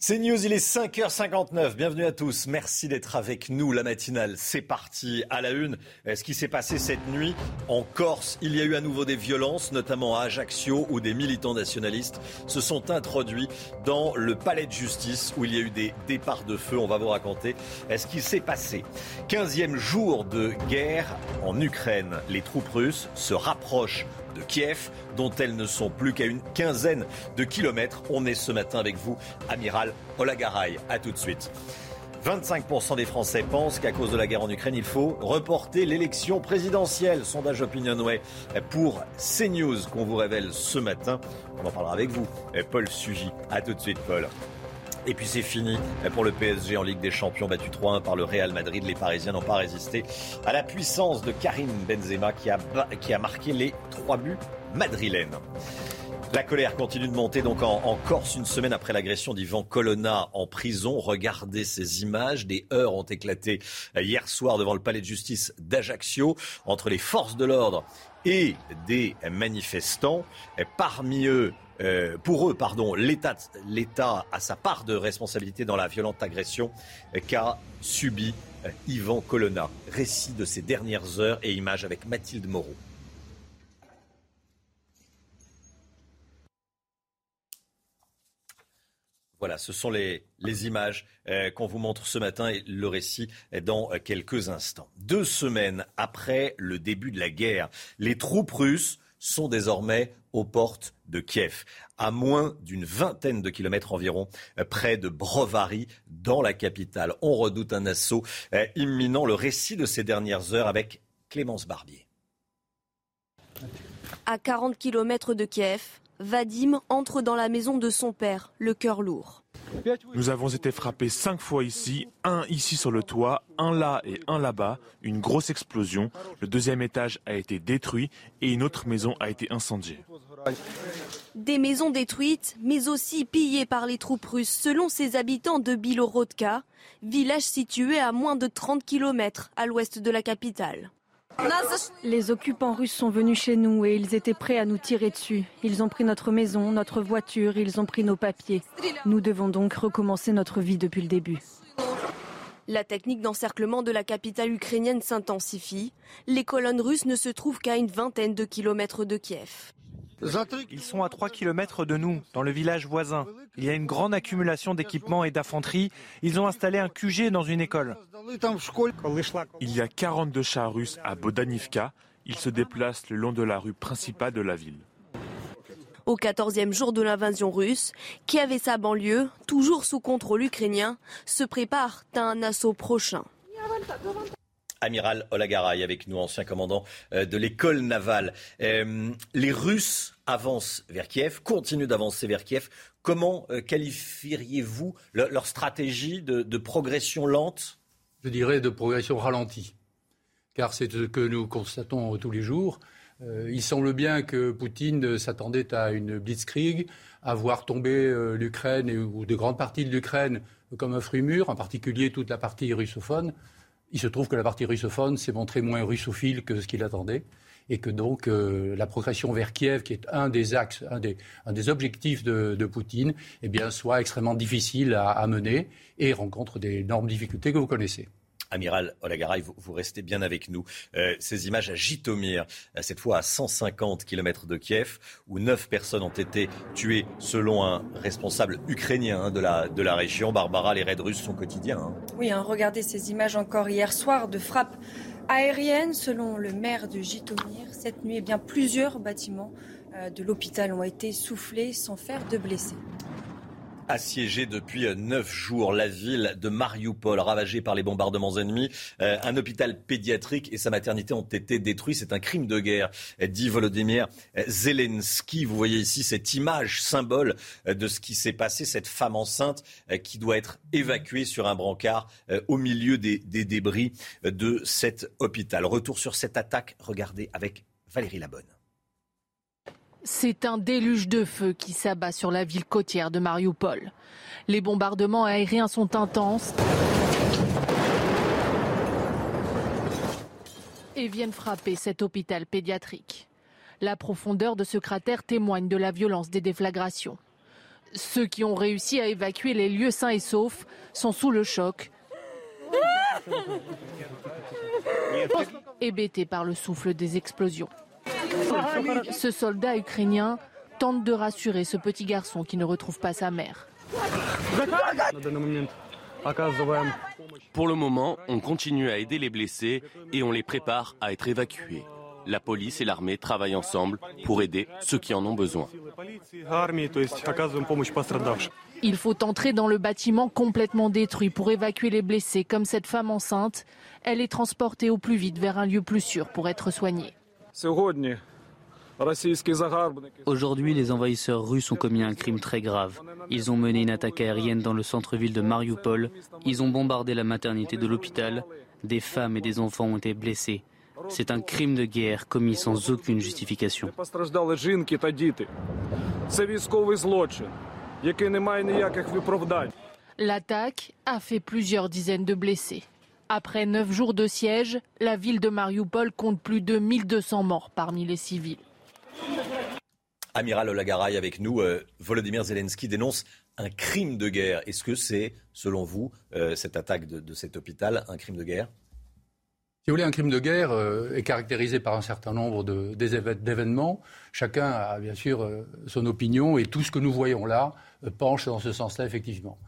C'est News, il est 5h59. Bienvenue à tous. Merci d'être avec nous. La matinale, c'est parti. À la une, ce qui s'est passé cette nuit en Corse, il y a eu à nouveau des violences, notamment à Ajaccio, où des militants nationalistes se sont introduits dans le palais de justice, où il y a eu des départs de feu. On va vous raconter ce qui s'est passé. 15e jour de guerre en Ukraine. Les troupes russes se rapprochent de Kiev, dont elles ne sont plus qu'à une quinzaine de kilomètres. On est ce matin avec vous, amiral Olagaray. A tout de suite. 25% des Français pensent qu'à cause de la guerre en Ukraine, il faut reporter l'élection présidentielle. Sondage Opinionway pour CNews qu'on vous révèle ce matin. On en parlera avec vous. Paul Sugy. A tout de suite, Paul. Et puis c'est fini pour le PSG en Ligue des Champions, battu 3-1 par le Real Madrid. Les Parisiens n'ont pas résisté à la puissance de Karim Benzema qui a, qui a marqué les trois buts madrilènes. La colère continue de monter donc en, en Corse une semaine après l'agression d'Ivan Colonna en prison. Regardez ces images. Des heures ont éclaté hier soir devant le palais de justice d'Ajaccio entre les forces de l'ordre et des manifestants. Parmi eux, euh, pour eux, pardon, l'État, a sa part de responsabilité dans la violente agression qu'a subi euh, Yvan Colonna. Récit de ces dernières heures et images avec Mathilde Moreau. Voilà, ce sont les, les images euh, qu'on vous montre ce matin et le récit dans quelques instants. Deux semaines après le début de la guerre, les troupes russes sont désormais aux portes de Kiev, à moins d'une vingtaine de kilomètres environ, près de Brovary, dans la capitale. On redoute un assaut euh, imminent. Le récit de ces dernières heures avec Clémence Barbier. À 40 kilomètres de Kiev, Vadim entre dans la maison de son père, le cœur lourd. Nous avons été frappés cinq fois ici, un ici sur le toit, un là et un là-bas, une grosse explosion. Le deuxième étage a été détruit et une autre maison a été incendiée. Des maisons détruites, mais aussi pillées par les troupes russes, selon ses habitants de Bilorodka, village situé à moins de 30 km à l'ouest de la capitale. Les occupants russes sont venus chez nous et ils étaient prêts à nous tirer dessus. Ils ont pris notre maison, notre voiture, ils ont pris nos papiers. Nous devons donc recommencer notre vie depuis le début. La technique d'encerclement de la capitale ukrainienne s'intensifie. Les colonnes russes ne se trouvent qu'à une vingtaine de kilomètres de Kiev. Ils sont à 3 km de nous, dans le village voisin. Il y a une grande accumulation d'équipements et d'infanterie. Ils ont installé un QG dans une école. Il y a 42 chars russes à Bodanivka. Ils se déplacent le long de la rue principale de la ville. Au 14e jour de l'invasion russe, Kiev et sa banlieue, toujours sous contrôle ukrainien, se préparent à un assaut prochain. Amiral Olagaray avec nous, ancien commandant euh, de l'école navale. Euh, les Russes avancent vers Kiev, continuent d'avancer vers Kiev. Comment euh, qualifieriez-vous le- leur stratégie de, progression lente? Je dirais, de progression ralentie. Car c'est ce que nous constatons tous les jours. Il semble bien que Poutine s'attendait à une blitzkrieg, à voir tomber l'Ukraine ou de grandes parties de l'Ukraine comme un fruit mûr, en particulier toute la partie russophone. Il se trouve que la partie russophone s'est montrée moins russophile que ce qu'il attendait et que donc euh, la progression vers Kiev, qui est un des axes, un des, des objectifs de, Poutine, eh bien, soit extrêmement difficile à, à mener et rencontre d'énormes difficultés que vous connaissez. Amiral Olagaray, vous, restez bien avec nous. Euh, ces images à Jitomir, euh, cette fois à 150 km de Kiev, où neuf personnes ont été tuées selon un responsable ukrainien hein, de, la, de la région. Barbara, les raids russes sont quotidiens. hein. Oui, hein, regardez ces images encore hier soir de frappes aériennes. Selon le maire de Jitomir, cette nuit, eh bien, plusieurs bâtiments euh, de l'hôpital ont été soufflés sans faire de blessés. Assiégée depuis neuf jours. La ville de Mariupol, ravagée par les bombardements ennemis. Euh, un hôpital pédiatrique et sa maternité ont été détruits. C'est un crime de guerre, dit Volodymyr Zelensky. Vous voyez ici cette image symbole de ce qui s'est passé. Cette femme enceinte euh, qui doit être évacuée sur un brancard euh, au milieu des, des débris de cet hôpital. Retour sur cette attaque. Regardez avec Valérie Labonne. C'est un déluge de feu qui s'abat sur la ville côtière de Mariupol. Les bombardements aériens sont intenses et viennent frapper cet hôpital pédiatrique. La profondeur de ce cratère témoigne de la violence des déflagrations. Ceux qui ont réussi à évacuer les lieux sains et saufs sont sous le choc, hébétés par le souffle des explosions. Ce soldat ukrainien tente de rassurer ce petit garçon qui ne retrouve pas sa mère. Pour le moment, on continue à aider les blessés et on les prépare à être évacués. La police et l'armée travaillent ensemble pour aider ceux qui en ont besoin. Il faut entrer dans le bâtiment complètement détruit pour évacuer les blessés, comme cette femme enceinte. Elle est transportée au plus vite vers un lieu plus sûr pour être soignée. Aujourd'hui, les envahisseurs russes ont commis un crime très grave. Ils ont mené une attaque aérienne dans le centre-ville de Mariupol. Ils ont bombardé la maternité de l'hôpital. Des femmes et des enfants ont été blessés. C'est un crime de guerre commis sans aucune justification. L'attaque a fait plusieurs dizaines de blessés. Après neuf jours de siège, la ville de Mariupol compte plus de 1200 morts parmi les civils. Amiral Olagaray avec nous. Euh, Volodymyr Zelensky dénonce un crime de guerre. Est-ce que c'est, selon vous, euh, cette attaque de, cet hôpital, un crime de guerre? Si vous voulez, un crime de guerre euh, est caractérisé par un certain nombre d'événements. Chacun a bien sûr son opinion et tout ce que nous voyons là penche dans ce sens-là, effectivement.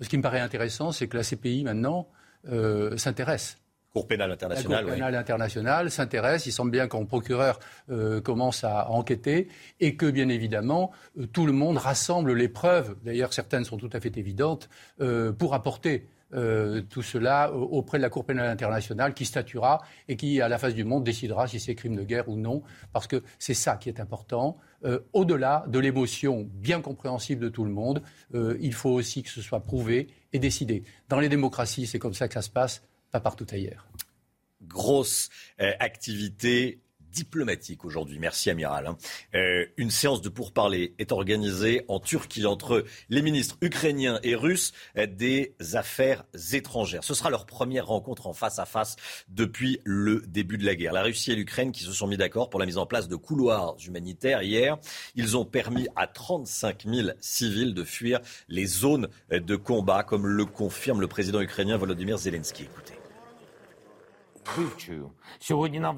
Ce qui me paraît intéressant, c'est que la CPI, maintenant, s'intéresse Cour pénale internationale. La Cour pénale internationale s'intéresse. Il semble bien qu'un procureur euh, commence à enquêter et que, bien évidemment, euh, tout le monde rassemble les preuves. D'ailleurs, certaines sont tout à fait évidentes euh, pour apporter tout cela auprès de la Cour pénale internationale qui statuera et qui, à la face du monde, décidera si c'est crime de guerre ou non. Parce que c'est ça qui est important. Au-delà de l'émotion bien compréhensible de tout le monde, il faut aussi que ce soit prouvé et décidé. Dans les démocraties, c'est comme ça que ça se passe pas partout ailleurs. Grosse euh, activité diplomatique aujourd'hui. Merci, Amiral. Hein. Euh, une séance de pourparlers est organisée en Turquie entre les ministres ukrainiens et russes euh, des affaires étrangères. Ce sera leur première rencontre en face à face depuis le début de la guerre. La Russie et l'Ukraine qui se sont mis d'accord pour la mise en place de couloirs humanitaires hier. Ils ont permis à 35 000 civils de fuir les zones de combat, comme le confirme le président ukrainien Volodymyr Zelensky. Écoutez.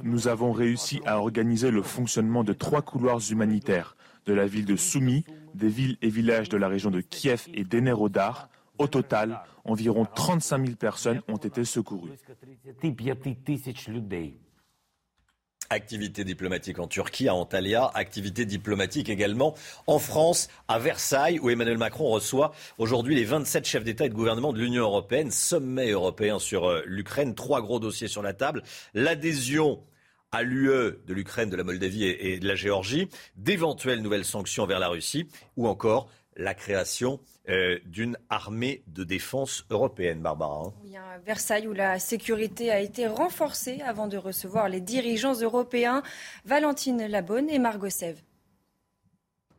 Nous avons réussi à organiser le fonctionnement de trois couloirs humanitaires de la ville de Soumy, des villes et villages de la région de Kiev et d'Enerodar. Au total, environ 35 000 personnes ont été secourues. Activité diplomatique en Turquie, à Antalya, activité diplomatique également en France, à Versailles, où Emmanuel Macron reçoit aujourd'hui les 27 chefs d'État et de gouvernement de l'Union européenne, sommet européen sur euh, l'Ukraine, trois gros dossiers sur la table, l'adhésion à l'UE de l'Ukraine, de la Moldavie et de la Géorgie, d'éventuelles nouvelles sanctions vers la Russie, ou encore la création euh, d'une armée de défense européenne, Barbara. Hein. Oui, à Versailles, où la sécurité a été renforcée avant de recevoir les dirigeants européens, Valentine Labonne et Margot Sèvres.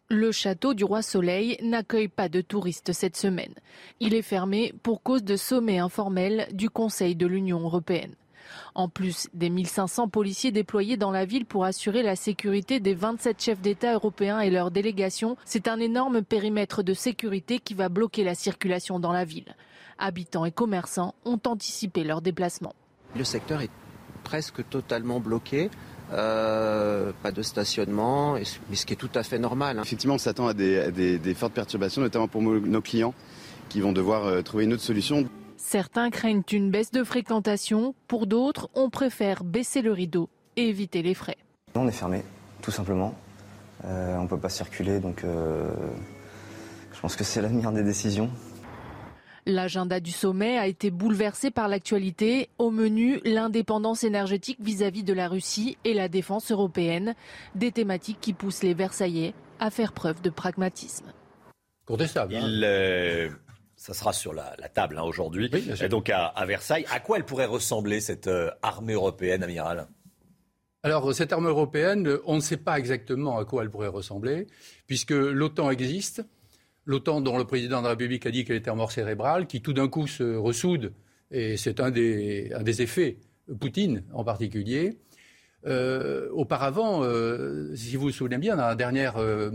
Le château du Roi Soleil n'accueille pas de touristes cette semaine. Il est fermé pour cause de sommet informel du Conseil de l'Union européenne. En plus des 1500 policiers déployés dans la ville pour assurer la sécurité des 27 chefs d'État européens et leurs délégations, c'est un énorme périmètre de sécurité qui va bloquer la circulation dans la ville. Habitants et commerçants ont anticipé leur déplacement. Le secteur est presque totalement bloqué. Euh, pas de stationnement, mais ce qui est tout à fait normal. Hein. Effectivement, on s'attend à, des, fortes perturbations, notamment pour nos clients qui vont devoir euh, trouver une autre solution. Certains craignent une baisse de fréquentation, pour d'autres, on préfère baisser le rideau et éviter les frais. On est fermé, tout simplement. Euh, on ne peut pas circuler, donc euh, Je pense que c'est la meilleure des décisions. L'agenda du sommet a été bouleversé par l'actualité. Au menu, l'indépendance énergétique vis-à-vis de la Russie et la défense européenne. Des thématiques qui poussent les Versaillais à faire preuve de pragmatisme. Contestable. Hein. Il, ça sera sur la, table hein, aujourd'hui. et donc à, Versailles. À quoi elle pourrait ressembler cette euh, armée européenne, amiral? Alors, cette armée européenne, on ne sait pas exactement à quoi elle pourrait ressembler, puisque l'OTAN existe, l'OTAN dont le président de la République a dit qu'elle était en mort cérébrale, qui tout d'un coup se ressoude, et c'est un des, effets, Poutine en particulier. Euh, auparavant, euh, si vous vous souvenez bien, dans, euh,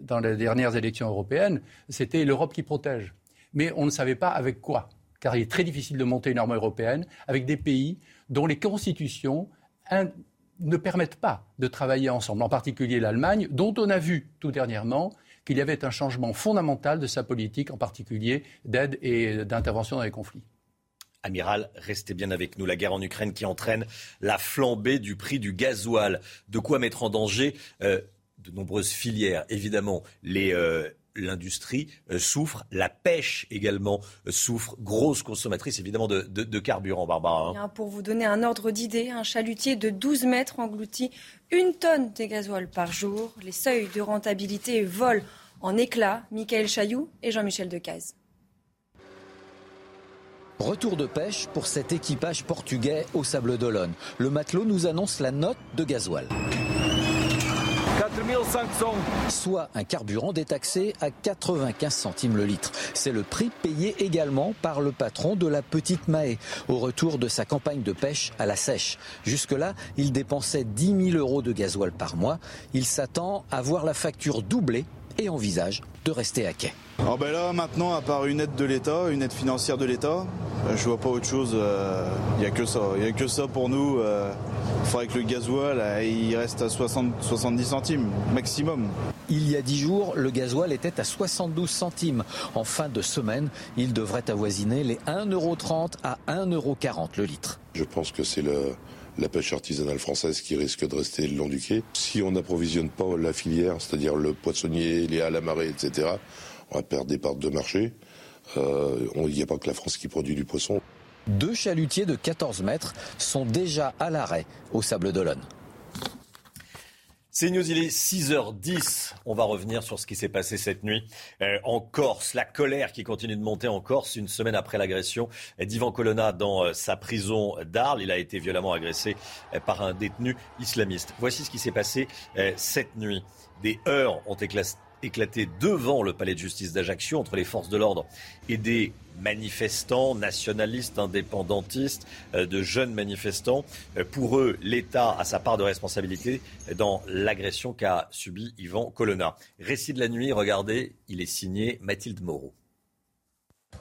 dans les dernières élections européennes, c'était l'Europe qui protège. Mais on ne savait pas avec quoi, car il est très difficile de monter une armée européenne avec des pays dont les constitutions ne permettent pas de travailler ensemble, en particulier l'Allemagne, dont on a vu tout dernièrement qu'il y avait un changement fondamental de sa politique, en particulier d'aide et d'intervention dans les conflits. Amiral, restez bien avec nous. La guerre en Ukraine qui entraîne la flambée du prix du gasoil. De quoi mettre en danger euh, de nombreuses filières. Évidemment, les, euh, l'industrie euh, souffre, la pêche également euh, souffre, grosse consommatrice évidemment de, carburant, Barbara. Hein. Pour vous donner un ordre d'idée, un chalutier de 12 mètres engloutit une tonne de gasoil par jour. Les seuils de rentabilité volent en éclats. Michael Chailloux et Jean-Michel Decaze. Retour de pêche pour cet équipage portugais au Sable d'Olonne. Le matelot nous annonce la note de gasoil. 4500. Soit un carburant détaxé à 95 centimes le litre. C'est le prix payé également par le patron de la petite Mahé au retour de sa campagne de pêche à la sèche. Jusque-là, il dépensait 10 000 euros de gasoil par mois. Il s'attend à voir la facture doubler et envisage de rester à quai. Alors ben là maintenant, à part une aide de l'État, une aide financière de l'État, euh, je vois pas autre chose. Il euh, n'y a que ça. Il n'y a que ça pour nous. Il euh, faudrait que le gasoil il reste à 60, 70 centimes maximum. Il y a 10 jours, le gasoil était à 72 centimes. En fin de semaine, il devrait avoisiner les 1,30€ à 1,40€ le litre. Je pense que c'est le, la pêche artisanale française qui risque de rester le long du quai. Si on n'approvisionne pas la filière, c'est-à-dire le poissonnier, les halles à etc., on va perdre des parts de marché. Euh, il n'y a pas que la France qui produit du poisson. Deux chalutiers de 14 mètres sont déjà à l'arrêt au Sable d'Olonne. C'est News, il est 6h10. On va revenir sur ce qui s'est passé cette nuit euh, en Corse. La colère qui continue de monter en Corse une semaine après l'agression d'Ivan Colonna dans euh, sa prison d'Arles. Il a été violemment agressé euh, par un détenu islamiste. Voici ce qui s'est passé cette nuit. Des heurts ont éclaté éclaté devant le palais de justice d'Ajaccio entre les forces de l'ordre et des manifestants nationalistes, indépendantistes, euh, de jeunes manifestants. Euh, pour eux, l'État a sa part de responsabilité dans l'agression qu'a subi Yvan Colonna. Récit de la nuit, regardez, il est signé Mathilde Moreau.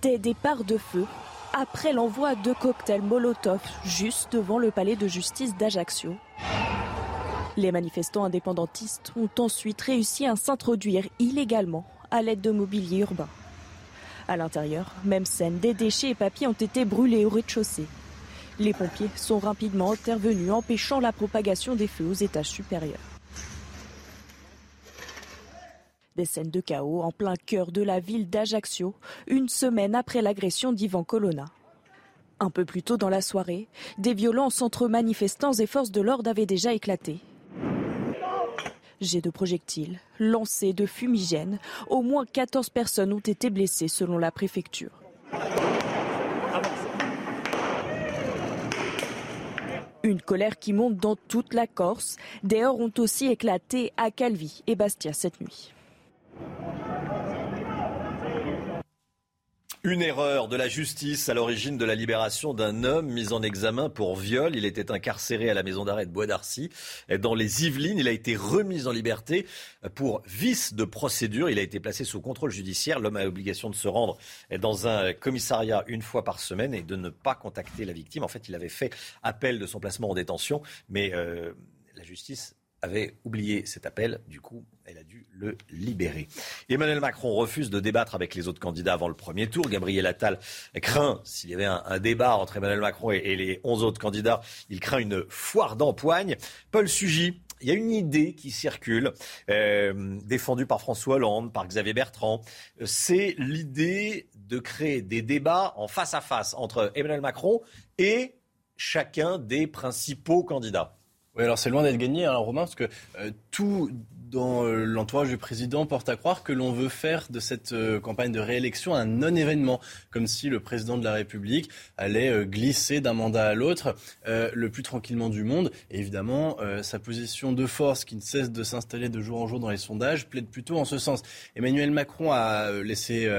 Des départs de feu après l'envoi de cocktails Molotov juste devant le palais de justice d'Ajaccio. Les manifestants indépendantistes ont ensuite réussi à s'introduire illégalement à l'aide de mobilier urbain. À l'intérieur, même scène, des déchets et papiers ont été brûlés au rez-de-chaussée. Les pompiers sont rapidement intervenus, empêchant la propagation des feux aux étages supérieurs. Des scènes de chaos en plein cœur de la ville d'Ajaccio, une semaine après l'agression d'Ivan Colonna. Un peu plus tôt dans la soirée, des violences entre manifestants et forces de l'ordre avaient déjà éclaté. Jets de projectiles, lancés de fumigènes, au moins 14 personnes ont été blessées selon la préfecture. Une colère qui monte dans toute la Corse. Des heurts ont aussi éclaté à Calvi et Bastia cette nuit. Une erreur de la justice à l'origine de la libération d'un homme mis en examen pour viol. Il était incarcéré à la maison d'arrêt de Bois d'Arcy dans les Yvelines. Il a été remis en liberté pour vice de procédure. Il a été placé sous contrôle judiciaire. L'homme a l'obligation de se rendre dans un commissariat une fois par semaine et de ne pas contacter la victime. En fait, il avait fait appel de son placement en détention, mais euh, la justice avait oublié cet appel. Du coup, elle a dû le libérer. Emmanuel Macron refuse de débattre avec les autres candidats avant le premier tour. Gabriel Attal craint, s'il y avait un, débat entre Emmanuel Macron et, les 11 autres candidats, il craint une foire d'empoigne. Paul Sugy Il y a une idée qui circule, euh, défendue par François Hollande, par Xavier Bertrand. C'est l'idée de créer des débats en face à face entre Emmanuel Macron et chacun des principaux candidats. Alors c'est loin d'être gagné, hein, Romain, parce que euh, tout dans euh, l'entourage du président porte à croire que l'on veut faire de cette euh, campagne de réélection un non-événement, comme si le président de la République allait euh, glisser d'un mandat à l'autre le plus tranquillement du monde. Et évidemment, sa position de force qui ne cesse de s'installer de jour en jour dans les sondages plaide plutôt en ce sens. Emmanuel Macron a laissé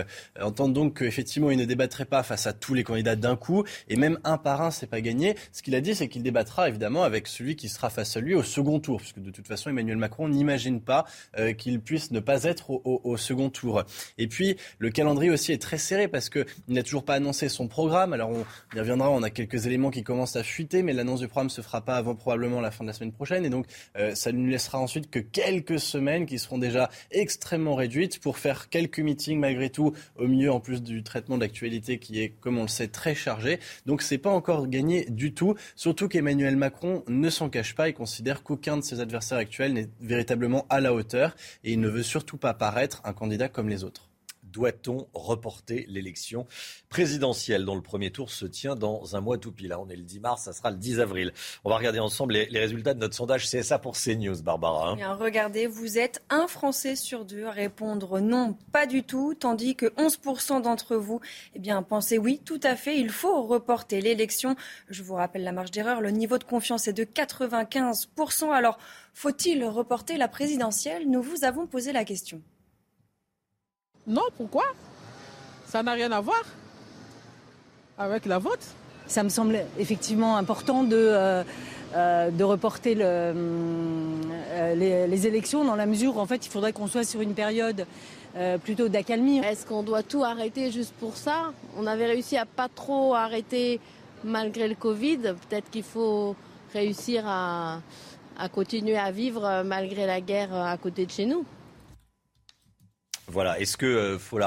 entendre donc qu'effectivement il ne débattrait pas face à tous les candidats d'un coup, et même un par un, c'est pas gagné. Ce qu'il a dit, c'est qu'il débattra évidemment avec celui qui sera face à lui au second tour, puisque de toute façon Emmanuel Macron n'imagine pas euh, qu'il puisse ne pas être au, second tour. Et puis, le calendrier aussi est très serré parce qu'il n'a toujours pas annoncé son programme. Alors, on y reviendra, on a quelques éléments qui commencent à fuiter, mais l'annonce du programme se fera pas avant probablement la fin de la semaine prochaine. Et donc, euh, ça ne nous laissera ensuite que quelques semaines qui seront déjà extrêmement réduites pour faire quelques meetings malgré tout, au milieu en plus du traitement de l'actualité qui est, comme on le sait, très chargé. Donc, c'est pas encore gagné du tout, surtout qu'Emmanuel Macron ne s'en cache pas et considère qu'aucun de ses adversaires actuels n'est véritablement à la hauteur et il ne veut surtout pas paraître un candidat comme les autres doit-on reporter l'élection présidentielle dont le premier tour se tient dans un mois tout pile? Là, on est le 10 mars, ça sera le 10 avril. On va regarder ensemble les, résultats de notre sondage CSA pour CNews, Barbara. Hein. regardez, vous êtes un Français sur deux à répondre non, pas du tout, tandis que 11% d'entre vous eh bien, pensez oui, tout à fait, il faut reporter l'élection. Je vous rappelle la marge d'erreur, le niveau de confiance est de 95%. Alors, faut-il reporter la présidentielle? Nous vous avons posé la question. Non, pourquoi? Ça n'a rien à voir avec la vote. Ça me semble effectivement important de, euh, euh, de reporter le, euh, les, élections dans la mesure où en fait il faudrait qu'on soit sur une période plutôt d'accalmie. Est-ce qu'on doit tout arrêter juste pour ça? On avait réussi à pas trop arrêter malgré le Covid. Peut-être qu'il faut réussir à, à continuer à vivre malgré la guerre à côté de chez nous. Voilà. Est-ce que euh, faut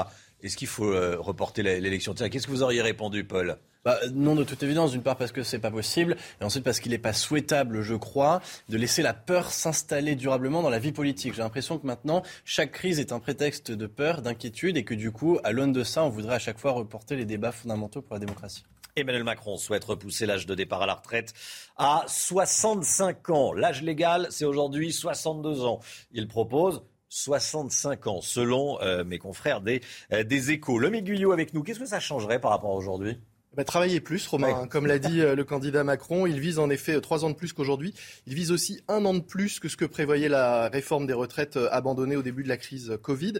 est-ce qu'il faut euh, reporter l'élection Qu'est-ce que vous auriez répondu, Paul? Bah, non, de toute évidence. D'une part parce que c'est pas possible, et ensuite parce qu'il n'est pas souhaitable, je crois, de laisser la peur s'installer durablement dans la vie politique. J'ai l'impression que maintenant, chaque crise est un prétexte de peur, d'inquiétude, et que du coup, à l'aune de ça, on voudrait à chaque fois reporter les débats fondamentaux pour la démocratie. Emmanuel Macron souhaite repousser l'âge de départ à la retraite à 65 ans. L'âge légal, c'est aujourd'hui 62 ans. Il propose 65 ans, selon euh, mes confrères des, euh, des échos. Le Guyot avec nous, qu'est-ce que ça changerait par rapport à aujourd'hui? Bah, travailler plus, Romain. Comme l'a dit euh, le candidat Macron, il vise en effet trois ans de plus qu'aujourd'hui. Il vise aussi un an de plus que ce que prévoyait la réforme des retraites abandonnée au début de la crise Covid.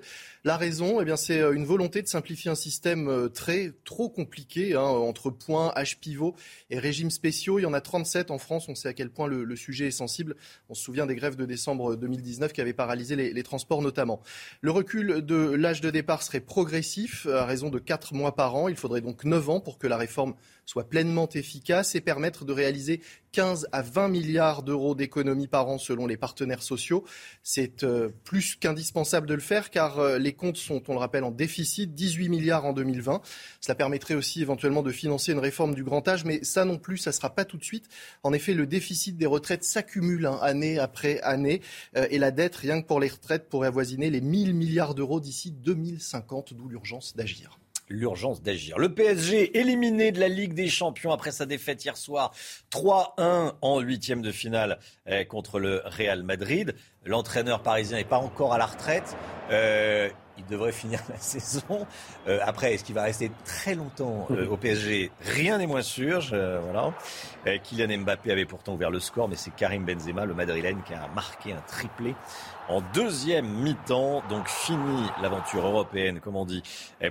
La raison, eh bien, c'est euh, une volonté de simplifier un système euh, très trop compliqué hein, entre points, H pivot et régimes spéciaux. Il y en a 37 en France. On sait à quel point le, sujet est sensible. On se souvient des grèves de décembre 2019 qui avaient paralysé les, les transports notamment. Le recul de l'âge de départ serait progressif à raison de 4 mois par an. Il faudrait donc 9 ans pour que la réforme soit pleinement efficace et permettre de réaliser 15 à 20 milliards d'euros d'économies par an selon les partenaires sociaux. C'est euh, plus qu'indispensable de le faire car euh, les comptes sont, on le rappelle, en déficit, 18 milliards en 2020. Cela permettrait aussi éventuellement de financer une réforme du grand âge, mais ça non plus, ça ne sera pas tout de suite. En effet, le déficit des retraites s'accumule hein, année après année euh, et la dette, rien que pour les retraites, pourrait avoisiner les 1000 milliards d'euros d'ici 2050, d'où l'urgence d'agir l'urgence d'agir. Le PSG éliminé de la Ligue des Champions après sa défaite hier soir 3-1 en huitième de finale eh, contre le Real Madrid. L'entraîneur parisien n'est pas encore à la retraite. Euh, il devrait finir la saison. Euh, après, est-ce qu'il va rester très longtemps euh, au PSG Rien n'est moins sûr. voilà. Kylian Mbappé avait pourtant ouvert le score, mais c'est Karim Benzema, le Madrilène, qui a marqué un triplé en deuxième mi-temps. Donc fini l'aventure européenne, comme on dit,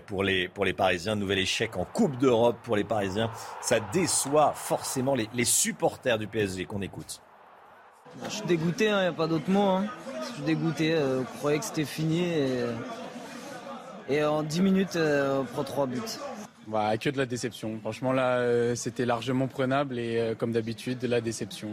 pour les, pour les Parisiens. Nouvel échec en Coupe d'Europe pour les Parisiens. Ça déçoit forcément les, les supporters du PSG qu'on écoute. Je suis dégoûté, il hein, n'y a pas d'autre mot. Hein. Je suis dégoûté, euh, je croyais que c'était fini. Et, en 10 minutes, euh, on prend 3 buts. Bah, que de la déception. Franchement, là, euh, c'était largement prenable et comme d'habitude, de la déception.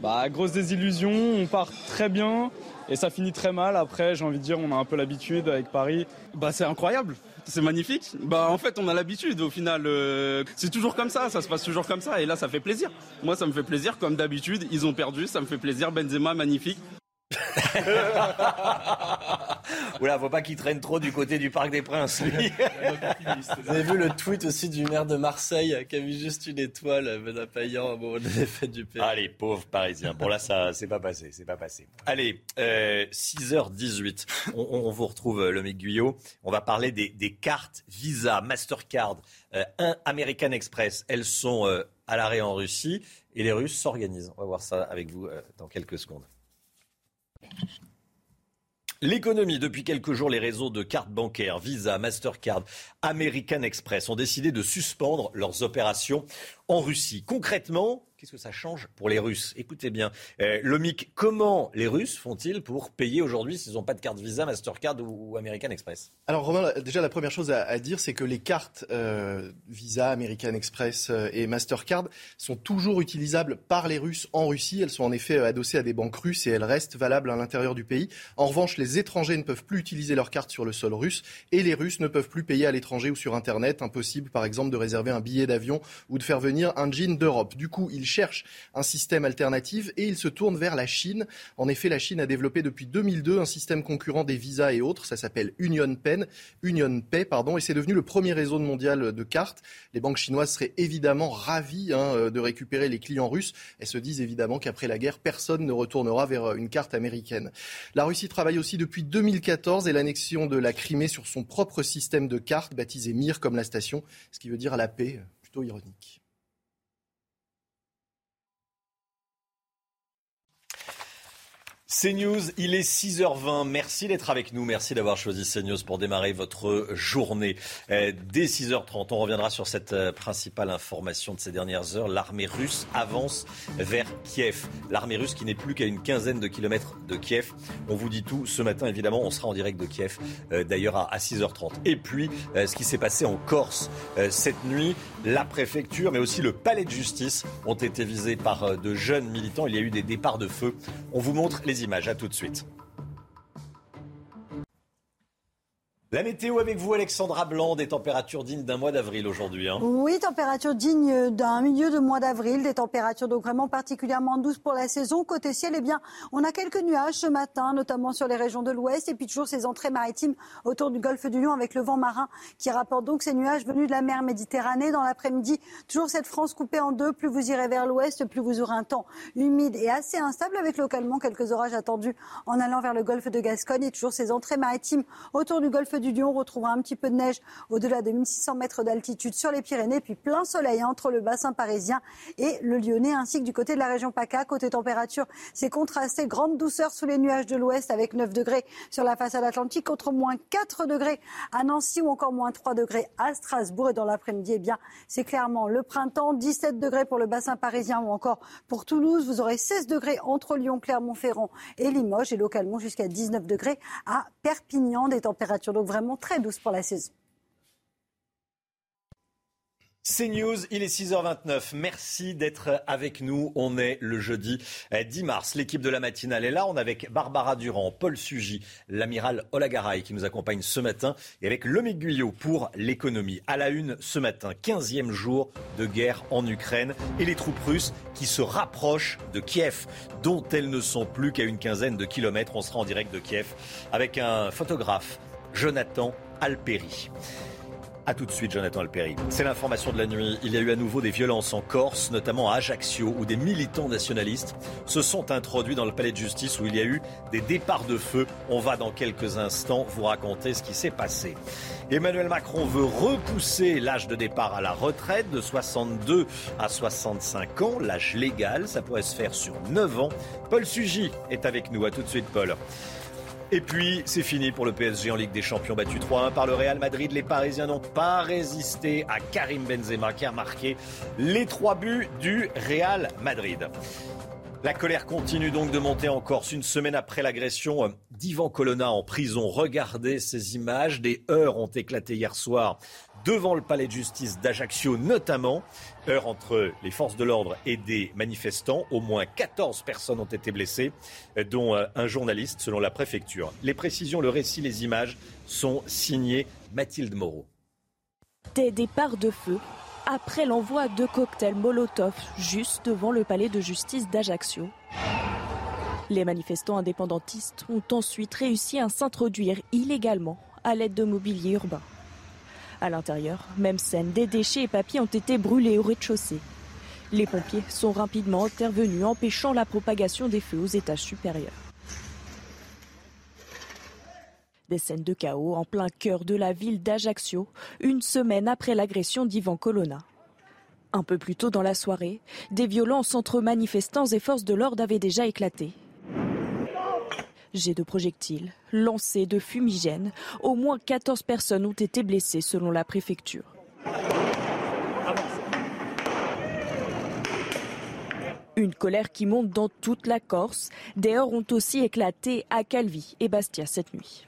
Bah, grosse désillusion, on part très bien et ça finit très mal. Après, j'ai envie de dire, on a un peu l'habitude avec Paris. Bah, c'est incroyable c'est magnifique. Bah en fait on a l'habitude au final. Euh, c'est toujours comme ça, ça se passe toujours comme ça et là ça fait plaisir. Moi ça me fait plaisir comme d'habitude. Ils ont perdu, ça me fait plaisir. Benzema magnifique. Oula, faut pas qu'il traîne trop du côté du Parc des Princes, Vous avez vu le tweet aussi du maire de Marseille qui a mis juste une étoile, Benoît Payan, au moment de la du pays. Allez, pauvres Parisiens. Bon là, ça, c'est pas passé, c'est pas passé. Allez, 6h18. Euh, on, vous retrouve, euh, le mec Guyot. On va parler des, cartes Visa, Mastercard, euh, American Express. Elles sont à l'arrêt en Russie et les Russes s'organisent. On va voir ça avec vous dans quelques secondes. L'économie, depuis quelques jours, les réseaux de cartes bancaires, Visa, Mastercard, American Express ont décidé de suspendre leurs opérations en Russie. Concrètement, Qu'est-ce que ça change pour les Russes? Écoutez bien, euh, comment les Russes font-ils pour payer aujourd'hui s'ils n'ont pas de carte Visa, Mastercard ou, American Express? Alors Romain, déjà la première chose à, dire, c'est que les cartes euh, Visa, American Express euh, et Mastercard sont toujours utilisables par les Russes en Russie. Elles sont en effet adossées à des banques russes et elles restent valables à l'intérieur du pays. En revanche, les étrangers ne peuvent plus utiliser leurs cartes sur le sol russe et les Russes ne peuvent plus payer à l'étranger ou sur Internet. Impossible, par exemple, de réserver un billet d'avion ou de faire venir un jean d'Europe. Du coup, ils cherche un système alternatif et il se tourne vers la Chine. En effet, la Chine a développé depuis 2002 un système concurrent des visas et autres. Ça s'appelle Union Pay, pardon, et c'est devenu le premier réseau mondial de cartes. Les banques chinoises seraient évidemment ravies hein, de récupérer les clients russes. Elles se disent évidemment qu'après la guerre, personne ne retournera vers une carte américaine. La Russie travaille aussi depuis 2014 et l'annexion de la Crimée sur son propre système de cartes, baptisé Mir comme la station, ce qui veut dire la paix, plutôt ironique. CNews, il est 6h20. Merci d'être avec nous. Merci d'avoir choisi CNews pour démarrer votre journée. Euh, dès 6h30, on reviendra sur cette euh, principale information de ces dernières heures. L'armée russe avance vers Kiev. L'armée russe qui n'est plus qu'à une quinzaine de kilomètres de Kiev. On vous dit tout ce matin, évidemment. On sera en direct de Kiev, euh, d'ailleurs, à 6h30. Et puis, ce qui s'est passé en Corse cette nuit. La préfecture, mais aussi le palais de justice ont été visés par de jeunes militants. Il y a eu des départs de feu. On vous montre les images. À tout de suite. La météo avec vous, Alexandra Blanc, des températures dignes d'un mois d'avril aujourd'hui. Hein. Oui, température digne d'un milieu de mois d'avril, des températures donc vraiment particulièrement douces pour la saison. Côté ciel, eh bien, on a quelques nuages ce matin, notamment sur les régions de l'ouest, et puis toujours ces entrées maritimes autour du golfe du Lion avec le vent marin qui rapporte donc ces nuages venus de la mer Méditerranée. Dans l'après-midi, toujours cette France coupée en deux. Plus vous irez vers l'ouest, plus vous aurez un temps humide et assez instable avec localement quelques orages attendus en allant vers le golfe de Gascogne et toujours ces entrées maritimes autour du golfe du du Lyon. On retrouvera un petit peu de neige au-delà de 1600 mètres d'altitude sur les Pyrénées, puis plein soleil entre le bassin parisien et le Lyonnais, ainsi que du côté de la région PACA. Côté température, c'est contrasté, grande douceur sous les nuages de l'ouest avec 9 degrés sur la façade atlantique, contre moins 4 degrés à Nancy ou encore moins 3 degrés à Strasbourg. Et dans l'après-midi, eh bien, c'est clairement le printemps, 17 degrés pour le bassin parisien ou encore pour Toulouse. Vous aurez 16 degrés entre Lyon, Clermont-Ferrand et Limoges et localement jusqu'à 19 degrés à Perpignan. Des températures donc vraiment très douces pour la saison. C'est News, il est 6h29. Merci d'être avec nous. On est le jeudi 10 mars. L'équipe de la matinale est là. On est avec Barbara Durand, Paul Sugy, l'amiral Olagaray qui nous accompagne ce matin et avec Lomic Guyot pour l'économie. À la une ce matin, 15e jour de guerre en Ukraine et les troupes russes qui se rapprochent de Kiev, dont elles ne sont plus qu'à une quinzaine de kilomètres. On sera en direct de Kiev avec un photographe Jonathan Alperi. A tout de suite, Jonathan Alperi. C'est l'information de la nuit. Il y a eu à nouveau des violences en Corse, notamment à Ajaccio, où des militants nationalistes se sont introduits dans le palais de justice où il y a eu des départs de feu. On va dans quelques instants vous raconter ce qui s'est passé. Emmanuel Macron veut repousser l'âge de départ à la retraite de 62 à 65 ans, l'âge légal. Ça pourrait se faire sur 9 ans. Paul Sugy est avec nous. À tout de suite, Paul. Et puis, c'est fini pour le PSG en Ligue des Champions battu 3-1 par le Real Madrid. Les Parisiens n'ont pas résisté à Karim Benzema qui a marqué les trois buts du Real Madrid. La colère continue donc de monter en Corse une semaine après l'agression d'Ivan Colonna en prison. Regardez ces images. Des heurts ont éclaté hier soir devant le palais de justice d'Ajaccio notamment. Heurts entre les forces de l'ordre et des manifestants. Au moins 14 personnes ont été blessées, dont un journaliste selon la préfecture. Les précisions, le récit, les images sont signés Mathilde Moreau. Des départs de feu après l'envoi de cocktails Molotov juste devant le palais de justice d'Ajaccio. Les manifestants indépendantistes ont ensuite réussi à s'introduire illégalement à l'aide de mobilier urbain. À l'intérieur, même scène, des déchets et papiers ont été brûlés au rez-de-chaussée. Les pompiers sont rapidement intervenus, empêchant la propagation des feux aux étages supérieurs. Des scènes de chaos en plein cœur de la ville d'Ajaccio, une semaine après l'agression d'Ivan Colonna. Un peu plus tôt dans la soirée, des violences entre manifestants et forces de l'ordre avaient déjà éclaté. Jets de projectiles, lancés de fumigènes, au moins 14 personnes ont été blessées selon la préfecture. Une colère qui monte dans toute la Corse. Des heurts ont aussi éclaté à Calvi et Bastia cette nuit.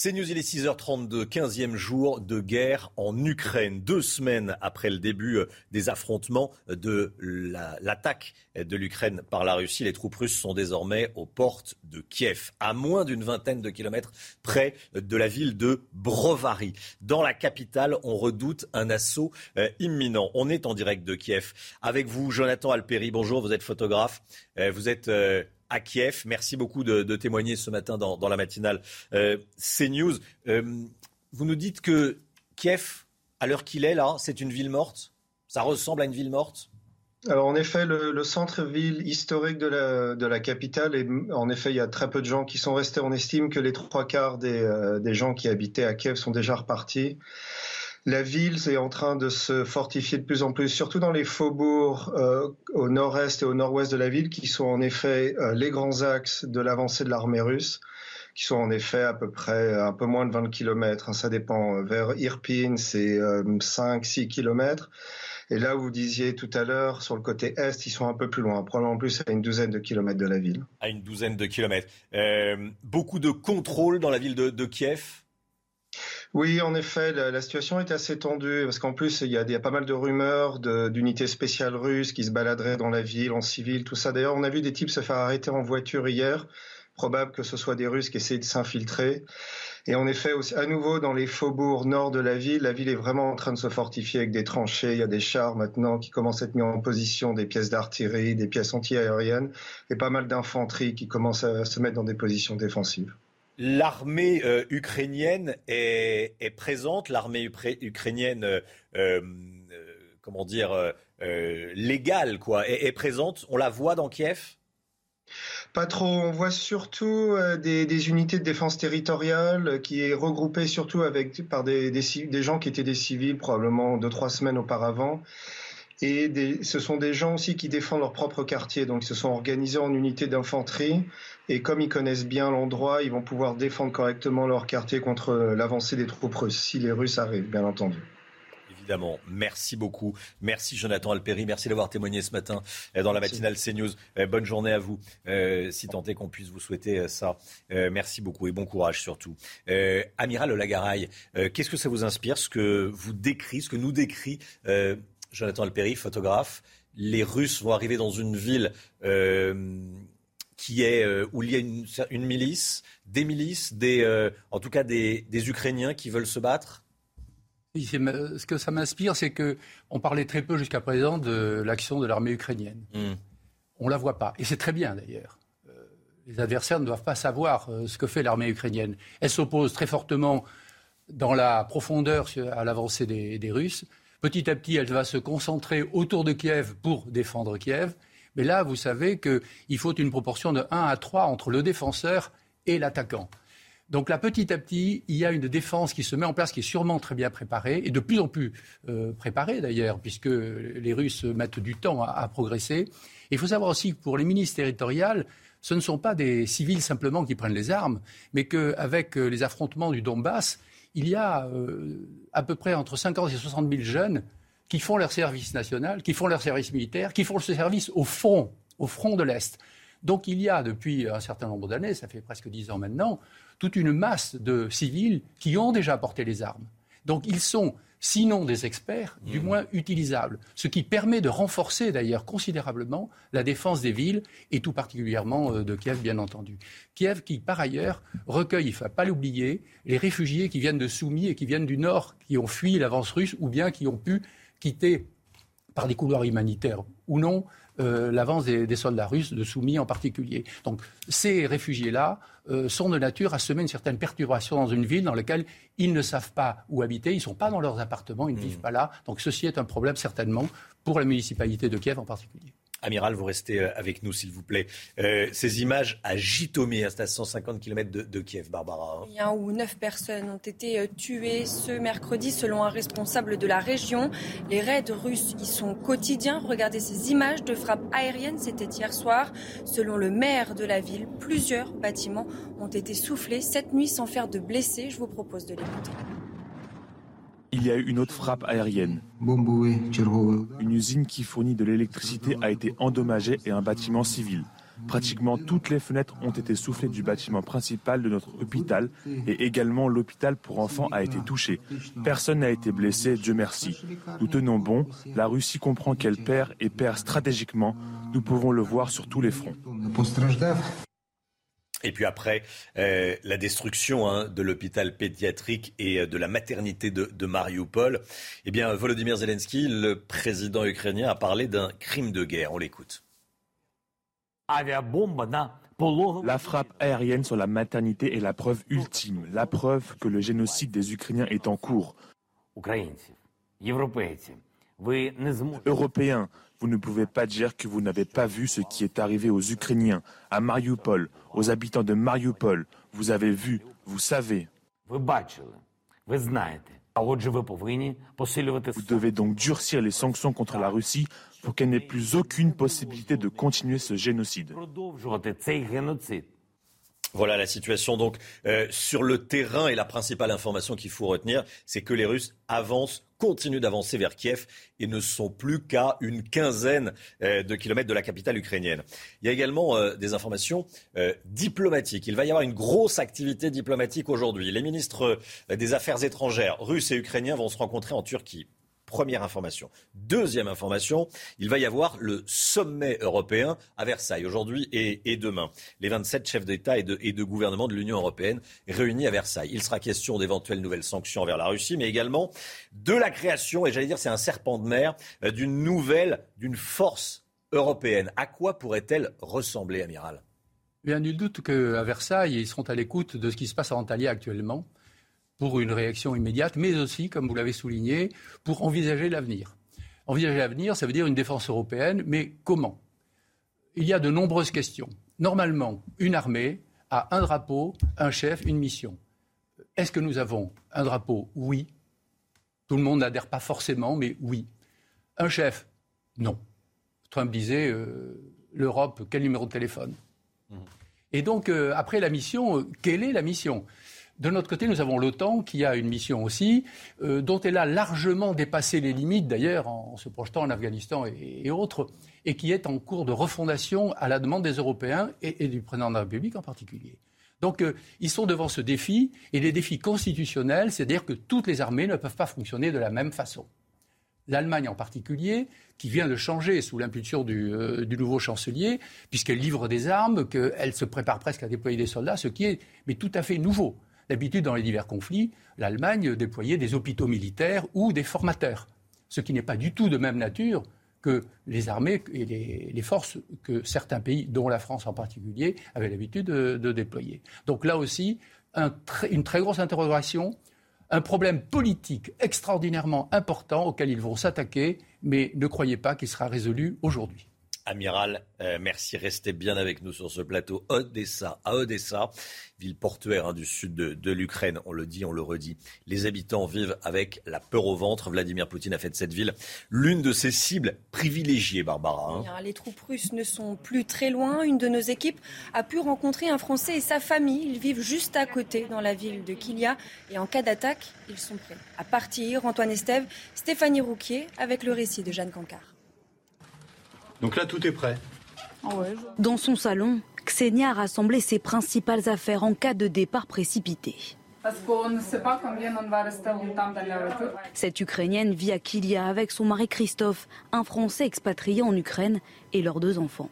C'est News, il est 6h32, 15e jour de guerre en Ukraine. Deux semaines après le début euh, des affrontements de l'attaque de l'Ukraine par la Russie, les troupes russes sont désormais aux portes de Kiev, à moins d'une vingtaine de kilomètres près de la ville de Brovary. Dans la capitale, on redoute un assaut euh, imminent. On est en direct de Kiev. Avec vous, Jonathan Alperi, bonjour, vous êtes photographe. Euh, vous êtes à Kiev. Merci beaucoup de, témoigner ce matin dans, la matinale euh, CNews. Euh, vous nous dites que Kiev, à l'heure qu'il est là, c'est une ville morte? Ça ressemble à une ville morte? Alors en effet, le, centre-ville historique de la, capitale, et en effet, il y a très peu de gens qui sont restés. On estime que les trois quarts des, euh, des gens qui habitaient à Kiev sont déjà repartis. La ville est en train de se fortifier de plus en plus, surtout dans les faubourgs euh, au nord-est et au nord-ouest de la ville, qui sont en effet euh, les grands axes de l'avancée de l'armée russe, qui sont en effet à peu près un peu moins de 20 km. Hein, ça dépend. Vers Irpin, c'est 5-6 euh, km. Et là vous disiez tout à l'heure, sur le côté est, ils sont un peu plus loin, probablement plus à une douzaine de kilomètres de la ville. À une douzaine de kilomètres. beaucoup de contrôle dans la ville de Kiev? Oui, en effet, la, situation est assez tendue parce qu'en plus, il y, a, pas mal de rumeurs d'unités spéciales russes qui se baladeraient dans la ville en civil, tout ça. D'ailleurs, on a vu des types se faire arrêter en voiture hier. Probable que ce soit des Russes qui essaient de s'infiltrer. Et en effet, à nouveau, dans les faubourgs nord de la ville, la ville est vraiment en train de se fortifier avec des tranchées. Il y a des chars maintenant qui commencent à être mis en position, des pièces d'artillerie, des pièces anti-aériennes et pas mal d'infanterie qui commencent à se mettre dans des positions défensives. L'armée euh, ukrainienne est, présente, l'armée ukrainienne, euh, euh, comment dire, légale, quoi, est, présente. On la voit dans Kiev? Pas trop. On voit surtout des, unités de défense territoriale qui est regroupée surtout avec par des, des, gens qui étaient des civils probablement deux trois semaines auparavant et ce sont des gens aussi qui défendent leur propre quartier, donc ils se sont organisés en unités d'infanterie. Et comme ils connaissent bien l'endroit, ils vont pouvoir défendre correctement leur quartier contre l'avancée des troupes russes, si les Russes arrivent, bien entendu. Évidemment. Merci beaucoup. Merci Jonathan Alperi. Merci d'avoir témoigné ce matin euh, dans la matinale CNews. Euh, bonne journée à vous, euh, si tant est qu'on puisse vous souhaiter ça. merci beaucoup et bon courage surtout. Amiral Lagaraille, qu'est-ce que ça vous inspire, ce que vous décrit, ce que nous décrit Jonathan Alperi, photographe. Les Russes vont arriver dans une ville euh, qui est euh, où il y a une, milice, des milices, des, euh, en tout cas des, Ukrainiens qui veulent se battre. ce que ça m'inspire, c'est que on parlait très peu jusqu'à présent de l'action de l'armée ukrainienne. Hmm. On la voit pas, et c'est très bien d'ailleurs. Les adversaires ne doivent pas savoir ce que fait l'armée ukrainienne. Elle s'oppose très fortement dans la profondeur à l'avancée des Russes. Petit à petit, elle va se concentrer autour de Kiev pour défendre Kiev. Mais là, vous savez qu'il faut une proportion de 1 à 3 entre le défenseur et l'attaquant. Donc là, petit à petit, il y a une défense qui se met en place, qui est sûrement très bien préparée, et de plus en plus euh, préparée d'ailleurs, puisque les Russes mettent du temps à, progresser. il faut savoir aussi que pour les ministres territoriales, ce ne sont pas des civils simplement qui prennent les armes, mais qu'avec euh, les affrontements du Donbass, il y a euh, à peu près entre 50 et 60 000 jeunes qui font leur service national, qui font leur service militaire, qui font le service au front, au front de l'Est. Donc il y a depuis un certain nombre d'années, ça fait presque dix ans maintenant, toute une masse de civils qui ont déjà porté les armes. Donc ils sont sinon des experts, du mmh. moins utilisables. Ce qui permet de renforcer d'ailleurs considérablement la défense des villes et tout particulièrement euh, de Kiev, bien entendu. Kiev qui, par ailleurs, recueille, il ne faut pas l'oublier, les réfugiés qui viennent de Soumis et qui viennent du nord, qui ont fui l'avance russe ou bien qui ont pu quitter par des couloirs humanitaires ou non euh, l'avance des, soldats russes, de Soumis en particulier. Donc ces réfugiés-là euh, sont de nature à semer une certaine perturbation dans une ville dans laquelle ils ne savent pas où habiter, ils ne sont pas dans leurs appartements, ils ne vivent mmh. pas là. Donc ceci est un problème certainement pour la municipalité de Kiev en particulier. Amiral, vous restez euh, avec nous, s'il vous plaît. Euh, ces images à Jitomir, c'est à 150 km de, Kiev, Barbara. Il y a où neuf personnes ont été euh, tuées ce mercredi, selon un responsable de la région. Les raids russes y sont quotidiens. Regardez ces images de frappes aériennes, c'était hier soir. Selon le maire de la ville, plusieurs bâtiments ont été soufflés cette nuit sans faire de blessés. Je vous propose de l'écouter. Il y a eu une autre frappe aérienne. Une usine qui fournit de l'électricité a été endommagée et un bâtiment civil. Pratiquement toutes les fenêtres ont été soufflées du bâtiment principal de notre hôpital et également l'hôpital pour enfants a été touché. Personne n'a été blessé, Dieu merci. Nous tenons bon, la Russie comprend qu'elle perd et perd stratégiquement. Nous pouvons le voir sur tous les fronts. Et puis après, euh, la destruction hein, de l'hôpital pédiatrique et euh, de la maternité de, de, Mariupol. Eh bien, Volodymyr Zelensky, le président ukrainien, a parlé d'un crime de guerre. On l'écoute. La frappe aérienne sur la maternité est la preuve ultime, la preuve que le génocide des Ukrainiens est en cours. Européens, vous ne pouvez pas dire que vous n'avez pas vu ce qui est arrivé aux Ukrainiens, à Mariupol, aux habitants de Mariupol. Vous avez vu, vous savez. Vous devez donc durcir les sanctions contre la Russie pour qu'elle n'ait plus aucune possibilité de continuer ce génocide. Voilà la situation donc euh, sur le terrain et la principale information qu'il faut retenir, c'est que les Russes avancent, continuent d'avancer vers Kiev et ne sont plus qu'à une quinzaine euh, de kilomètres de la capitale ukrainienne. Il y a également euh, des informations diplomatiques. Il va y avoir une grosse activité diplomatique aujourd'hui. Les ministres des Affaires étrangères russes et ukrainiens vont se rencontrer en Turquie. Première information. Deuxième information, il va y avoir le sommet européen à Versailles aujourd'hui et, demain. Les 27 chefs d'État et de, gouvernement de l'Union européenne réunis à Versailles. Il sera question d'éventuelles nouvelles sanctions envers la Russie, mais également de la création, et j'allais dire c'est un serpent de mer, euh, d'une nouvelle, d'une force européenne. À quoi pourrait-elle ressembler, amiral? Bien, nul doute qu'à Versailles, ils seront à l'écoute de ce qui se passe en Antalya actuellement pour une réaction immédiate, mais aussi, comme vous l'avez souligné, pour envisager l'avenir. Envisager l'avenir, ça veut dire une défense européenne, mais comment? Il y a de nombreuses questions. Normalement, une armée a un drapeau, un chef, une mission. Est-ce que nous avons un drapeau? Oui. Tout le monde n'adhère pas forcément, mais oui. Un chef? Non. Trump disait euh, l'Europe, quel numéro de téléphone? Mmh. Et donc, euh, après la mission, euh, quelle est la mission? De notre côté, nous avons l'OTAN qui a une mission aussi, euh, dont elle a largement dépassé les limites, d'ailleurs, en, se projetant en Afghanistan et, autres, et qui est en cours de refondation à la demande des Européens et, du président de la République en particulier. Donc, euh, ils sont devant ce défi, et les défis constitutionnels, c'est-à-dire que toutes les armées ne peuvent pas fonctionner de la même façon. L'Allemagne en particulier, qui vient de changer sous l'impulsion du, euh, nouveau chancelier, puisqu'elle livre des armes, qu'elle se prépare presque à déployer des soldats, ce qui est tout à fait nouveau. D'habitude, dans les divers conflits, l'Allemagne déployait des hôpitaux militaires ou des formateurs, ce qui n'est pas du tout de même nature que les armées et les, forces que certains pays, dont la France en particulier, avaient l'habitude de, déployer. Donc là aussi, une très grosse interrogation, un problème politique extraordinairement important auquel ils vont s'attaquer, mais ne croyez pas qu'il sera résolu aujourd'hui. Amiral, euh, merci. Restez bien avec nous sur ce plateau. Odessa, à Odessa, ville portuaire hein, du sud de, l'Ukraine. On le dit, on le redit. Les habitants vivent avec la peur au ventre. Vladimir Poutine a fait de cette ville l'une de ses cibles privilégiées, Barbara. Hein. Hein, les troupes russes ne sont plus très loin. Une de nos équipes a pu rencontrer un Français et sa famille. Ils vivent juste à côté, dans la ville de Kilia. Et en cas d'attaque, ils sont prêts à partir. Antoine Estève, Stéphanie Rouquier, avec le récit de Jeanne Cancard. Donc là, tout est prêt. Ah dans son salon, Xenia a rassemblé ses principales affaires en cas de départ précipité. Cette Ukrainienne vit à Kilia avec son mari Christophe, un Français expatrié en Ukraine, et leurs deux enfants.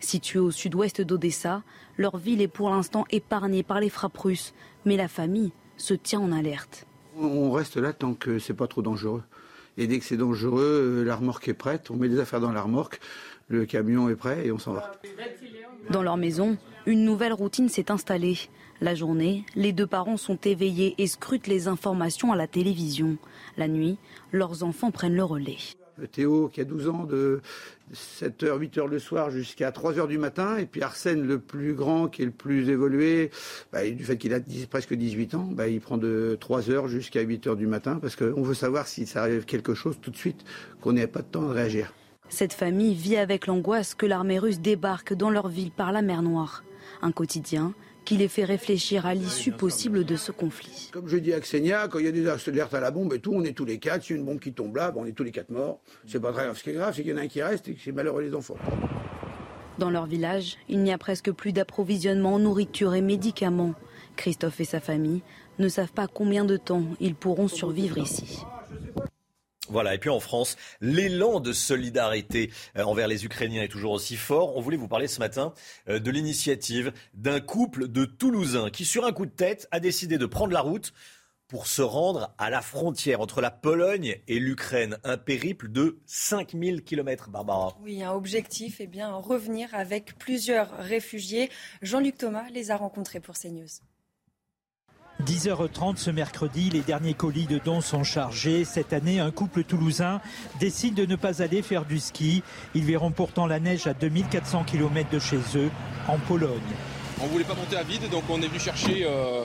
Située au sud-ouest d'Odessa, leur ville est pour l'instant épargnée par les frappes russes, mais la famille se tient en alerte. On reste là tant que c'est pas trop dangereux. Et dès que c'est dangereux, euh, la remorque est prête, on met les affaires dans la remorque, le camion est prêt et on s'en va. Dans leur maison, une nouvelle routine s'est installée. La journée, les deux parents sont éveillés et scrutent les informations à la télévision. La nuit, leurs enfants prennent le relais. Théo, qui a 12 ans, de 7h, 8h le soir jusqu'à 3h du matin. Et puis Arsène, le plus grand, qui est le plus évolué, bah, du fait qu'il a presque 18 ans, bah, il prend de 3h jusqu'à 8h du matin parce qu'on veut savoir si ça arrive quelque chose tout de suite, qu'on n'ait pas de temps de réagir. Cette famille vit avec l'angoisse que l'armée russe débarque dans leur ville par la mer Noire. Un quotidien qui les fait réfléchir à l'issue possible de ce conflit. Comme je dis à Xenia, quand il y a des alertes à la bombe et tout, on est tous les quatre. Si une bombe qui tombe là, on est tous les quatre morts. C'est pas grave. Ce qui est grave, c'est qu'il y en a un qui reste et que c'est malheureux les enfants. Dans leur village, il n'y a presque plus d'approvisionnement en nourriture et médicaments. Christophe et sa famille ne savent pas combien de temps ils pourront survivre ici. Voilà, et puis en France, l'élan de solidarité euh, envers les Ukrainiens est toujours aussi fort. On voulait vous parler ce matin euh, de l'initiative d'un couple de Toulousains qui, sur un coup de tête, a décidé de prendre la route pour se rendre à la frontière entre la Pologne et l'Ukraine. Un périple de 5000 km, Barbara. Oui, un objectif, eh bien, revenir avec plusieurs réfugiés. Jean-Luc Thomas les a rencontrés pour CNews. 10h30 ce mercredi, les derniers colis de dons sont chargés. Cette année, un couple toulousain décide de ne pas aller faire du ski. Ils verront pourtant la neige à 2400 km de chez eux, en Pologne. On ne voulait pas monter à vide, donc on est venu chercher euh,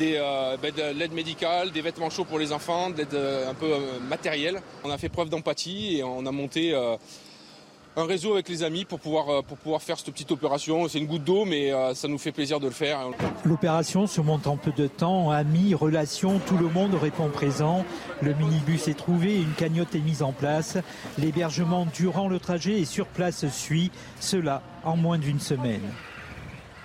euh, ben, de l'aide médicale, des vêtements chauds pour les enfants, de l'aide euh, un peu matérielle. On a fait preuve d'empathie et on a monté un réseau avec les amis pour pouvoir, euh, pour pouvoir faire cette petite opération. C'est une goutte d'eau, mais euh, ça nous fait plaisir de le faire. L'opération se monte en peu de temps. Amis, relations, tout le monde répond présent. Le minibus est trouvé, une cagnotte est mise en place. L'hébergement durant le trajet et sur place suit. Cela en moins d'une semaine.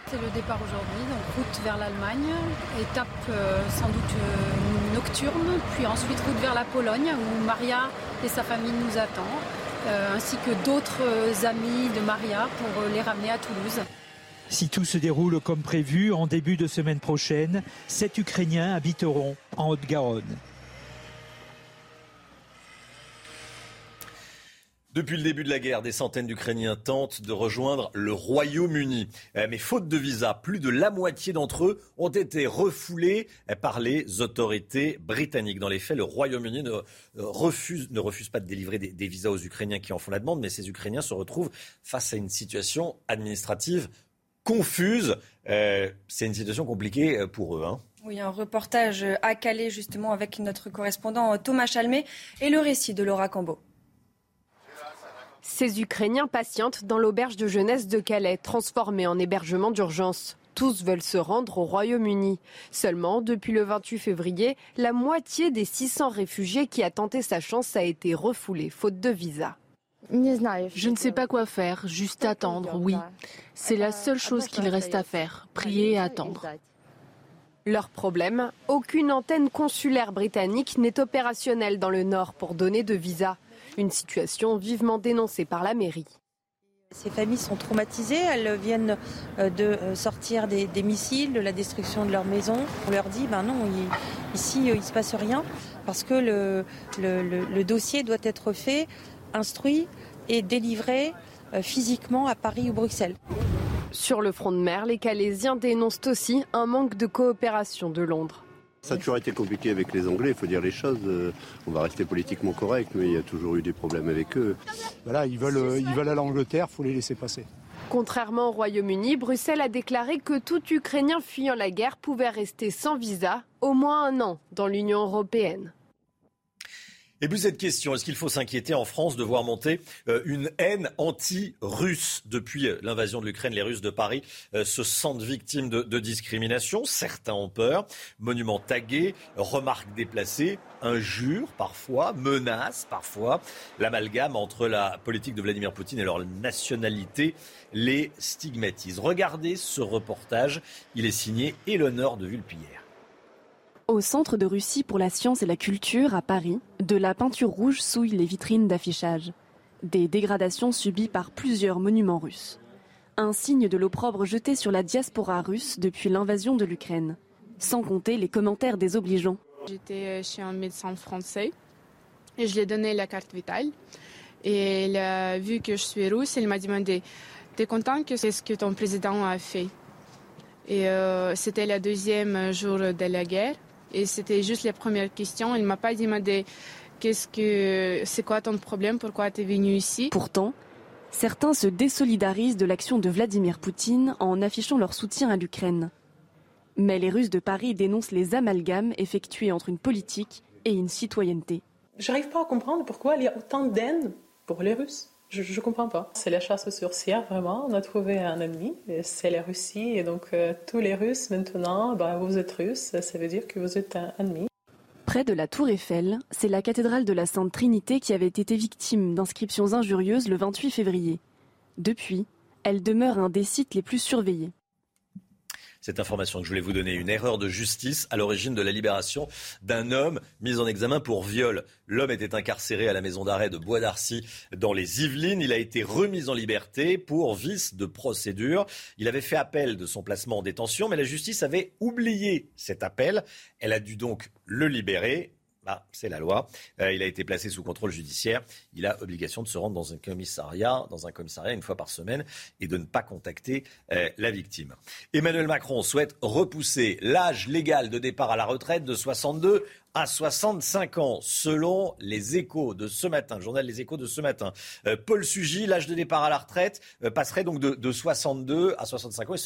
C'est le départ aujourd'hui, donc route vers l'Allemagne, étape euh, sans doute nocturne, puis ensuite route vers la Pologne où Maria et sa famille nous attendent. Euh, ainsi que d'autres euh, amis de Maria pour euh, les ramener à Toulouse. Si tout se déroule comme prévu, en début de semaine prochaine, sept Ukrainiens habiteront en Haute-Garonne. Depuis le début de la guerre, des centaines d'Ukrainiens tentent de rejoindre le Royaume-Uni. Euh, mais faute de visa, plus de la moitié d'entre eux ont été refoulés euh, par les autorités britanniques. Dans les faits, le Royaume-Uni ne euh, refuse, ne refuse pas de délivrer des, visas aux Ukrainiens qui en font la demande, mais ces Ukrainiens se retrouvent face à une situation administrative confuse. c'est une situation compliquée pour eux. Hein. Oui, un reportage à Calais justement avec notre correspondant Thomas Chalmé et le récit de Laura Cambo. Ces Ukrainiens patientent dans l'auberge de jeunesse de Calais, transformée en hébergement d'urgence. Tous veulent se rendre au Royaume-Uni. Seulement, depuis le 28 février, la moitié des 600 réfugiés qui a tenté sa chance a été refoulée, faute de visa. Je ne sais pas quoi faire, juste attendre, oui. C'est la seule chose qu'il reste à faire, prier et attendre. Leur problème, aucune antenne consulaire britannique n'est opérationnelle dans le nord pour donner de visa. Une situation vivement dénoncée par la mairie. Ces familles sont traumatisées, elles viennent euh, de euh, sortir des, missiles, de la destruction de leur maison. On leur dit, ben non, ici euh, il ne se passe rien, parce que le, le, dossier doit être fait, instruit et délivré physiquement à Paris ou Bruxelles. Sur le front de mer, les Calaisiens dénoncent aussi un manque de coopération de Londres. Ça a toujours été compliqué avec les Anglais, il faut dire les choses. Euh, on va rester politiquement correct, mais il y a toujours eu des problèmes avec eux. Voilà, ils veulent, euh, ils veulent aller en Angleterre, il faut les laisser passer. Contrairement au Royaume-Uni, Bruxelles a déclaré que tout Ukrainien fuyant la guerre pouvait rester sans visa au moins un an dans l'Union européenne. Et puis cette question, est-ce qu'il faut s'inquiéter en France de voir monter euh, une haine anti-russe Depuis euh, l'invasion de l'Ukraine, les Russes de Paris euh, se sentent victimes de, discrimination? Certains ont peur. Monuments tagués, remarques déplacées, injures parfois, menaces parfois. L'amalgame entre la politique de Vladimir Poutine et leur nationalité les stigmatise. Regardez ce reportage. Il est signé l'honneur de Vulpillère. Au Centre de Russie pour la science et la culture à Paris, de la peinture rouge souille les vitrines d'affichage. Des dégradations subies par plusieurs monuments russes. Un signe de l'opprobre jeté sur la diaspora russe depuis l'invasion de l'Ukraine. Sans compter les commentaires désobligeants. J'étais chez un médecin français et je lui ai donné la carte vitale. Et a vu que je suis russe, il m'a demandé T'es content que c'est ce que ton président a fait Et euh, c'était le deuxième jour de la guerre. Et c'était juste la première question. Il m'a pas demandé qu'est-ce que c'est quoi ton problème, pourquoi tu es venu ici? Pourtant, certains se désolidarisent de l'action de Vladimir Poutine en affichant leur soutien à l'Ukraine. Mais les Russes de Paris dénoncent les amalgames effectués entre une politique et une citoyenneté. J'arrive pas à comprendre pourquoi il y a autant d'haine pour les Russes. Je ne comprends pas. C'est la chasse aux sorcières, vraiment. On a trouvé un ennemi, c'est la Russie. Et donc, euh, tous les Russes, maintenant, bah, vous êtes Russes, ça veut dire que vous êtes un ennemi. Près de la Tour Eiffel, c'est la cathédrale de la Sainte Trinité qui avait été victime d'inscriptions injurieuses le 28 février. Depuis, elle demeure un des sites les plus surveillés cette information que je voulais vous donner. Une erreur de justice à l'origine de la libération d'un homme mis en examen pour viol. L'homme était incarcéré à la maison d'arrêt de Bois d'Arcy dans les Yvelines. Il a été remis en liberté pour vice de procédure. Il avait fait appel de son placement en détention, mais la justice avait oublié cet appel. Elle a dû donc le libérer. Ah, c'est la loi. Euh, il a été placé sous contrôle judiciaire. Il a obligation de se rendre dans un commissariat, dans un commissariat une fois par semaine et de ne pas contacter euh, la victime. Emmanuel Macron souhaite repousser l'âge légal de départ à la retraite de 62 à 65 ans, selon les échos de ce matin, le journal Les échos de ce matin. Euh, Paul Sugy, l'âge de départ à la retraite euh, passerait donc de, 62 à 65 ans. Il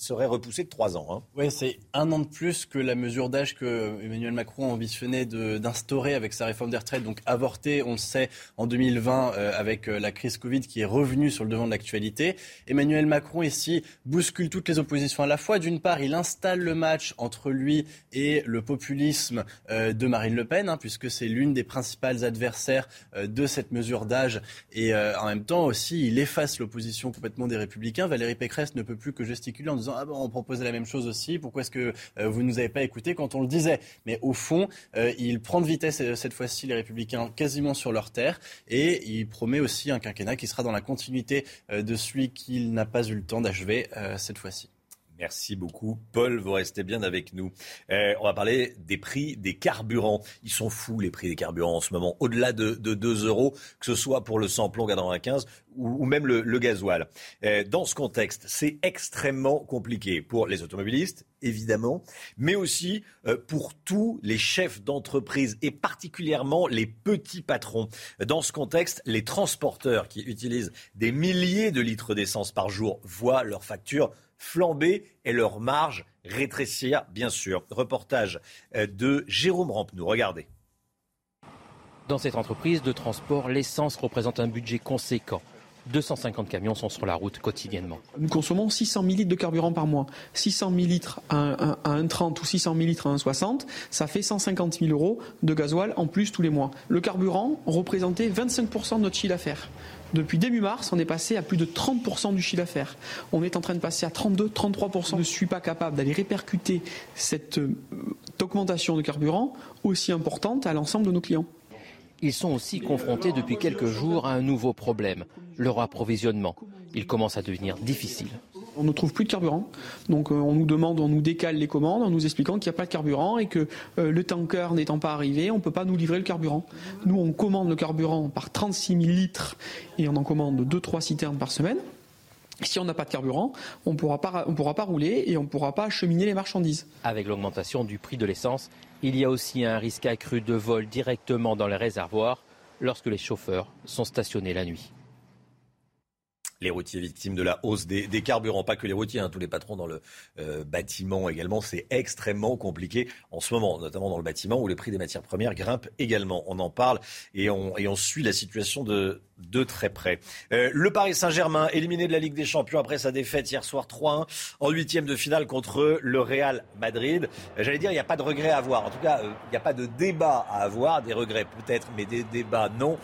serait, repoussé de 3 ans. Hein. Oui, c'est un an de plus que la mesure d'âge que Emmanuel Macron ambitionnait d'instaurer avec sa réforme des retraites, donc avortée, on le sait, en 2020 euh, avec la crise Covid qui est revenue sur le devant de l'actualité. Emmanuel Macron ici bouscule toutes les oppositions à la fois. D'une part, il installe le match entre lui et le populisme. Euh, de Marine Le Pen, hein, puisque c'est l'une des principales adversaires euh, de cette mesure d'âge. Et euh, en même temps aussi, il efface l'opposition complètement des Républicains. Valérie Pécresse ne peut plus que gesticuler en disant ah bon, on proposait la même chose aussi. Pourquoi est-ce que vous nous avez pas écouté quand on le disait? Mais au fond, il prend de vitesse cette fois-ci les Républicains quasiment sur leur terre et il promet aussi un quinquennat qui sera dans la continuité de celui qu'il n'a pas eu le temps d'achever cette fois-ci. Merci beaucoup, Paul. Vous restez bien avec nous. Euh, on va parler des prix des carburants. Ils sont fous, les prix des carburants en ce moment. Au-delà de, de 2 euros, que ce soit pour le samplon 95 ou, ou même le, le gasoil. Euh, dans ce contexte, c'est extrêmement compliqué pour les automobilistes, évidemment, mais aussi euh, pour tous les chefs d'entreprise et particulièrement les petits patrons. Dans ce contexte, les transporteurs qui utilisent des milliers de litres d'essence par jour voient leur facture flamber et leur marge rétrécir, bien sûr. Reportage euh, de Jérôme Rampenou. Regardez. Dans cette entreprise de transport, l'essence représente un budget conséquent. 250 camions sont sur la route quotidiennement. Nous consommons 600 000 litres de carburant par mois. 600 000 litres à 1,30 ou 600 000 litres à 1,60, ça fait 150 000 euros de gasoil en plus tous les mois. Le carburant représentait 25% de notre chiffre d'affaires. Depuis début mars, on est passé à plus de 30% du chiffre d'affaires. On est en train de passer à 32, 33%. Je ne suis pas capable d'aller répercuter cette euh, augmentation de carburant aussi importante à l'ensemble de nos clients. Ils sont aussi confrontés depuis quelques jours à un nouveau problème, leur approvisionnement. Il commence à devenir difficile. On ne trouve plus de carburant. Donc euh, on nous demande, on nous décale les commandes en nous expliquant qu'il n'y a pas de carburant et que euh, le tanker n'étant pas arrivé, on ne peut pas nous livrer le carburant. Nous, on commande le carburant par 36 000 litres et on en commande 2-3 citernes par semaine. si on n'a pas de carburant, on ne pourra pas rouler et on ne pourra pas acheminer les marchandises. Avec l'augmentation du prix de l'essence, il y a aussi un risque accru de vol directement dans les réservoirs lorsque les chauffeurs sont stationnés la nuit les routiers victimes de la hausse des, carburants. Pas que les routiers, hein, tous les patrons dans le euh, bâtiment également. C'est extrêmement compliqué en ce moment, notamment dans le bâtiment où le prix des matières premières grimpe également. On en parle et et on suit la situation de, de très près. Euh, le Paris Saint-Germain, éliminé de la Ligue des Champions après sa défaite hier soir 3-1 en huitième de finale contre le Real Madrid. Euh, j'allais dire, il n'y a pas de regret à avoir. En tout cas, il n'y a pas de débat à avoir. Des regrets peut-être, mais des débats non.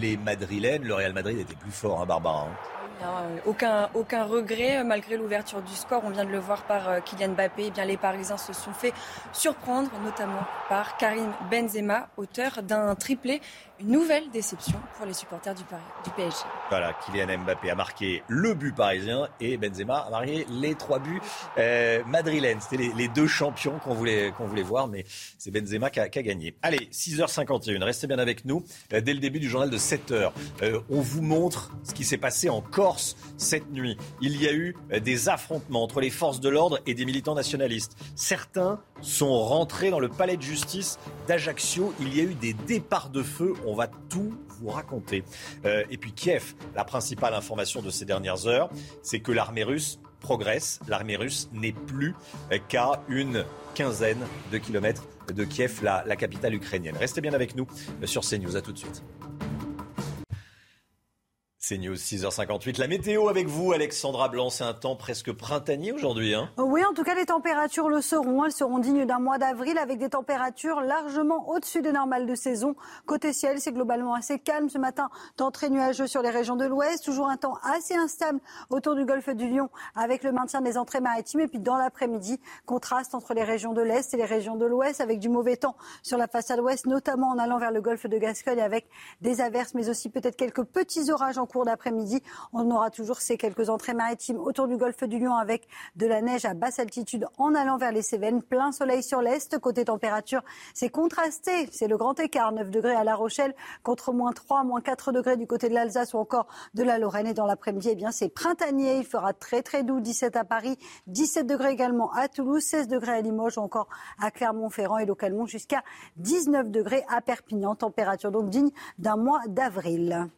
les Madrilènes, le Real Madrid était plus fort, hein, Barbara. Hein. Euh, aucun, aucun regret euh, malgré l'ouverture du score. On vient de le voir par euh, Kylian Mbappé. Eh bien, les Parisiens se sont fait surprendre, notamment par Karim Benzema, auteur d'un triplé nouvelle déception pour les supporters du, du PSG. Voilà, Kylian Mbappé a marqué le but parisien et Benzema a marqué les trois buts euh, madrilènes. C'était les, deux champions qu'on voulait, qu'on voulait voir, mais c'est Benzema qui a, gagné. Allez, 6h51, restez bien avec nous. Euh, dès le début du journal de 7h, euh, on vous montre ce qui s'est passé en Corse cette nuit. Il y a eu euh, des affrontements entre les forces de l'ordre et des militants nationalistes. Certains sont rentrés dans le palais de justice d'Ajaccio. Il y a eu des départs de feu. On va tout vous raconter. Euh, et puis Kiev, la principale information de ces dernières heures, c'est que l'armée russe progresse. L'armée russe n'est plus qu'à une quinzaine de kilomètres de Kiev, la, la capitale ukrainienne. Restez bien avec nous sur CNews. À tout de suite. C'est News 6h58. La météo avec vous, Alexandra Blanc. C'est un temps presque printanier aujourd'hui. Hein oui, en tout cas, les températures le seront. Elles seront dignes d'un mois d'avril avec des températures largement au-dessus des normales de saison. Côté ciel, c'est globalement assez calme ce matin. Temps très nuageux sur les régions de l'ouest. Toujours un temps assez instable autour du golfe du Lion avec le maintien des entrées maritimes. Et puis dans l'après-midi, contraste entre les régions de l'est et les régions de l'ouest avec du mauvais temps sur la façade ouest, notamment en allant vers le golfe de Gascogne avec des averses, mais aussi peut-être quelques petits orages en cours d'après-midi. On aura toujours ces quelques entrées maritimes autour du golfe du Lion avec de la neige à basse altitude en allant vers les Cévennes. Plein soleil sur l'est. Côté température, c'est contrasté. C'est le grand écart. 9 degrés à La Rochelle contre moins 3, moins 4 degrés du côté de l'Alsace ou encore de la Lorraine. Et dans l'après-midi, eh bien, c'est printanier. Il fera très très doux. 17 à Paris, 17 degrés également à Toulouse, 16 degrés à Limoges ou encore à Clermont-Ferrand et localement jusqu'à 19 degrés à Perpignan. Température donc digne d'un mois d'avril.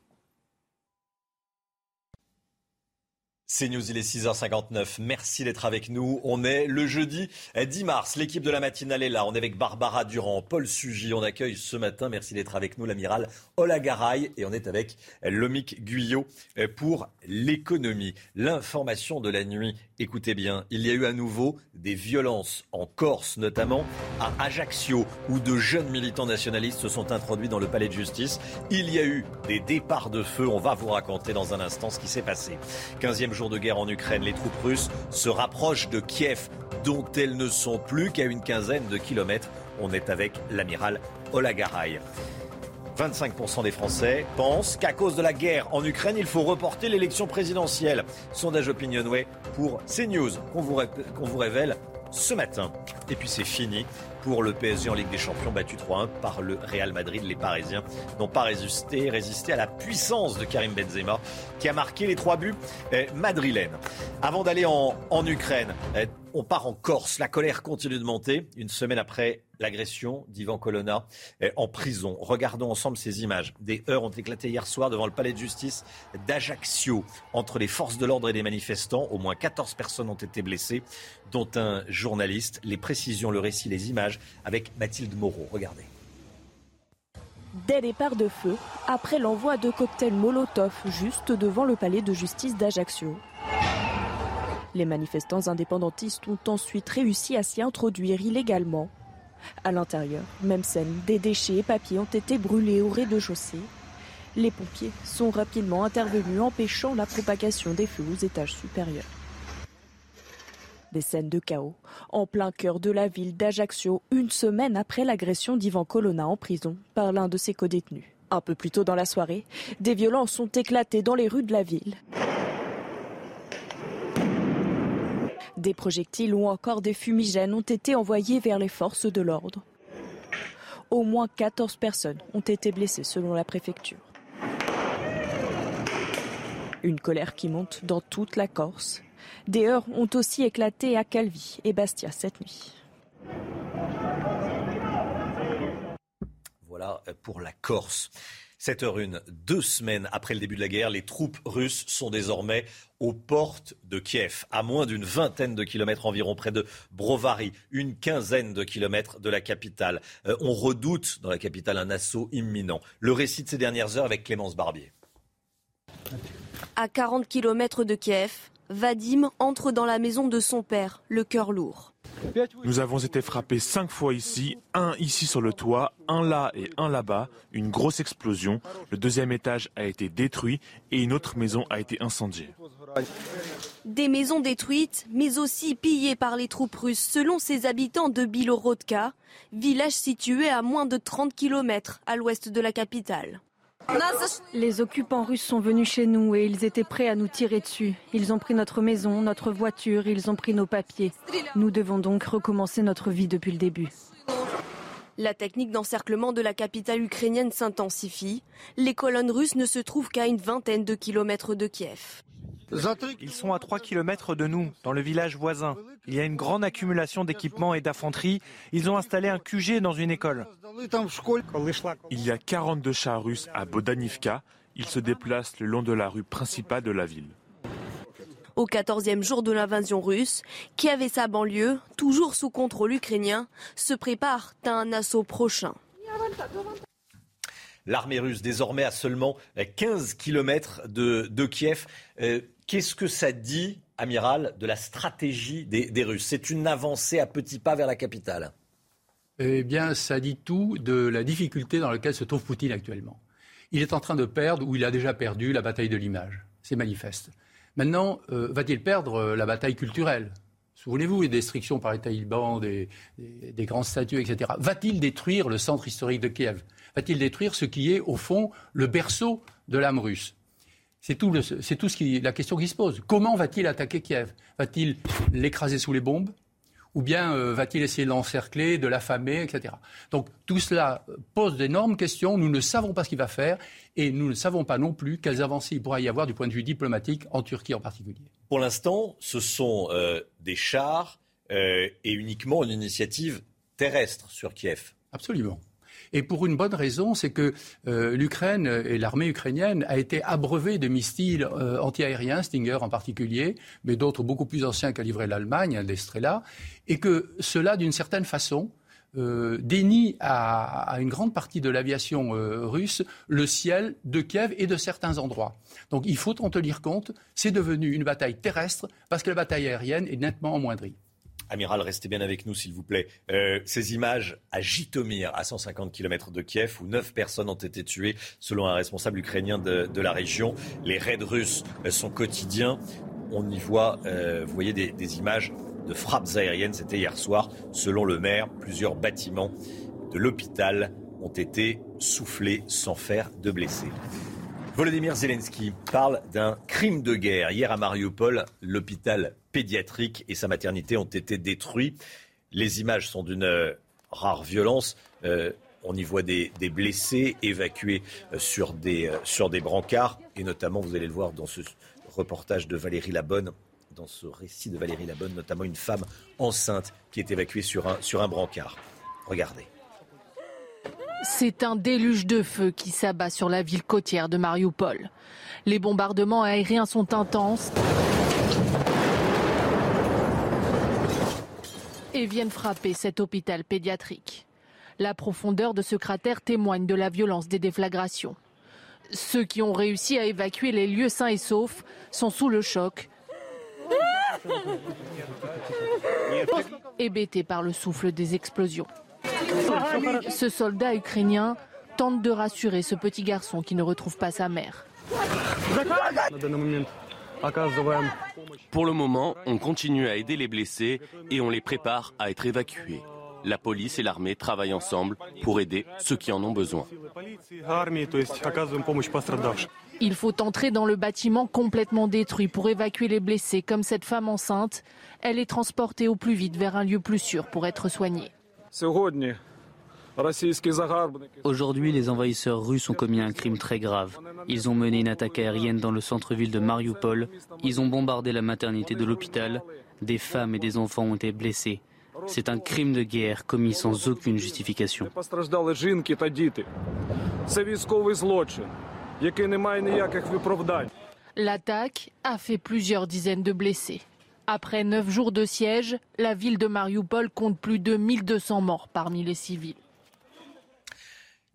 C'est News, il est 6h59. Merci d'être avec nous. On est le jeudi 10 mars. L'équipe de la matinale est là. On est avec Barbara Durand, Paul Sugy. On accueille ce matin, merci d'être avec nous, l'amiral Ola Garay. Et on est avec Lomic Guyot pour l'économie. L'information de la nuit, écoutez bien, il y a eu à nouveau des violences en Corse, notamment à Ajaccio, où de jeunes militants nationalistes se sont introduits dans le palais de justice. Il y a eu des départs de feu. On va vous raconter dans un instant ce qui s'est passé. 15e jour de guerre en Ukraine, les troupes russes se rapprochent de Kiev, dont elles ne sont plus qu'à une quinzaine de kilomètres. On est avec l'amiral Olagaray. 25% des Français pensent qu'à cause de la guerre en Ukraine, il faut reporter l'élection présidentielle. Sondage Opinionway pour CNews qu'on vous, qu'on vous révèle ce matin. Et puis c'est fini pour le PSG en Ligue des Champions, battu 3-1 par le Real Madrid. Les Parisiens n'ont pas résisté, résisté à la puissance de Karim Benzema, qui a marqué les trois buts eh, madrilènes. Avant d'aller en, en Ukraine, eh, on part en Corse. La colère continue de monter une semaine après l'agression d'Ivan Colonna eh, en prison. Regardons ensemble ces images. Des heurts ont éclaté hier soir devant le palais de justice d'Ajaccio entre les forces de l'ordre et les manifestants. Au moins 14 personnes ont été blessées, dont un journaliste. Les précisions, le récit, les images avec Mathilde Moreau. Regardez. Dès départ de feu, après l'envoi de cocktails Molotov juste devant le palais de justice d'Ajaccio. Les manifestants indépendantistes ont ensuite réussi à s'y introduire illégalement. À l'intérieur, même scène, des déchets et papiers ont été brûlés au rez-de-chaussée. Les pompiers sont rapidement intervenus empêchant la propagation des feux aux étages supérieurs. Des scènes de chaos en plein cœur de la ville d'Ajaccio, une semaine après l'agression d'Ivan Colonna en prison par l'un de ses codétenus. Un peu plus tôt dans la soirée, des violences ont éclaté dans les rues de la ville. Des projectiles ou encore des fumigènes ont été envoyés vers les forces de l'ordre. Au moins 14 personnes ont été blessées selon la préfecture. Une colère qui monte dans toute la Corse. Des heurts ont aussi éclaté à Calvi et Bastia cette nuit. Voilà pour la Corse. 7h01, deux semaines après le début de la guerre, les troupes russes sont désormais aux portes de Kiev, à moins d'une vingtaine de kilomètres environ, près de Brovary, une quinzaine de kilomètres de la capitale. Euh, on redoute dans la capitale un assaut imminent. Le récit de ces dernières heures avec Clémence Barbier. À 40 kilomètres de Kiev, Vadim entre dans la maison de son père, le cœur lourd. Nous avons été frappés cinq fois ici, un ici sur le toit, un là et un là-bas, une grosse explosion. Le deuxième étage a été détruit et une autre maison a été incendiée. Des maisons détruites, mais aussi pillées par les troupes russes, selon ses habitants de Bilorodka, village situé à moins de 30 km à l'ouest de la capitale. Les occupants russes sont venus chez nous et ils étaient prêts à nous tirer dessus. Ils ont pris notre maison, notre voiture, ils ont pris nos papiers. Nous devons donc recommencer notre vie depuis le début. La technique d'encerclement de la capitale ukrainienne s'intensifie. Les colonnes russes ne se trouvent qu'à une vingtaine de kilomètres de Kiev. Ils sont à 3 km de nous, dans le village voisin. Il y a une grande accumulation d'équipements et d'infanterie. Ils ont installé un QG dans une école. Il y a 42 chars russes à Bodanivka. Ils se déplacent le long de la rue principale de la ville. Au 14e jour de l'invasion russe, Kiev et sa banlieue, toujours sous contrôle ukrainien, se préparent à un assaut prochain. L'armée russe, désormais à seulement 15 km de, de Kiev. Euh, Qu'est-ce que ça dit, amiral, de la stratégie des, Russes? C'est une avancée à petits pas vers la capitale Eh bien, ça dit tout de la difficulté dans laquelle se trouve Poutine actuellement. Il est en train de perdre, ou il a déjà perdu, la bataille de l'image. C'est manifeste. Maintenant, euh, va-t-il perdre euh, la bataille culturelle? Souvenez-vous des destructions par les talibans, des grandes statues, etc. Va-t-il détruire le centre historique de Kiev? Va-t-il détruire ce qui est, au fond, le berceau de l'âme russe? C'est tout, le, c'est tout ce qui, la question qui se pose. Comment va-t-il attaquer Kiev? Va-t-il l'écraser sous les bombes? Ou bien euh, va-t-il essayer de l'encercler, de l'affamer, etc. Donc tout cela pose d'énormes questions. Nous ne savons pas ce qu'il va faire et nous ne savons pas non plus quelles avancées il pourra y avoir du point de vue diplomatique, en Turquie en particulier. Pour l'instant, ce sont euh, des chars euh, et uniquement une initiative terrestre sur Kiev. Absolument. Et pour une bonne raison, c'est que euh, l'Ukraine et l'armée ukrainienne a été abreuvée de missiles euh, antiaériens, Stinger en particulier, mais d'autres beaucoup plus anciens qu'a livré l'Allemagne, des Strela, et que cela, d'une certaine façon, euh, dénie à, une grande partie de l'aviation russe le ciel de Kiev et de certains endroits. Donc il faut en tenir compte, c'est devenu une bataille terrestre parce que la bataille aérienne est nettement amoindrie. Amiral, restez bien avec nous, s'il vous plaît. Euh, ces images à Jitomir, à 150 km de Kiev, où neuf personnes ont été tuées, selon un responsable ukrainien de, la région. Les raids russes sont quotidiens. On y voit, euh, vous voyez, des, des, images de frappes aériennes. C'était hier soir. Selon le maire, plusieurs bâtiments de l'hôpital ont été soufflés sans faire de blessés. Volodymyr Zelensky parle d'un crime de guerre. Hier à Mariupol, l'hôpital pédiatrique et sa maternité ont été détruits. Les images sont d'une euh, rare violence. Euh, on y voit des, blessés évacués euh, sur des, sur des brancards. Et notamment, vous allez le voir dans ce reportage de Valérie Labonne, dans ce récit de Valérie Labonne, notamment une femme enceinte qui est évacuée sur un, sur un brancard. Regardez. C'est un déluge de feu qui s'abat sur la ville côtière de Mariupol. Les bombardements aériens sont intenses et viennent frapper cet hôpital pédiatrique. La profondeur de ce cratère témoigne de la violence des déflagrations. Ceux qui ont réussi à évacuer les lieux sains et saufs sont sous le choc, hébétés par le souffle des explosions. Ce soldat ukrainien tente de rassurer ce petit garçon qui ne retrouve pas sa mère. Pour le moment, on continue à aider les blessés et on les prépare à être évacués. La police et l'armée travaillent ensemble pour aider ceux qui en ont besoin. Il faut entrer dans le bâtiment complètement détruit pour évacuer les blessés, comme cette femme enceinte. Elle est transportée au plus vite vers un lieu plus sûr pour être soignée. Aujourd'hui, les envahisseurs russes ont commis un crime très grave. Ils ont mené une attaque aérienne dans le centre-ville de Mariupol. Ils ont bombardé la maternité de l'hôpital. Des femmes et des enfants ont été blessés. C'est un crime de guerre commis sans aucune justification. L'attaque a fait plusieurs dizaines de blessés. Après neuf jours de siège, la ville de Mariupol compte plus de 1200 morts parmi les civils.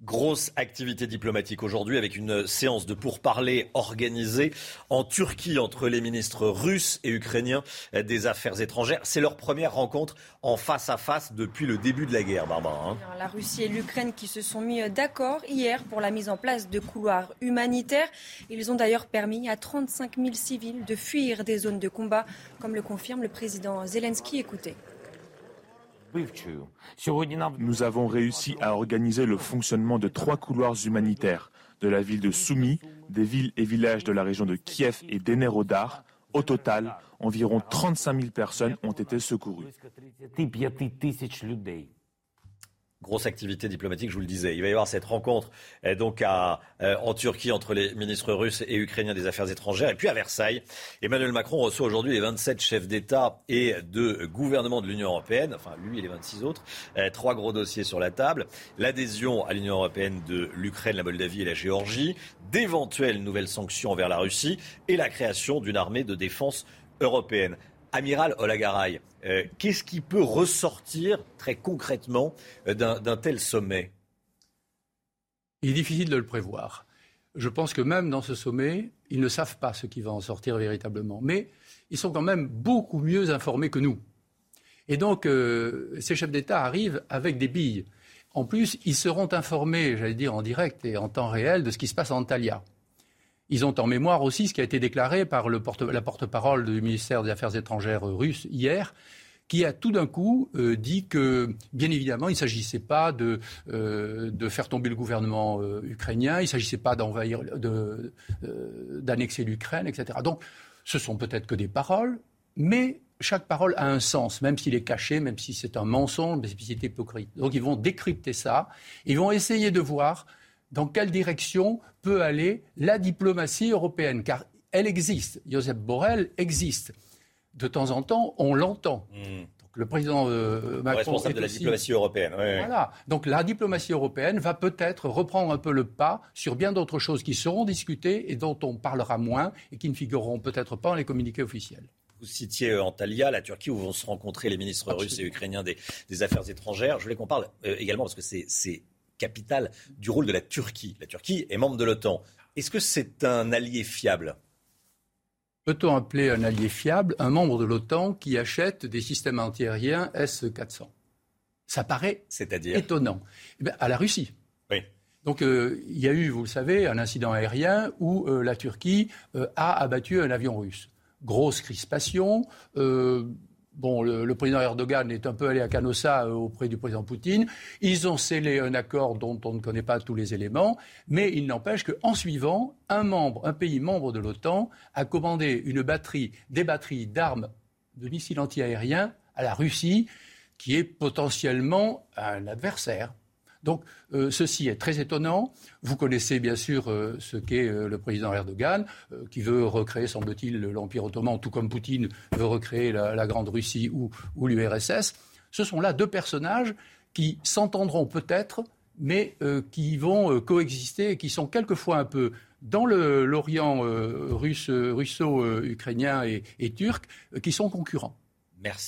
Grosse activité diplomatique aujourd'hui avec une séance de pourparlers organisée en Turquie entre les ministres russes et ukrainiens des Affaires étrangères. C'est leur première rencontre en face à face depuis le début de la guerre, Barbara. Hein. La Russie et l'Ukraine qui se sont mis d'accord hier pour la mise en place de couloirs humanitaires. Ils ont d'ailleurs permis à 35 000 civils de fuir des zones de combat, comme le confirme le président Zelensky. Écoutez. Nous avons réussi à organiser le fonctionnement de trois couloirs humanitaires de la ville de Soumy, des villes et villages de la région de Kiev et d'Enerodar. Au total, environ 35 000 personnes ont été secourues. Grosse activité diplomatique, je vous le disais. Il va y avoir cette rencontre euh, donc euh, en Turquie entre les ministres russes et ukrainiens des Affaires étrangères. Et puis à Versailles, Emmanuel Macron reçoit aujourd'hui les 27 chefs d'État et de gouvernement de l'Union européenne, enfin lui et les 26 autres. Euh, trois gros dossiers sur la table. L'adhésion à l'Union européenne de l'Ukraine, la Moldavie et la Géorgie, d'éventuelles nouvelles sanctions envers la Russie et la création d'une armée de défense européenne. Amiral Olagaray, euh, qu'est-ce qui peut ressortir très concrètement euh, d'un tel sommet? Il est difficile de le prévoir. Je pense que même dans ce sommet, ils ne savent pas ce qui va en sortir véritablement. Mais ils sont quand même beaucoup mieux informés que nous. Et donc, euh, ces chefs d'État arrivent avec des billes. En plus, ils seront informés, j'allais dire, en direct et en temps réel de ce qui se passe en Antalya. Ils ont en mémoire aussi ce qui a été déclaré par la porte-parole du ministère des Affaires étrangères russe hier, qui a tout d'un coup euh, dit que, bien évidemment, il ne s'agissait pas de, euh, de, faire tomber le gouvernement euh, ukrainien, il ne s'agissait pas d'envahir, d'annexer l'Ukraine, etc. Donc, ce sont peut-être que des paroles, mais chaque parole a un sens, même s'il est caché, même si c'est un mensonge, même si c'est hypocrite. Donc, ils vont décrypter ça, ils vont essayer de voir dans quelle direction peut aller la diplomatie européenne, car elle existe. Joseph Borrell existe. De temps en temps, on l'entend. Hmm. le président euh, Macron responsable de la diplomatie européenne. Voilà. Donc la diplomatie européenne va peut-être reprendre un peu le pas sur bien d'autres choses qui seront discutées et dont on parlera moins et qui ne figureront peut-être pas dans les communiqués officiels. Vous citiez euh, Antalya, la Turquie, où vont se rencontrer les ministres russes et ukrainiens des, Affaires étrangères. Je voulais qu'on parle euh, également, parce que c'est capitale du rôle de la Turquie. La Turquie est membre de l'OTAN. Est-ce que c'est un allié fiable? Peut-on appeler un allié fiable un membre de l'OTAN qui achète des systèmes antiaériens S-400 Ça paraît étonnant. Eh à la Russie. Oui. Donc euh, il y a eu, vous le savez, un incident aérien où euh, la Turquie euh, a abattu un avion russe. Grosse crispation. Bon, le, président Erdogan est un peu allé à Canossa euh, auprès du président Poutine. Ils ont scellé un accord dont on ne connaît pas tous les éléments, mais il n'empêche qu'en suivant, un membre, un pays membre de l'OTAN a commandé une batterie, des batteries d'armes de missiles antiaériens à la Russie, qui est potentiellement un adversaire. Donc euh, ceci est très étonnant. Vous connaissez bien sûr euh, ce qu'est euh, le président Erdogan, qui veut recréer, semble-t-il, l'Empire ottoman, tout comme Poutine veut recréer la, Grande Russie ou, l'URSS. Ce sont là deux personnages qui s'entendront peut-être, mais qui vont coexister et qui sont quelquefois un peu dans l'Orient russo-ukrainien et turc, qui sont concurrents.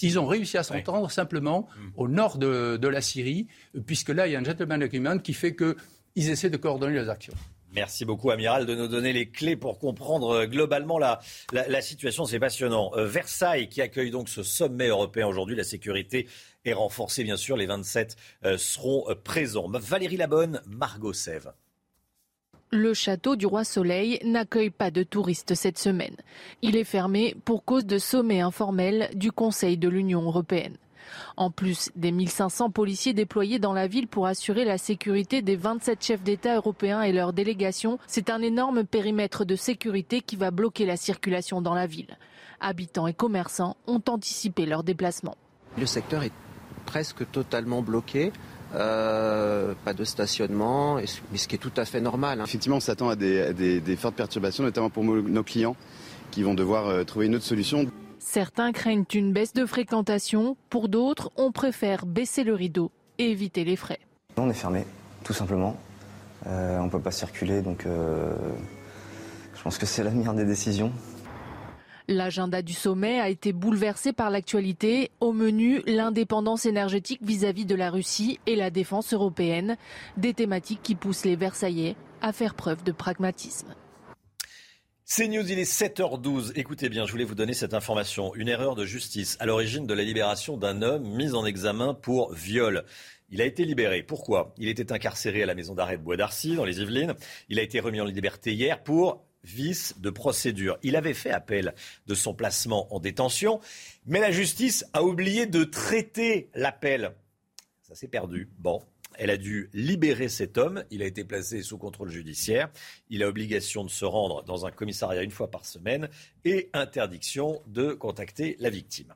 Ils ont réussi à s'entendre simplement mm. au nord de, la Syrie, puisque là, il y a un gentleman agreement qui fait qu'ils essaient de coordonner les actions. Merci beaucoup, Amiral, de nous donner les clés pour comprendre euh, globalement la, situation. C'est passionnant. Euh, Versailles, qui accueille donc ce sommet européen aujourd'hui, la sécurité est renforcée, bien sûr. Les 27 euh, seront présents. Valérie Labonne, Margot Sève. Le château du Roi Soleil n'accueille pas de touristes cette semaine. Il est fermé pour cause de sommet informel du Conseil de l'Union européenne. En plus des 1500 policiers déployés dans la ville pour assurer la sécurité des 27 chefs d'État européens et leurs délégations, c'est un énorme périmètre de sécurité qui va bloquer la circulation dans la ville. Habitants et commerçants ont anticipé leur déplacement. Le secteur est presque totalement bloqué. Euh, pas de stationnement, mais ce qui est tout à fait normal. Hein. Effectivement, on s'attend à des, fortes perturbations, notamment pour nos clients qui vont devoir euh, trouver une autre solution. Certains craignent une baisse de fréquentation, pour d'autres, on préfère baisser le rideau et éviter les frais. On est fermé, tout simplement. Euh, on ne peut pas circuler, donc je pense que c'est la meilleure des décisions. L'agenda du sommet a été bouleversé par l'actualité. Au menu, l'indépendance énergétique vis-à-vis de la Russie et la défense européenne. Des thématiques qui poussent les Versaillais à faire preuve de pragmatisme. C'est News, il est 7h12. Écoutez bien, je voulais vous donner cette information. Une erreur de justice à l'origine de la libération d'un homme mis en examen pour viol. Il a été libéré. Pourquoi? Il était incarcéré à la maison d'arrêt de Bois d'Arcy, dans les Yvelines. Il a été remis en liberté hier pour vice de procédure. Il avait fait appel de son placement en détention, mais la justice a oublié de traiter l'appel. Ça s'est perdu. Bon, elle a dû libérer cet homme. Il a été placé sous contrôle judiciaire. Il a obligation de se rendre dans un commissariat une fois par semaine et interdiction de contacter la victime.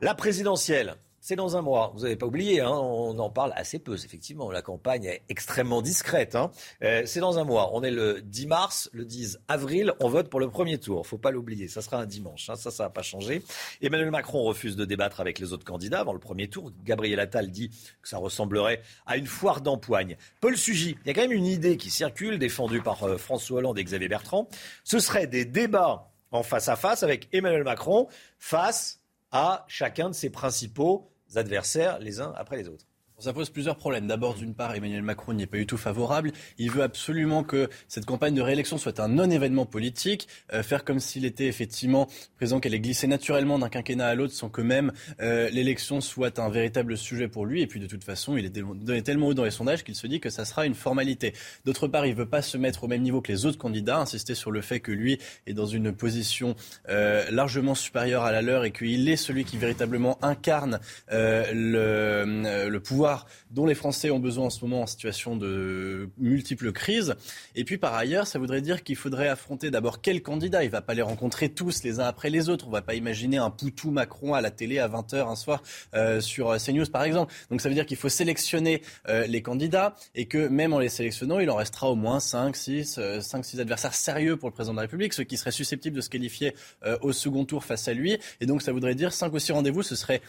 La présidentielle, c'est dans un mois. Vous n'avez pas oublié, hein, on en parle assez peu, effectivement. La campagne est extrêmement discrète. Hein. Euh, c'est dans un mois. On est le 10 mars, le 10 avril. On vote pour le premier tour. Faut pas l'oublier. Ça sera un dimanche. Hein. Ça, ça n'a pas changé. Emmanuel Macron refuse de débattre avec les autres candidats avant le premier tour. Gabriel Attal dit que ça ressemblerait à une foire d'empoigne. Paul Sugy, il y a quand même une idée qui circule, défendue par euh, François Hollande et Xavier Bertrand. Ce serait des débats en face à face avec Emmanuel Macron face à chacun de ses principaux adversaires les uns après les autres. Ça pose plusieurs problèmes. D'abord, d'une part, Emmanuel Macron n'y est pas du tout favorable. Il veut absolument que cette campagne de réélection soit un non-événement politique, euh, faire comme s'il était effectivement présent qu'elle est glissée naturellement d'un quinquennat à l'autre sans que même euh, l'élection soit un véritable sujet pour lui. Et puis, de toute façon, il est donné tellement haut dans les sondages qu'il se dit que ça sera une formalité. D'autre part, il veut pas se mettre au même niveau que les autres candidats, insister sur le fait que lui est dans une position euh, largement supérieure à la leur et qu'il est celui qui véritablement incarne le, le pouvoir dont les Français ont besoin en ce moment en situation de multiples crises. Et puis par ailleurs, ça voudrait dire qu'il faudrait affronter d'abord quel candidat? Il ne va pas les rencontrer tous les uns après les autres. On ne va pas imaginer un Poutou Macron à la télé à 20h un soir euh, sur CNews par exemple. Donc ça veut dire qu'il faut sélectionner euh, les candidats et que même en les sélectionnant, il en restera au moins 5, 6, 5, 6 adversaires sérieux pour le président de la République, ceux qui seraient susceptibles de se qualifier euh, au second tour face à lui. Et donc ça voudrait dire 5 ou 6 rendez-vous, ce serait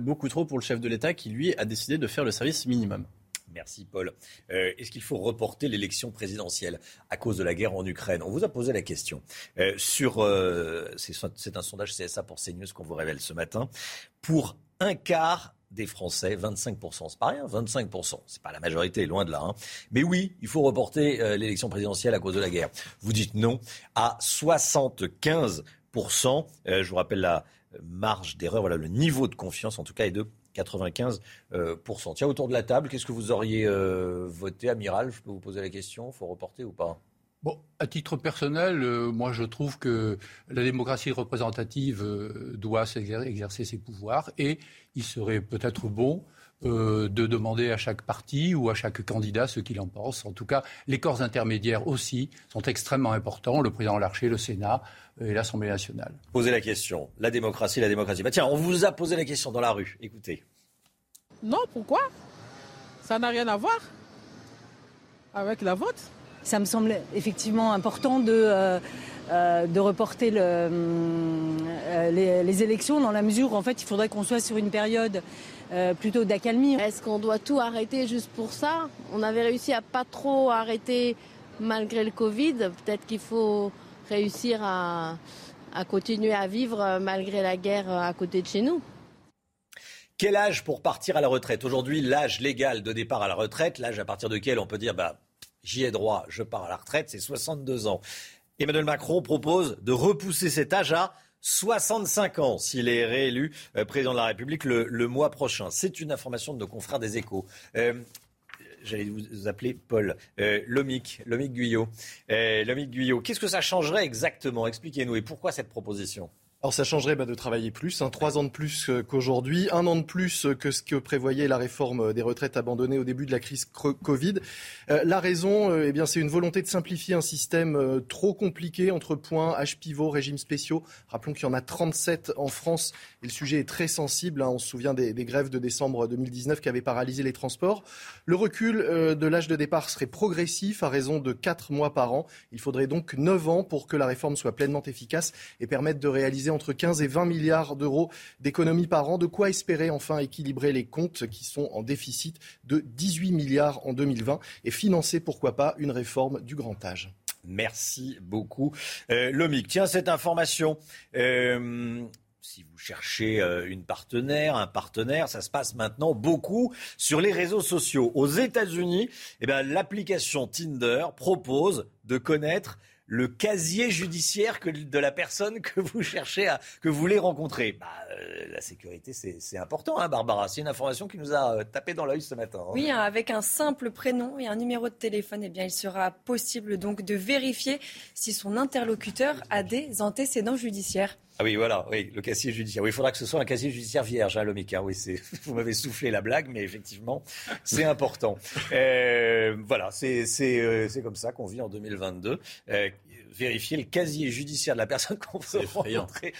beaucoup trop pour le chef de l'État qui lui a décidé de faire le service minimum. Merci Paul. Euh, est-ce qu'il faut reporter l'élection présidentielle à cause de la guerre en Ukraine? On vous a posé la question. Euh, euh, c'est un sondage CSA pour CNews qu'on vous révèle ce matin. Pour un quart des Français, 25%, c'est pas rien, 25%, c'est pas la majorité, loin de là. Hein. Mais oui, il faut reporter l'élection présidentielle à cause de la guerre. Vous dites non à 75%. je vous rappelle la marge d'erreur, voilà le niveau de confiance en tout cas est de 95%. Euh, Tiens, autour de la table, qu'est-ce que vous auriez euh, voté, Amiral? Je peux vous poser la question, faut reporter ou pas? Bon, à titre personnel, euh, moi je trouve que la démocratie représentative doit exercer ses pouvoirs et il serait peut-être bon de demander à chaque parti ou à chaque candidat ce qu'il en pense. En tout cas, les corps intermédiaires aussi sont extrêmement importants, le président Larcher, le Sénat et l'Assemblée nationale. Posez la question, la démocratie, la démocratie. Bah tiens, on vous a posé la question dans la rue, écoutez. Non, pourquoi? Ça n'a rien à voir avec la vote. Ça me semble effectivement important de, euh, euh, de reporter le, euh, les, élections dans la mesure où en fait il faudrait qu'on soit sur une période plutôt d'accalmie. Est-ce qu'on doit tout arrêter juste pour ça? On avait réussi à pas trop arrêter malgré le Covid. Peut-être qu'il faut réussir à, à continuer à vivre malgré la guerre à côté de chez nous. Quel âge pour partir à la retraite? Aujourd'hui, l'âge légal de départ à la retraite, l'âge à partir duquel on peut dire bah, j'y ai droit, je pars à la retraite, c'est 62 ans. Emmanuel Macron propose de repousser cet âge à 65 ans s'il est réélu euh, président de la République le, mois prochain. C'est une information de nos confrères des échos. Euh, j'allais vous appeler Paul. Euh, Lomic, Lomic Guyot. Lomic Guyot, qu'est-ce que ça changerait exactement? Expliquez-nous et pourquoi cette proposition? Alors ça changerait bah, de travailler plus, hein, trois ans de plus qu'aujourd'hui, un an de plus que ce que prévoyait la réforme des retraites abandonnée au début de la crise Covid. Euh, la raison, euh, eh bien, c'est une volonté de simplifier un système euh, trop compliqué entre points, âge pivot, régimes spéciaux. Rappelons qu'il y en a 37 en France et le sujet est très sensible. Hein. On se souvient des, grèves de décembre 2019 qui avaient paralysé les transports. Le recul de l'âge de départ serait progressif à raison de 4 mois par an. Il faudrait donc 9 ans pour que la réforme soit pleinement efficace et permette de réaliser entre 15 et 20 milliards d'euros d'économies par an. De quoi espérer enfin équilibrer les comptes qui sont en déficit de 18 milliards en 2020 et financer, pourquoi pas, une réforme du grand âge. Merci beaucoup. Euh, Lomic, tiens, cette information. Euh, si vous cherchez euh, une partenaire, un partenaire, ça se passe maintenant beaucoup sur les réseaux sociaux. Aux États-Unis, eh l'application Tinder propose de connaître le casier judiciaire que de la personne que vous cherchez à que vous voulez rencontrer. Bah, euh, la sécurité, c'est important, hein, Barbara. C'est une information qui nous a euh, tapé dans l'œil ce matin. Hein. Oui, hein, avec un simple prénom et un numéro de téléphone, eh bien, il sera possible donc de vérifier si son interlocuteur a des antécédents judiciaires. Ah oui, voilà, oui, le casier judiciaire. Oui, il faudra que ce soit un casier judiciaire vierge, hein, Oui, vous m'avez soufflé la blague, mais effectivement, c'est important. Euh, voilà, c'est euh, comme ça qu'on vit en 2022. Euh, vérifier le casier judiciaire de la personne qu'on veut rencontrer.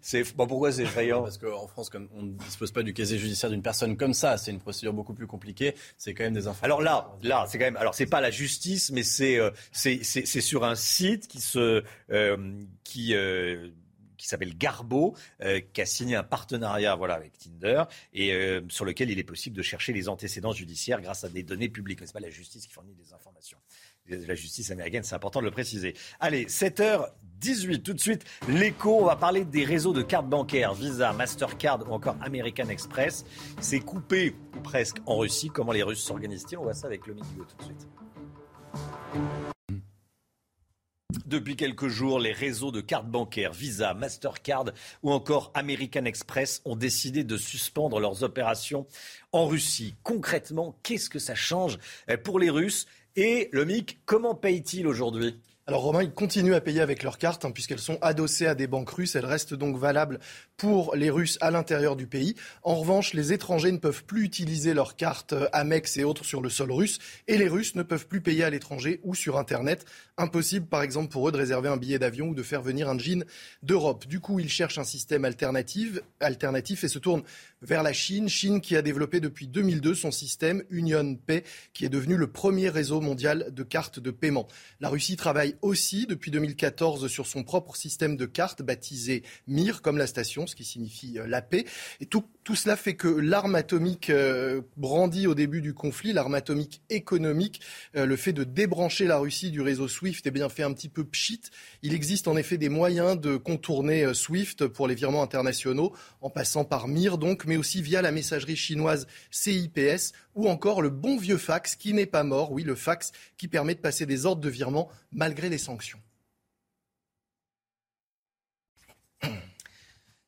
C'est bon, pourquoi c'est effrayant Parce qu'en France, comme on ne dispose pas du casier judiciaire d'une personne comme ça, c'est une procédure beaucoup plus compliquée. C'est quand même des informations. Alors là, là, c'est quand même. Alors c'est pas la justice, mais c'est euh, c'est sur un site qui se euh, qui euh, qui s'appelle Garbo, euh, qui a signé un partenariat voilà, avec Tinder et euh, sur lequel il est possible de chercher les antécédents judiciaires grâce à des données publiques. Ce n'est pas la justice qui fournit des informations. La justice américaine, c'est important de le préciser. Allez, 7h18, tout de suite, l'écho, on va parler des réseaux de cartes bancaires, Visa, Mastercard ou encore American Express. C'est coupé ou presque en Russie. Comment les Russes s'organisent-ils? On voit ça avec le Midigo tout de suite. Depuis quelques jours, les réseaux de cartes bancaires Visa, Mastercard ou encore American Express ont décidé de suspendre leurs opérations en Russie. Concrètement, qu'est-ce que ça change pour les Russes? Et le MIC, comment paye-t-il aujourd'hui? Alors Romain, ils continuent à payer avec leurs cartes hein, puisqu'elles sont adossées à des banques russes. Elles restent donc valables pour les Russes à l'intérieur du pays. En revanche, les étrangers ne peuvent plus utiliser leurs cartes euh, Amex et autres sur le sol russe et les Russes ne peuvent plus payer à l'étranger ou sur Internet. Impossible par exemple pour eux de réserver un billet d'avion ou de faire venir un jean d'Europe. Du coup, ils cherchent un système alternatif, alternatif et se tournent vers la Chine. Chine qui a développé depuis 2002 son système Union Pay qui est devenu le premier réseau mondial de cartes de paiement. La Russie travaille aussi depuis 2014 sur son propre système de cartes baptisé MIR comme la station, ce qui signifie euh, la paix. Et tout, tout cela fait que l'arme atomique euh, brandie au début du conflit, l'arme atomique économique, euh, le fait de débrancher la Russie du réseau SWIFT, eh bien fait un petit peu pchit. Il existe en effet des moyens de contourner SWIFT pour les virements internationaux en passant par MIR donc, mais aussi via la messagerie chinoise CIPS ou encore le bon vieux fax qui n'est pas mort, oui le fax qui permet de passer des ordres de virement malgré les sanctions.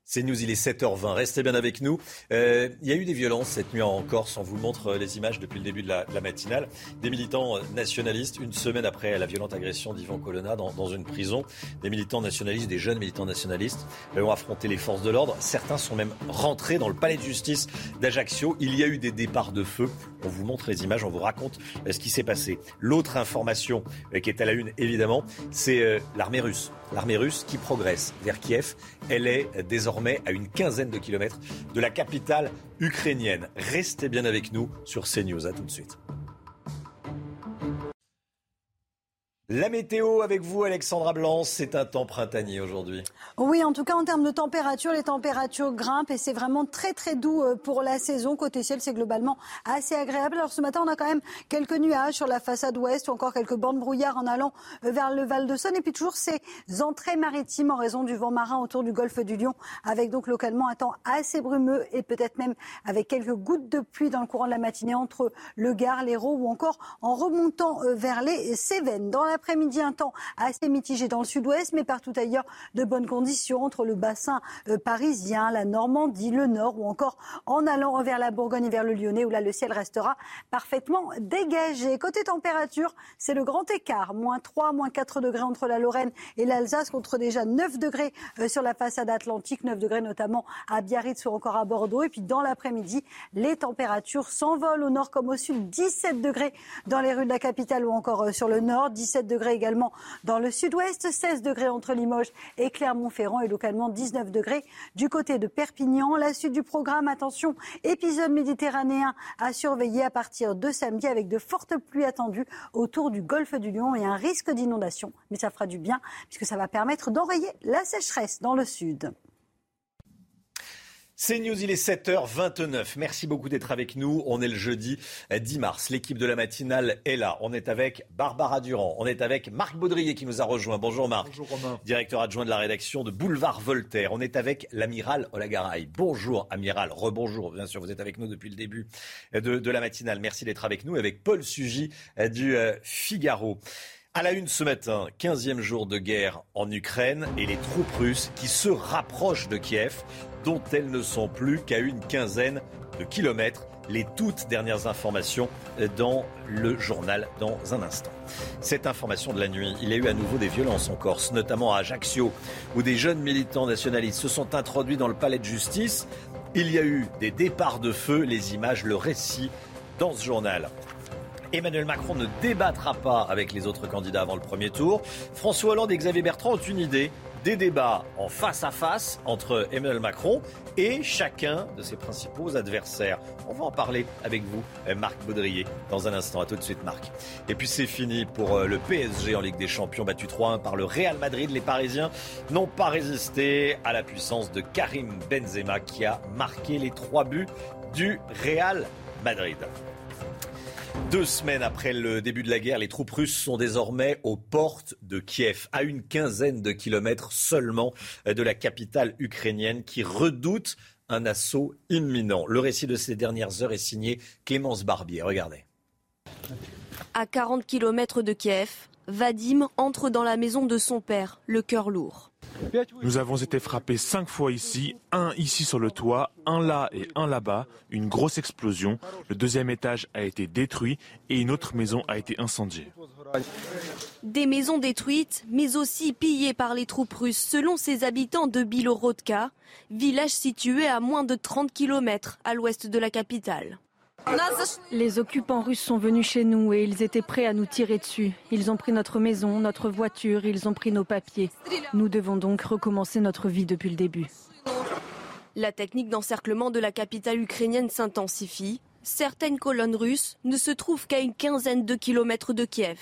C'est News, il est 7h20. Restez bien avec nous. Euh, il y a eu des violences cette nuit en Corse. On vous montre euh, les images depuis le début de la, matinale. Des militants euh, nationalistes, une semaine après la violente agression d'Ivan Colonna dans, dans, une prison, des militants nationalistes, des jeunes militants nationalistes, ont affronté les forces de l'ordre. Certains sont même rentrés dans le palais de justice d'Ajaccio. Il y a eu des départs de feu. On vous montre les images, on vous raconte ce qui s'est passé. L'autre information qui est à la une, évidemment, c'est l'armée russe. L'armée russe qui progresse vers Kiev. Elle est désormais à une quinzaine de kilomètres de la capitale ukrainienne. Restez bien avec nous sur CNews. À tout de suite. La météo avec vous, Alexandra Blanc, c'est un temps printanier aujourd'hui. Oui, en tout cas en termes de température, les températures grimpent et c'est vraiment très très doux euh, pour la saison. Côté ciel, c'est globalement assez agréable. Alors ce matin, on a quand même quelques nuages sur la façade ouest ou encore quelques bandes brouillard en allant euh, vers le Val de Saône et puis toujours ces entrées maritimes en raison du vent marin autour du golfe du Lion avec donc localement un temps assez brumeux et peut-être même avec quelques gouttes de pluie dans le courant de la matinée entre le Gard, l'Hérault ou encore en remontant euh, vers les Cévennes. L'après-midi, un temps assez mitigé dans le sud-ouest, mais partout ailleurs, de bonnes conditions entre le bassin euh, parisien, la Normandie, le nord ou encore en allant vers la Bourgogne et vers le Lyonnais, où là, le ciel restera parfaitement dégagé. Côté température, c'est le grand écart. Moins 3, moins 4 degrés entre la Lorraine et l'Alsace, contre déjà 9 degrés euh, sur la façade atlantique, 9 degrés notamment à Biarritz ou encore à Bordeaux. Et puis dans l'après-midi, les températures s'envolent au nord comme au sud. 17 degrés dans les rues de la capitale ou encore euh, sur le nord. 17 degrés également dans le sud-ouest. 16 degrés entre Limoges et Clermont-Ferrand et localement 19 degrés du côté de Perpignan. La suite du programme, attention, épisode méditerranéen à surveiller à partir de samedi avec de fortes pluies attendues autour du golfe du Lion et un risque d'inondation. Mais ça fera du bien puisque ça va permettre d'enrayer la sécheresse dans le sud. C'est News, il est 7h29. Merci beaucoup d'être avec nous. On est le jeudi 10 mars. L'équipe de la matinale est là. On est avec Barbara Durand. On est avec Marc Baudrier qui nous a rejoint. Bonjour Marc. Bonjour Romain. Directeur adjoint de la rédaction de Boulevard Voltaire. On est avec l'amiral Olagaray. Bonjour amiral. Rebonjour. Bien sûr, vous êtes avec nous depuis le début de, de la matinale. Merci d'être avec nous. Avec Paul Sugy du euh, Figaro. À la une ce matin, 15e jour de guerre en Ukraine et les troupes russes qui se rapprochent de Kiev, dont elles ne sont plus qu'à une quinzaine de kilomètres. Les toutes dernières informations dans le journal dans un instant. Cette information de la nuit, il y a eu à nouveau des violences en Corse, notamment à Ajaccio, où des jeunes militants nationalistes se sont introduits dans le palais de justice. Il y a eu des départs de feu, les images, le récit dans ce journal. Emmanuel Macron ne débattra pas avec les autres candidats avant le premier tour. François Hollande et Xavier Bertrand ont une idée des débats en face à face entre Emmanuel Macron et chacun de ses principaux adversaires. On va en parler avec vous, Marc Baudrier, dans un instant. À tout de suite, Marc. Et puis c'est fini pour euh, le PSG en Ligue des Champions, battu 3-1 par le Real Madrid. Les Parisiens n'ont pas résisté à la puissance de Karim Benzema qui a marqué les trois buts du Real Madrid. Deux semaines après le début de la guerre, les troupes russes sont désormais aux portes de Kiev, à une quinzaine de kilomètres seulement de la capitale ukrainienne qui redoute un assaut imminent. Le récit de ces dernières heures est signé Clémence Barbier. Regardez. À 40 kilomètres de Kiev, Vadim entre dans la maison de son père, le cœur lourd. Nous avons été frappés cinq fois ici, un ici sur le toit, un là et un là-bas, une grosse explosion. Le deuxième étage a été détruit et une autre maison a été incendiée. Des maisons détruites, mais aussi pillées par les troupes russes, selon ses habitants de Bilorodka, village situé à moins de 30 km à l'ouest de la capitale. Les occupants russes sont venus chez nous et ils étaient prêts à nous tirer dessus. Ils ont pris notre maison, notre voiture, ils ont pris nos papiers. Nous devons donc recommencer notre vie depuis le début. La technique d'encerclement de la capitale ukrainienne s'intensifie. Certaines colonnes russes ne se trouvent qu'à une quinzaine de kilomètres de Kiev.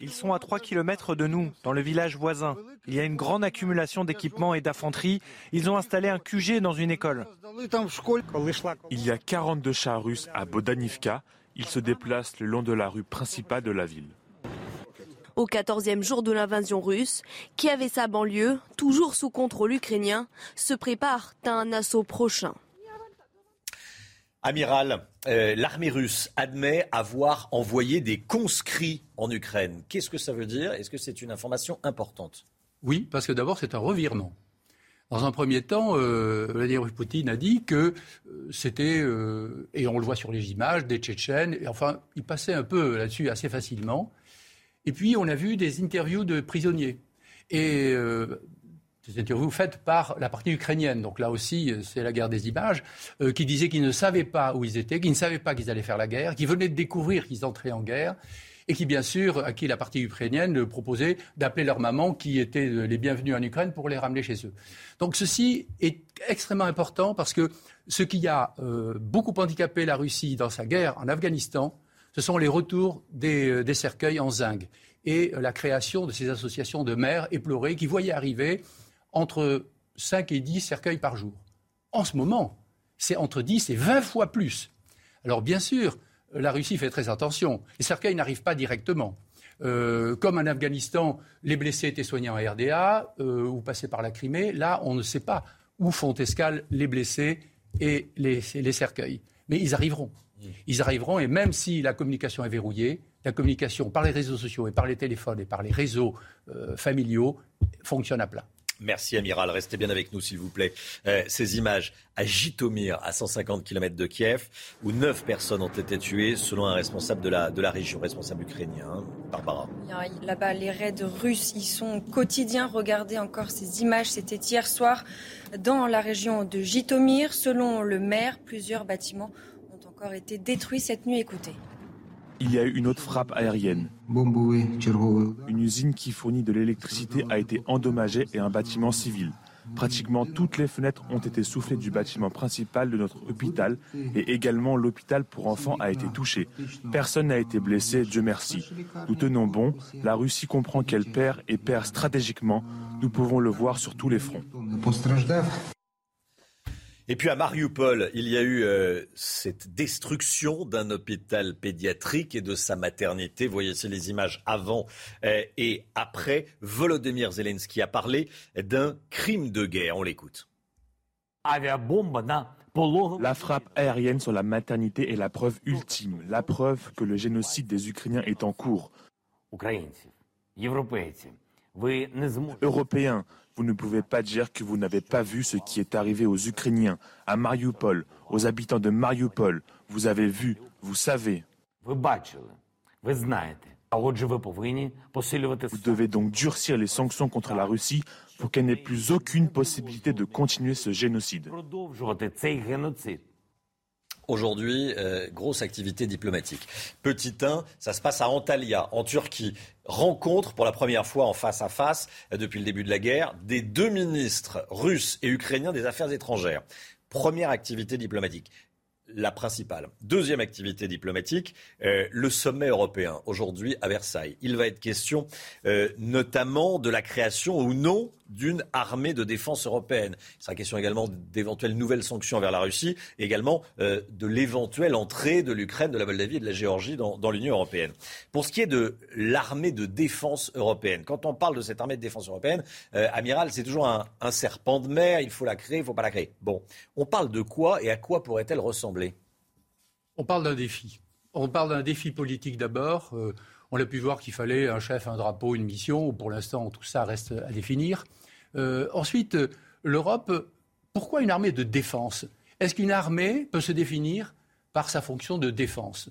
Ils sont à 3 kilomètres de nous, dans le village voisin. Il y a une grande accumulation d'équipements et d'infanterie. Ils ont installé un QG dans une école. Il y a 42 chars russes à Bodanivka. Ils se déplacent le long de la rue principale de la ville. Au 14e jour de l'invasion russe, Kiev et sa banlieue, toujours sous contrôle ukrainien, se préparent à un assaut prochain. Amiral, euh, l'armée russe admet avoir envoyé des conscrits en Ukraine. Qu'est-ce que ça veut dire? Est-ce que c'est une information importante? Oui, parce que d'abord, c'est un revirement. Dans un premier temps, euh, Vladimir Poutine a dit que euh, c'était, et on le voit sur les images, des Tchétchènes, enfin, il passait un peu là-dessus assez facilement. Et puis, on a vu des interviews de prisonniers. Et euh, des interviews faites par la partie ukrainienne, donc là aussi euh, c'est la guerre des images, euh, qui disaient qu'ils ne savaient pas où ils étaient, qu'ils ne savaient pas qu'ils allaient faire la guerre, qu'ils venaient de découvrir qu'ils entraient en guerre, et qui bien sûr, à qui la partie ukrainienne proposait d'appeler leur maman, qui étaient les bienvenus en Ukraine, pour les ramener chez eux. Donc ceci est extrêmement important parce que ce qui a euh, beaucoup handicapé la Russie dans sa guerre en Afghanistan, ce sont les retours des, euh, des cercueils en zinc et euh, la création de ces associations de mères éplorées qui voyaient arriver entre 5 et 10 cercueils par jour. En ce moment, c'est entre 10 et 20 fois plus. Alors bien sûr, la Russie fait très attention. Les cercueils n'arrivent pas directement. Euh, comme en Afghanistan, les blessés étaient soignés en RDA euh, ou passés par la Crimée, là, on ne sait pas où font escale les blessés et les, les cercueils. Mais ils arriveront. Ils arriveront et même si la communication est verrouillée, la communication par les réseaux sociaux et par les téléphones et par les réseaux euh, familiaux fonctionne à plat. Merci Amiral, restez bien avec nous s'il vous plaît. Euh, ces images à Jitomir, à 150 km de Kiev, où neuf personnes ont été tuées selon un responsable de la, de la région, responsable ukrainien, hein, Barbara. Là-bas, les raids russes, ils sont quotidiens. Regardez encore ces images, c'était hier soir dans la région de Jitomir. Selon le maire, plusieurs bâtiments ont encore été détruits cette nuit. Écoutez il y a eu une autre frappe aérienne. Une usine qui fournit de l'électricité a été endommagée et un bâtiment civil. Pratiquement toutes les fenêtres ont été soufflées du bâtiment principal de notre hôpital et également l'hôpital pour enfants a été touché. Personne n'a été blessé, Dieu merci. Nous tenons bon, la Russie comprend qu'elle perd et perd stratégiquement. Nous pouvons le voir sur tous les fronts. Et puis à Mariupol, il y a eu euh, cette destruction d'un hôpital pédiatrique et de sa maternité. Vous voyez ici les images avant euh, et après. Volodymyr Zelensky a parlé d'un crime de guerre. On l'écoute. La frappe aérienne sur la maternité est la preuve ultime, la preuve que le génocide des Ukrainiens est en cours. Européens, vous ne pouvez pas dire que vous n'avez pas vu ce qui est arrivé aux Ukrainiens, à Mariupol, aux habitants de Mariupol. Vous avez vu, vous savez. Vous devez donc durcir les sanctions contre la Russie pour qu'elle n'ait plus aucune possibilité de continuer ce génocide. Aujourd'hui, euh, grosse activité diplomatique. Petit 1, ça se passe à Antalya, en Turquie. Rencontre pour la première fois en face à face, euh, depuis le début de la guerre, des deux ministres russes et ukrainiens des Affaires étrangères. Première activité diplomatique la principale. Deuxième activité diplomatique, euh, le sommet européen aujourd'hui à Versailles. Il va être question notamment de la création ou non d'une armée de défense européenne. Il sera question également d'éventuelles nouvelles sanctions vers la Russie, et également euh, de l'éventuelle entrée de l'Ukraine, de la Moldavie et de la Géorgie dans, l'Union européenne. Pour ce qui est de l'armée de défense européenne, quand on parle de cette armée de défense européenne, euh, amiral, c'est toujours un, serpent de mer, il faut la créer, il ne faut pas la créer. Bon, on parle de quoi et à quoi pourrait-elle ressembler? On parle d'un défi. On parle d'un défi politique d'abord. Euh, on a pu voir qu'il fallait un chef, un drapeau, une mission. Pour l'instant, tout ça reste à définir. Euh, ensuite, l'Europe, pourquoi une armée de défense? Est-ce qu'une armée peut se définir par sa fonction de défense?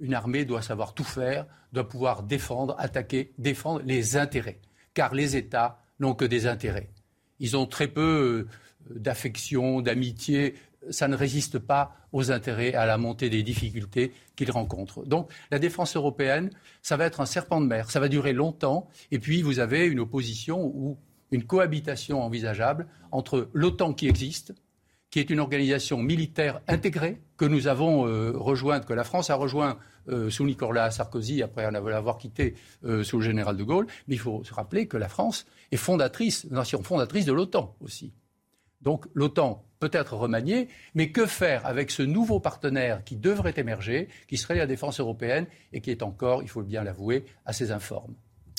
Une armée doit savoir tout faire, doit pouvoir défendre, attaquer, défendre les intérêts. Car les États n'ont que des intérêts. Ils ont très peu euh, d'affection, d'amitié ça ne résiste pas aux intérêts, à la montée des difficultés qu'ils rencontrent. Donc la défense européenne, ça va être un serpent de mer, ça va durer longtemps, et puis vous avez une opposition ou une cohabitation envisageable entre l'OTAN qui existe, qui est une organisation militaire intégrée que nous avons euh, rejointe, que la France a rejoint euh, sous Nicolas Sarkozy après l'avoir quitté euh, sous le général de Gaulle. Mais il faut se rappeler que la France est fondatrice, nation fondatrice de l'OTAN aussi. Donc l'OTAN peut être remaniée, mais que faire avec ce nouveau partenaire qui devrait émerger, qui serait la défense européenne et qui est encore, il faut bien l'avouer, assez informe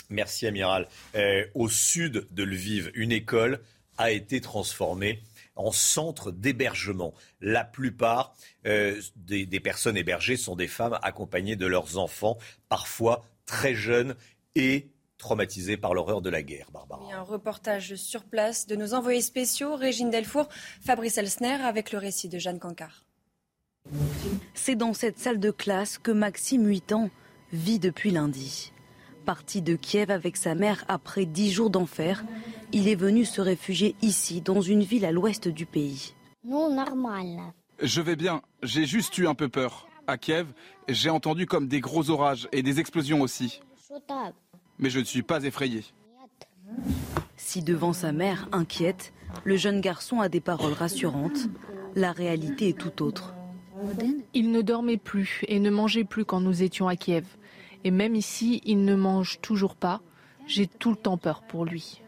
Merci, amiral. Euh, au sud de Lviv, une école a été transformée en centre d'hébergement. La plupart euh, des, personnes hébergées sont des femmes accompagnées de leurs enfants, parfois très jeunes et traumatisés par l'horreur de la guerre, Barbara. un reportage sur place de nos envoyés spéciaux, Régine Delfour, Fabrice Elsner, avec le récit de Jeanne Cancard. C'est dans cette salle de classe que Maxime, 8 ans, vit depuis lundi. Parti de Kiev avec sa mère après dix jours d'enfer, il est venu se réfugier ici, dans une ville à l'ouest du pays. Non, normal. Je vais bien, j'ai juste eu un peu peur. À Kiev, j'ai entendu comme des gros orages et des explosions aussi mais je ne suis pas effrayé. Si devant sa mère inquiète, le jeune garçon a des paroles rassurantes, la réalité est tout autre. Il ne dormait plus et ne mangeait plus quand nous étions à Kiev. Et même ici, il ne mange toujours pas. J'ai tout le temps peur pour lui.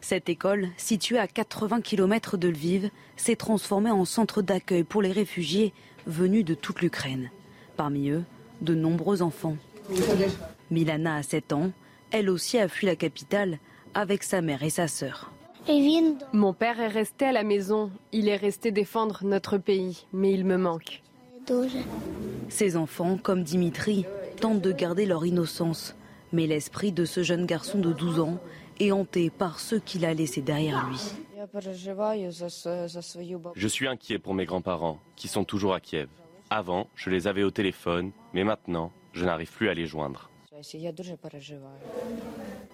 Cette école, située à 80 km de Lviv, s'est transformée en centre d'accueil pour les réfugiés venus de toute l'Ukraine. Parmi eux, de nombreux enfants. Milana a 7 ans. Elle aussi a fui la capitale avec sa mère et sa sœur. Mon père est resté à la maison. Il est resté défendre notre pays, mais il me manque. Ces enfants, comme Dimitri, tentent de garder leur innocence. Mais l'esprit de ce jeune garçon de 12 ans est hanté par ceux qu'il a laissés derrière lui. Je suis inquiet pour mes grands-parents, qui sont toujours à Kiev. Avant, je les avais au téléphone, mais maintenant, je n'arrive plus à les joindre.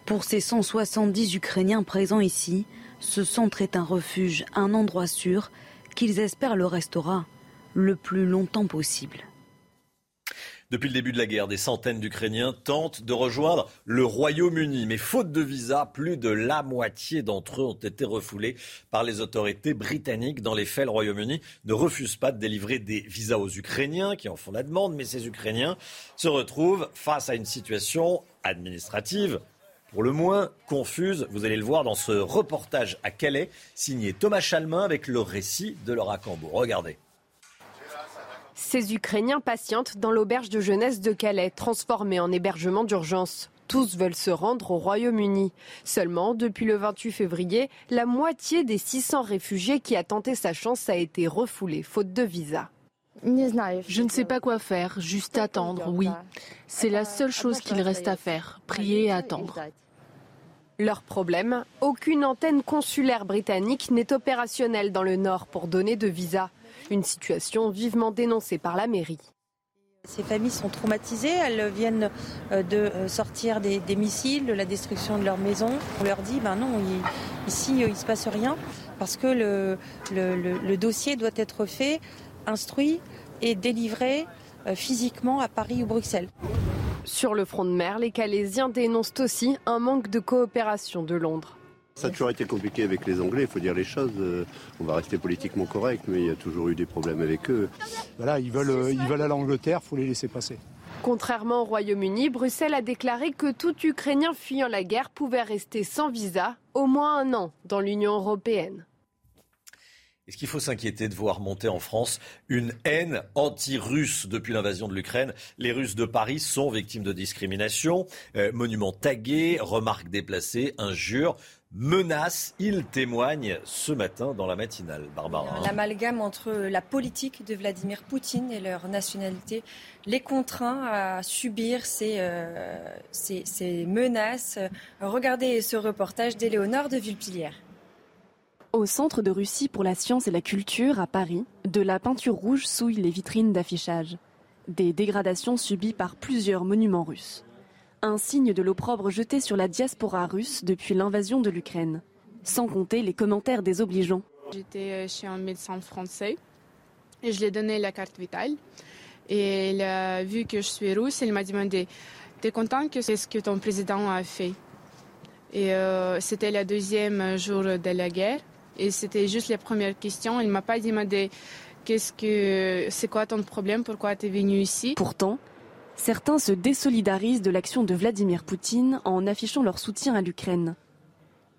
Pour ces 170 Ukrainiens présents ici, ce centre est un refuge, un endroit sûr qu'ils espèrent le restera le plus longtemps possible. Depuis le début de la guerre, des centaines d'Ukrainiens tentent de rejoindre le Royaume-Uni. Mais faute de visa, plus de la moitié d'entre eux ont été refoulés par les autorités britanniques. Dans les faits, le Royaume-Uni ne refuse pas de délivrer des visas aux Ukrainiens qui en font la demande. Mais ces Ukrainiens se retrouvent face à une situation administrative pour le moins confuse. Vous allez le voir dans ce reportage à Calais, signé Thomas Chalmin avec le récit de Laura Cambo. Regardez. Ces Ukrainiens patientent dans l'auberge de jeunesse de Calais, transformée en hébergement d'urgence. Tous veulent se rendre au Royaume-Uni. Seulement, depuis le 28 février, la moitié des 600 réfugiés qui a tenté sa chance a été refoulée, faute de visa. Je ne sais pas quoi faire, juste attendre, oui. C'est la seule chose qu'il reste à faire, prier et attendre. Leur problème, aucune antenne consulaire britannique n'est opérationnelle dans le nord pour donner de visa. Une situation vivement dénoncée par la mairie. Ces familles sont traumatisées, elles viennent euh, de euh, sortir des, missiles, de la destruction de leur maison. On leur dit, ben non, ici il ne se passe rien, parce que le, le, dossier doit être fait, instruit et délivré euh, physiquement à Paris ou Bruxelles. Sur le front de mer, les Calaisiens dénoncent aussi un manque de coopération de Londres. Ça a toujours été compliqué avec les Anglais, il faut dire les choses. Euh, on va rester politiquement correct, mais il y a toujours eu des problèmes avec eux. Voilà, ils veulent, euh, ils veulent aller l'Angleterre, il faut les laisser passer. Contrairement au Royaume-Uni, Bruxelles a déclaré que tout Ukrainien fuyant la guerre pouvait rester sans visa au moins un an dans l'Union européenne. Est-ce qu'il faut s'inquiéter de voir monter en France une haine anti-russe depuis l'invasion de l'Ukraine? Les Russes de Paris sont victimes de discrimination, euh, monuments tagués, remarques déplacées, injures menace. Il témoigne ce matin dans la matinale. Barbara. L'amalgame entre la politique de Vladimir Poutine et leur nationalité les contraint à subir ces, euh, ces, ces menaces. Regardez ce reportage d'Éléonore de Villepilière. Au Centre de Russie pour la science et la culture à Paris, de la peinture rouge souille les vitrines d'affichage. Des dégradations subies par plusieurs monuments russes un signe de l'opprobre jeté sur la diaspora russe depuis l'invasion de l'Ukraine. Sans compter les commentaires désobligeants. J'étais euh, chez un médecin français et je lui ai donné la carte vitale. Et il a vu que je suis russe, il m'a demandé T'es content que c'est ce que ton président a fait? Et euh, c'était le deuxième jour de la guerre. Et c'était juste la première question. Il m'a pas demandé Qu'est-ce que c'est quoi ton problème? Pourquoi tu es venu ici? Pourtant, Certains se désolidarisent de l'action de Vladimir Poutine en affichant leur soutien à l'Ukraine.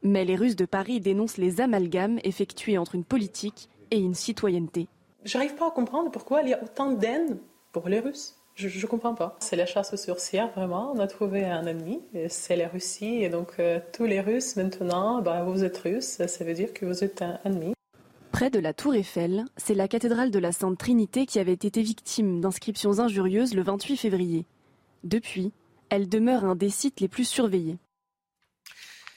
Mais les Russes de Paris dénoncent les amalgames effectués entre une politique et une citoyenneté. J'arrive pas à comprendre pourquoi il y a autant d'haine pour les Russes. Je ne comprends pas. C'est la chasse aux sorcières, vraiment. On a trouvé un ennemi, c'est la Russie. Et donc, euh, tous les Russes, maintenant, bah, vous êtes Russes, ça veut dire que vous êtes un ennemi. Près de la Tour Eiffel, c'est la cathédrale de la Sainte Trinité qui avait été victime d'inscriptions injurieuses le 28 février. Depuis, elle demeure un des sites les plus surveillés.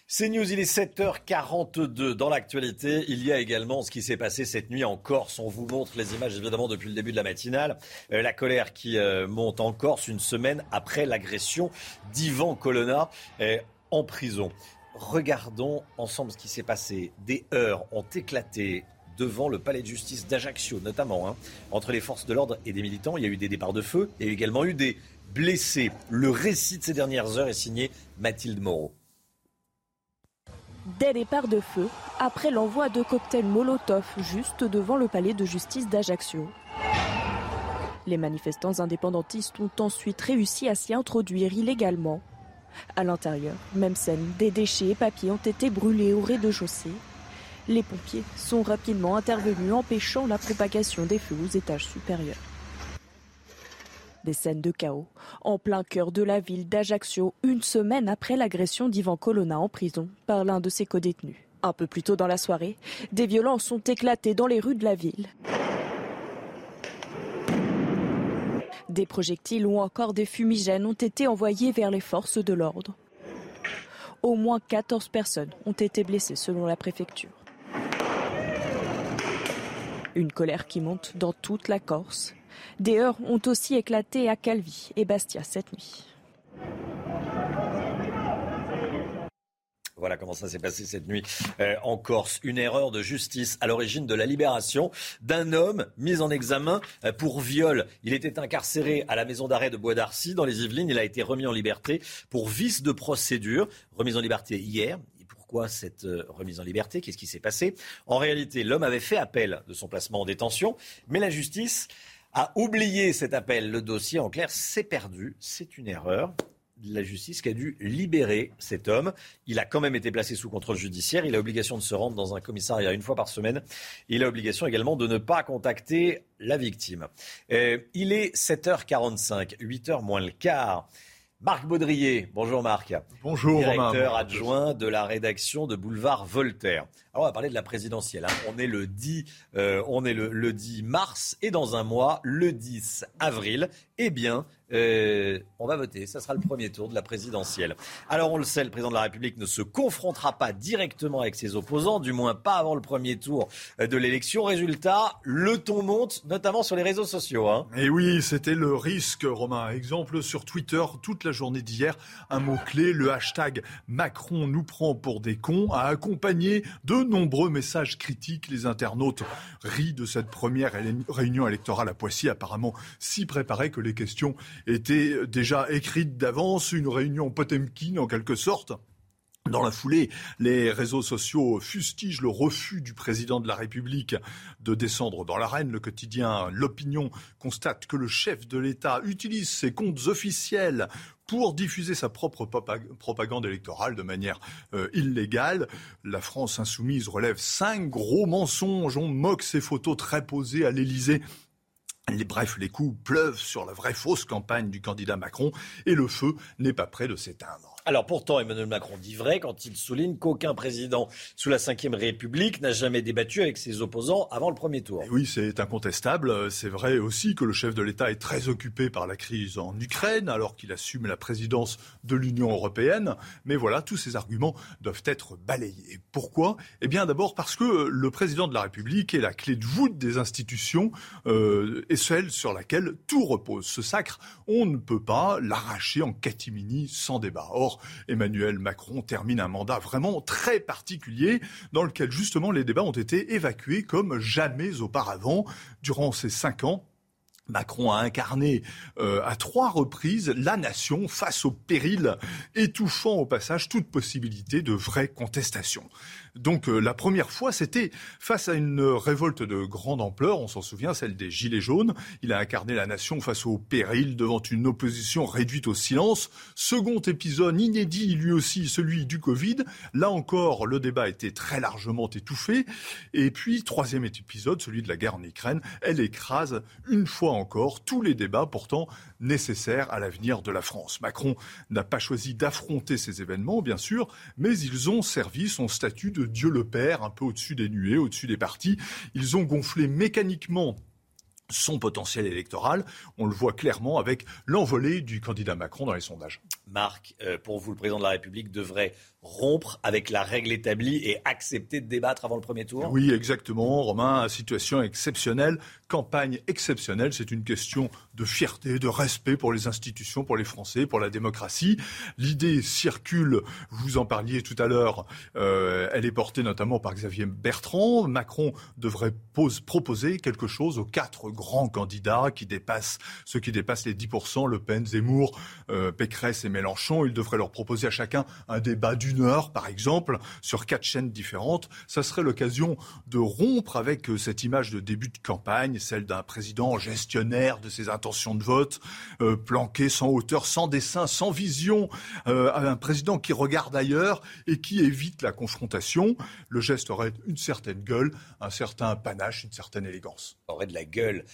C'est News, il est 7h42 dans l'actualité. Il y a également ce qui s'est passé cette nuit en Corse. On vous montre les images évidemment depuis le début de la matinale. Euh, la colère qui euh, monte en Corse une semaine après l'agression d'Ivan Colonna euh, en prison. Regardons ensemble ce qui s'est passé. Des heures ont éclaté devant le palais de justice d'Ajaccio, notamment, hein. entre les forces de l'ordre et des militants. Il y a eu des départs de feu et également eu des blessés. Le récit de ces dernières heures est signé Mathilde Moreau. Des départs de feu, après l'envoi de cocktails Molotov juste devant le palais de justice d'Ajaccio. Les manifestants indépendantistes ont ensuite réussi à s'y introduire illégalement. À l'intérieur, même scène, des déchets et papiers ont été brûlés au rez-de-chaussée les pompiers sont rapidement intervenus empêchant la propagation des feux aux étages supérieurs. Des scènes de chaos en plein cœur de la ville d'Ajaccio, une semaine après l'agression d'Ivan Colonna en prison par l'un de ses codétenus. Un peu plus tôt dans la soirée, des violences ont éclaté dans les rues de la ville. Des projectiles ou encore des fumigènes ont été envoyés vers les forces de l'ordre. Au moins 14 personnes ont été blessées selon la préfecture. Une colère qui monte dans toute la Corse. Des heurts ont aussi éclaté à Calvi et Bastia cette nuit. Voilà comment ça s'est passé cette nuit euh, en Corse. Une erreur de justice à l'origine de la libération d'un homme mis en examen euh, pour viol. Il était incarcéré à la maison d'arrêt de Bois d'Arcy dans les Yvelines. Il a été remis en liberté pour vice de procédure. Remise en liberté hier. Pourquoi cette euh, remise en liberté Qu'est-ce qui s'est passé? En réalité, l'homme avait fait appel de son placement en détention, mais la justice a oublié cet appel. Le dossier, en clair, s'est perdu. C'est une erreur la justice qui a dû libérer cet homme. Il a quand même été placé sous contrôle judiciaire. Il a obligation de se rendre dans un commissariat une fois par semaine. Il a obligation également de ne pas contacter la victime. Euh, il est 7h45, 8h moins le quart. Marc Baudrier, bonjour Marc. Bonjour Directeur adjoint de la rédaction de Boulevard Voltaire. Alors on va parler de la présidentielle. Hein. On est, le 10, euh, on est le, le 10 mars et dans un mois, le 10 avril, eh bien, euh, on va voter. Ça sera le premier tour de la présidentielle. Alors, on le sait, le président de la République ne se confrontera pas directement avec ses opposants, du moins pas avant le premier tour de l'élection. Résultat, le ton monte, notamment sur les réseaux sociaux. Hein. Et oui, c'était le risque, Romain. Exemple sur Twitter, toute la journée d'hier, un mot-clé, le hashtag Macron nous prend pour des cons, a accompagné de nombreux messages critiques. Les internautes rient de cette première réunion électorale à Poissy, apparemment si préparée que les questions était déjà écrite d'avance, une réunion Potemkin en quelque sorte. Dans la foulée, les réseaux sociaux fustigent le refus du président de la République de descendre dans l'arène. Le quotidien L'Opinion constate que le chef de l'État utilise ses comptes officiels pour diffuser sa propre propagande électorale de manière euh, illégale. La France insoumise relève cinq gros mensonges. On moque ses photos très posées à l'Élysée bref, les coups pleuvent sur la vraie fausse campagne du candidat Macron et le feu n'est pas prêt de s'éteindre. Alors pourtant, Emmanuel Macron dit vrai quand il souligne qu'aucun président sous la Ve République n'a jamais débattu avec ses opposants avant le premier tour. oui, c'est incontestable. C'est vrai aussi que le chef de l'État est très occupé par la crise en Ukraine alors qu'il assume la présidence de l'Union européenne. Mais voilà, tous ces arguments doivent être balayés. Pourquoi? Eh bien d'abord parce que le président de la République est la clé de voûte des institutions euh, et celle sur laquelle tout repose. Ce sacre, on ne peut pas l'arracher en catimini sans débat. Emmanuel Macron termine un mandat vraiment très particulier dans lequel justement les débats ont été évacués comme jamais auparavant durant ces cinq ans. Macron a incarné euh, à trois reprises la nation face au péril, étouffant au passage toute possibilité de vraie contestation. Donc euh, la première fois, c'était face à une révolte de grande ampleur, on s'en souvient, celle des Gilets jaunes. Il a incarné la nation face au péril devant une opposition réduite au silence. Second épisode inédit, lui aussi, celui du Covid. Là encore, le débat était très largement étouffé. Et puis, troisième épisode, celui de la guerre en Ukraine. Elle écrase une fois encore tous les débats pourtant nécessaires à l'avenir de la France. Macron n'a pas choisi d'affronter ces événements, bien sûr, mais ils ont servi son statut de Dieu le Père, un peu au-dessus des nuées, au-dessus des partis. Ils ont gonflé mécaniquement son potentiel électoral. On le voit clairement avec l'envolée du candidat Macron dans les sondages. Marc, euh, pour vous, le président de la République devrait rompre avec la règle établie et accepter de débattre avant le premier tour? Oui, exactement, Romain. Situation exceptionnelle, campagne exceptionnelle. C'est une question de fierté, de respect pour les institutions, pour les Français, pour la démocratie. L'idée circule, vous en parliez tout à l'heure, euh, elle est portée notamment par Xavier Bertrand. Macron devrait pose, proposer quelque chose aux quatre grands candidats qui dépassent, ceux qui dépassent les 10%, Le Pen, Zemmour, euh, Pécresse et Mélenchon. Il devrait leur proposer à chacun un débat du une heure, par exemple, sur quatre chaînes différentes. Ça serait l'occasion de rompre avec euh, cette image de début de campagne, celle d'un président gestionnaire de ses intentions de vote, euh, planqué sans hauteur, sans dessin, sans vision, euh, un président qui regarde ailleurs et qui évite la confrontation. Le geste aurait une certaine gueule, un certain panache, une certaine élégance. Aurait de la gueule,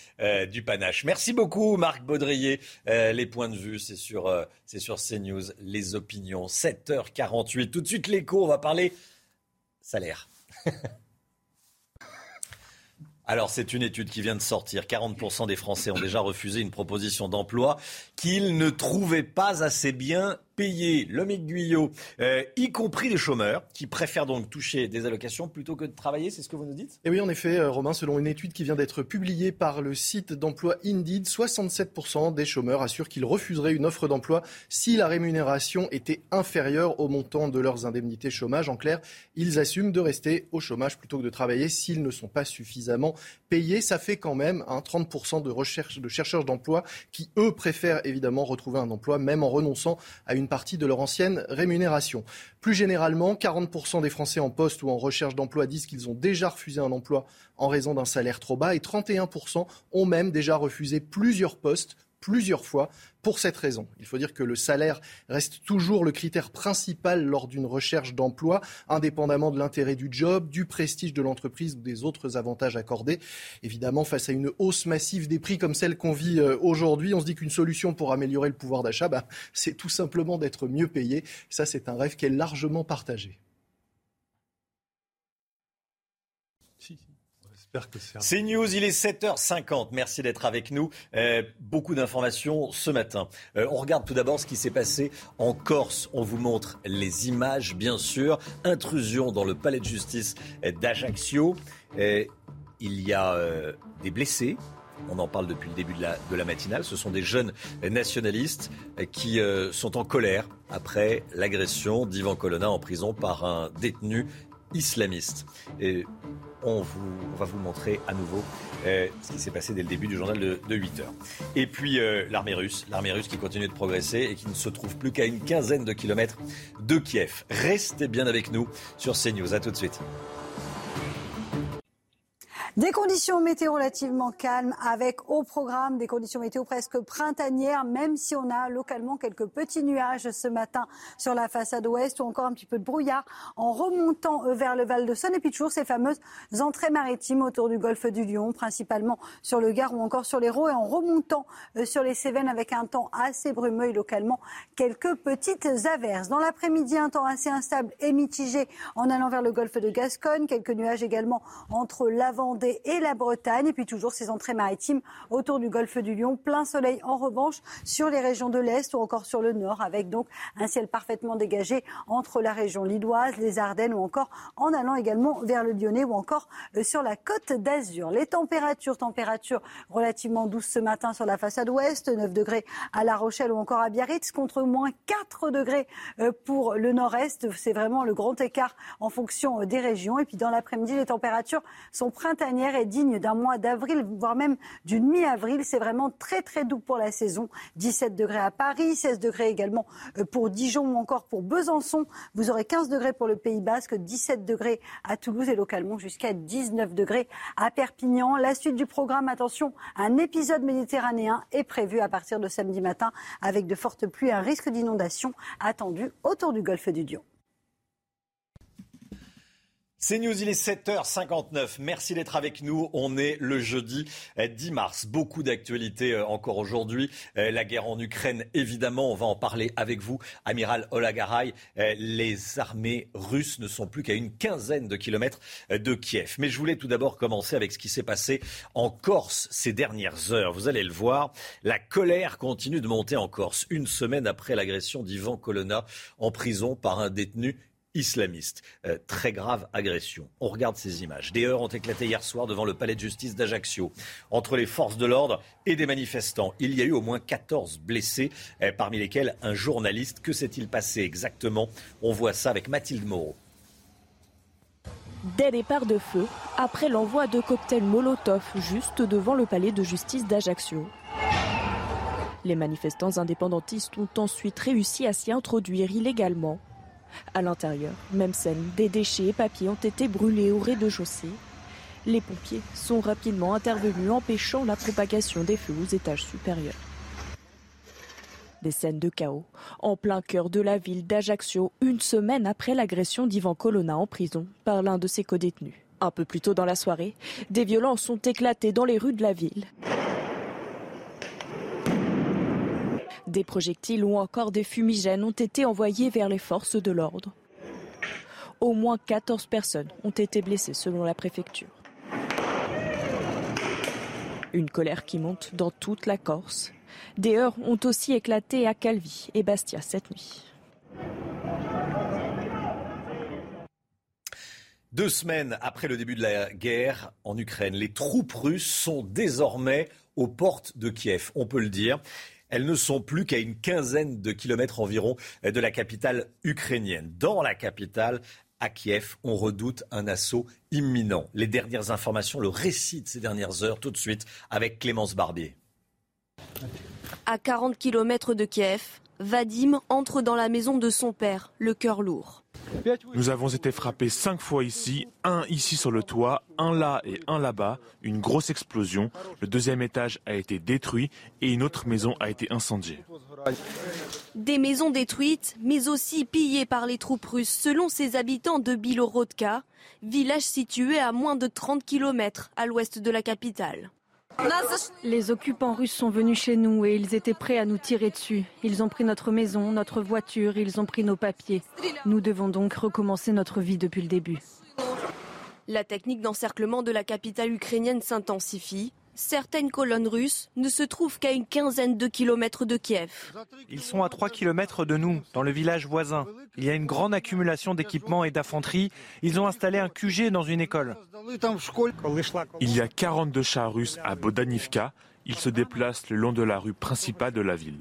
du panache. Merci beaucoup, Marc Baudrier. les points de vue, c'est sur, c'est sur CNews, les opinions. 7h48. Tout de suite l'écho, on va parler salaire. Alors c'est une étude qui vient de sortir. 40% des Français ont déjà refusé une proposition d'emploi qu'ils ne trouvaient pas assez bien payée. L'homme aiguillot, euh, y compris les chômeurs, qui préfèrent donc toucher des allocations plutôt que de travailler, c'est ce que vous nous dites? Et oui, en effet, euh, Romain, selon une étude qui vient d'être publiée par le site d'emploi Indeed, 67% des chômeurs assurent qu'ils refuseraient une offre d'emploi si la rémunération était inférieure au montant de leurs indemnités chômage. En clair, ils assument de rester au chômage plutôt que de travailler s'ils ne sont pas suffisamment payés. Ça fait quand même un 30% de, recherche, de chercheurs d'emploi qui, eux, préfèrent évidemment retrouver un emploi, même en renonçant à une partie de leur ancienne rémunération. Plus généralement, 40% des Français en poste ou en recherche d'emploi disent qu'ils ont déjà refusé un emploi en raison d'un salaire trop bas et 31% ont même déjà refusé plusieurs postes plusieurs fois pour cette raison. Il faut dire que le salaire reste toujours le critère principal lors d'une recherche d'emploi, indépendamment de l'intérêt du job, du prestige de l'entreprise ou des autres avantages accordés. Évidemment, face à une hausse massive des prix comme celle qu'on vit euh, aujourd'hui, on se dit qu'une solution pour améliorer le pouvoir d'achat, bah, c'est tout simplement d'être mieux payé. Ça, c'est un rêve qui est largement partagé. C'est News, il est 7h50. Merci d'être avec nous. Euh, beaucoup d'informations ce matin. Euh, on regarde tout d'abord ce qui s'est passé en Corse. On vous montre les images, bien sûr. Intrusion dans le palais de justice d'Ajaccio. Euh, il y a des blessés. On en parle depuis le début de la, de la matinale. Ce sont des jeunes nationalistes qui sont en colère après l'agression d'Ivan Colonna en prison par un détenu islamiste. Et on, va vous montrer à nouveau euh, ce qui s'est passé dès le début du journal de, 8 heures. Et puis euh, l'armée russe, l'armée russe qui continue de progresser et qui ne se trouve plus qu'à une quinzaine de kilomètres de Kiev. Restez bien avec nous sur CNews. À tout de suite. Des conditions météo relativement calmes avec au programme des conditions météo presque printanières, même si on a localement quelques petits nuages ce matin sur la façade ouest ou encore un petit peu de brouillard en remontant euh, vers le Val de Saône et puis toujours ces fameuses entrées maritimes autour du golfe du Lion, principalement sur le Gard ou encore sur l'Hérault et en remontant euh, sur les Cévennes avec un temps assez brumeux et localement quelques petites averses. Dans l'après-midi, un temps assez instable et mitigé en allant vers le golfe de Gascogne, quelques nuages également entre la Et la Bretagne. Et puis toujours ces entrées maritimes autour du golfe du Lion. Plein soleil en revanche sur les régions de l'Est ou encore sur le Nord avec donc un ciel parfaitement dégagé entre la région lilloise, les Ardennes ou encore en allant également vers le Lyonnais ou encore euh, sur la côte d'Azur. Les températures, températures relativement douces ce matin sur la façade ouest, 9 degrés à La Rochelle ou encore à Biarritz contre moins 4 degrés euh, pour le nord-est. C'est vraiment le grand écart en fonction euh, des régions. Et puis dans l'après-midi, les températures sont printanières est digne d'un mois d'avril, voire même d'une mi-avril. C'est vraiment très très doux pour la saison. 17 degrés à Paris, 16 degrés également euh, pour Dijon ou encore pour Besançon. Vous aurez 15 degrés pour le Pays Basque, 17 degrés à Toulouse et localement jusqu'à 19 degrés à Perpignan. La suite du programme, attention, un épisode méditerranéen est prévu à partir de samedi matin avec de fortes pluies, un risque d'inondation attendu autour du golfe du Lion. C'est News, il est 7h59. Merci d'être avec nous. On est le jeudi 10 mars. Beaucoup d'actualités euh, encore aujourd'hui. Euh, la guerre en Ukraine, évidemment, on va en parler avec vous. Amiral Olagaray, euh, les armées russes ne sont plus qu'à une quinzaine de kilomètres de Kiev. Mais je voulais tout d'abord commencer avec ce qui s'est passé en Corse ces dernières heures. Vous allez le voir, la colère continue de monter en Corse. Une semaine après l'agression d'Ivan Colonna en prison par un détenu islamiste. Euh, très grave agression. On regarde ces images. Des heurts ont éclaté hier soir devant le palais de justice d'Ajaccio. Entre les forces de l'ordre et des manifestants, il y a eu au moins 14 blessés, euh, parmi lesquels un journaliste. Que s'est-il passé exactement? On voit ça avec Mathilde Moreau. Dès départ de feu, après l'envoi de cocktails Molotov juste devant le palais de justice d'Ajaccio. Les manifestants indépendantistes ont ensuite réussi à s'y introduire illégalement à l'intérieur, même scène, des déchets et papiers ont été brûlés au rez-de-chaussée. Les pompiers sont rapidement intervenus empêchant la propagation des feux aux étages supérieurs. Des scènes de chaos en plein cœur de la ville d'Ajaccio, une semaine après l'agression d'Ivan Colonna en prison par l'un de ses codétenus. Un peu plus tôt dans la soirée, des violences ont éclaté dans les rues de la ville. Des projectiles ou encore des fumigènes ont été envoyés vers les forces de l'ordre. Au moins 14 personnes ont été blessées selon la préfecture. Une colère qui monte dans toute la Corse. Des heurts ont aussi éclaté à Calvi et Bastia cette nuit. Deux semaines après le début de la guerre en Ukraine, les troupes russes sont désormais aux portes de Kiev, on peut le dire. Elles ne sont plus qu'à une quinzaine de kilomètres environ de la capitale ukrainienne. Dans la capitale, à Kiev, on redoute un assaut imminent. Les dernières informations, le récit de ces dernières heures, tout de suite, avec Clémence Barbier. À 40 km de Kiev, Vadim entre dans la maison de son père, le cœur lourd. Nous avons été frappés cinq fois ici, un ici sur le toit, un là et un là-bas, une grosse explosion. Le deuxième étage a été détruit et une autre maison a été incendiée. Des maisons détruites, mais aussi pillées par les troupes russes, selon ses habitants de Bilorodka, village situé à moins de 30 km à l'ouest de la capitale. Les occupants russes sont venus chez nous et ils étaient prêts à nous tirer dessus. Ils ont pris notre maison, notre voiture, ils ont pris nos papiers. Nous devons donc recommencer notre vie depuis le début. La technique d'encerclement de la capitale ukrainienne s'intensifie. Certaines colonnes russes ne se trouvent qu'à une quinzaine de kilomètres de Kiev. Ils sont à 3 kilomètres de nous, dans le village voisin. Il y a une grande accumulation d'équipements et d'infanterie. Ils ont installé un QG dans une école. Il y a 42 chars russes à Bodanivka. Ils se déplacent le long de la rue principale de la ville.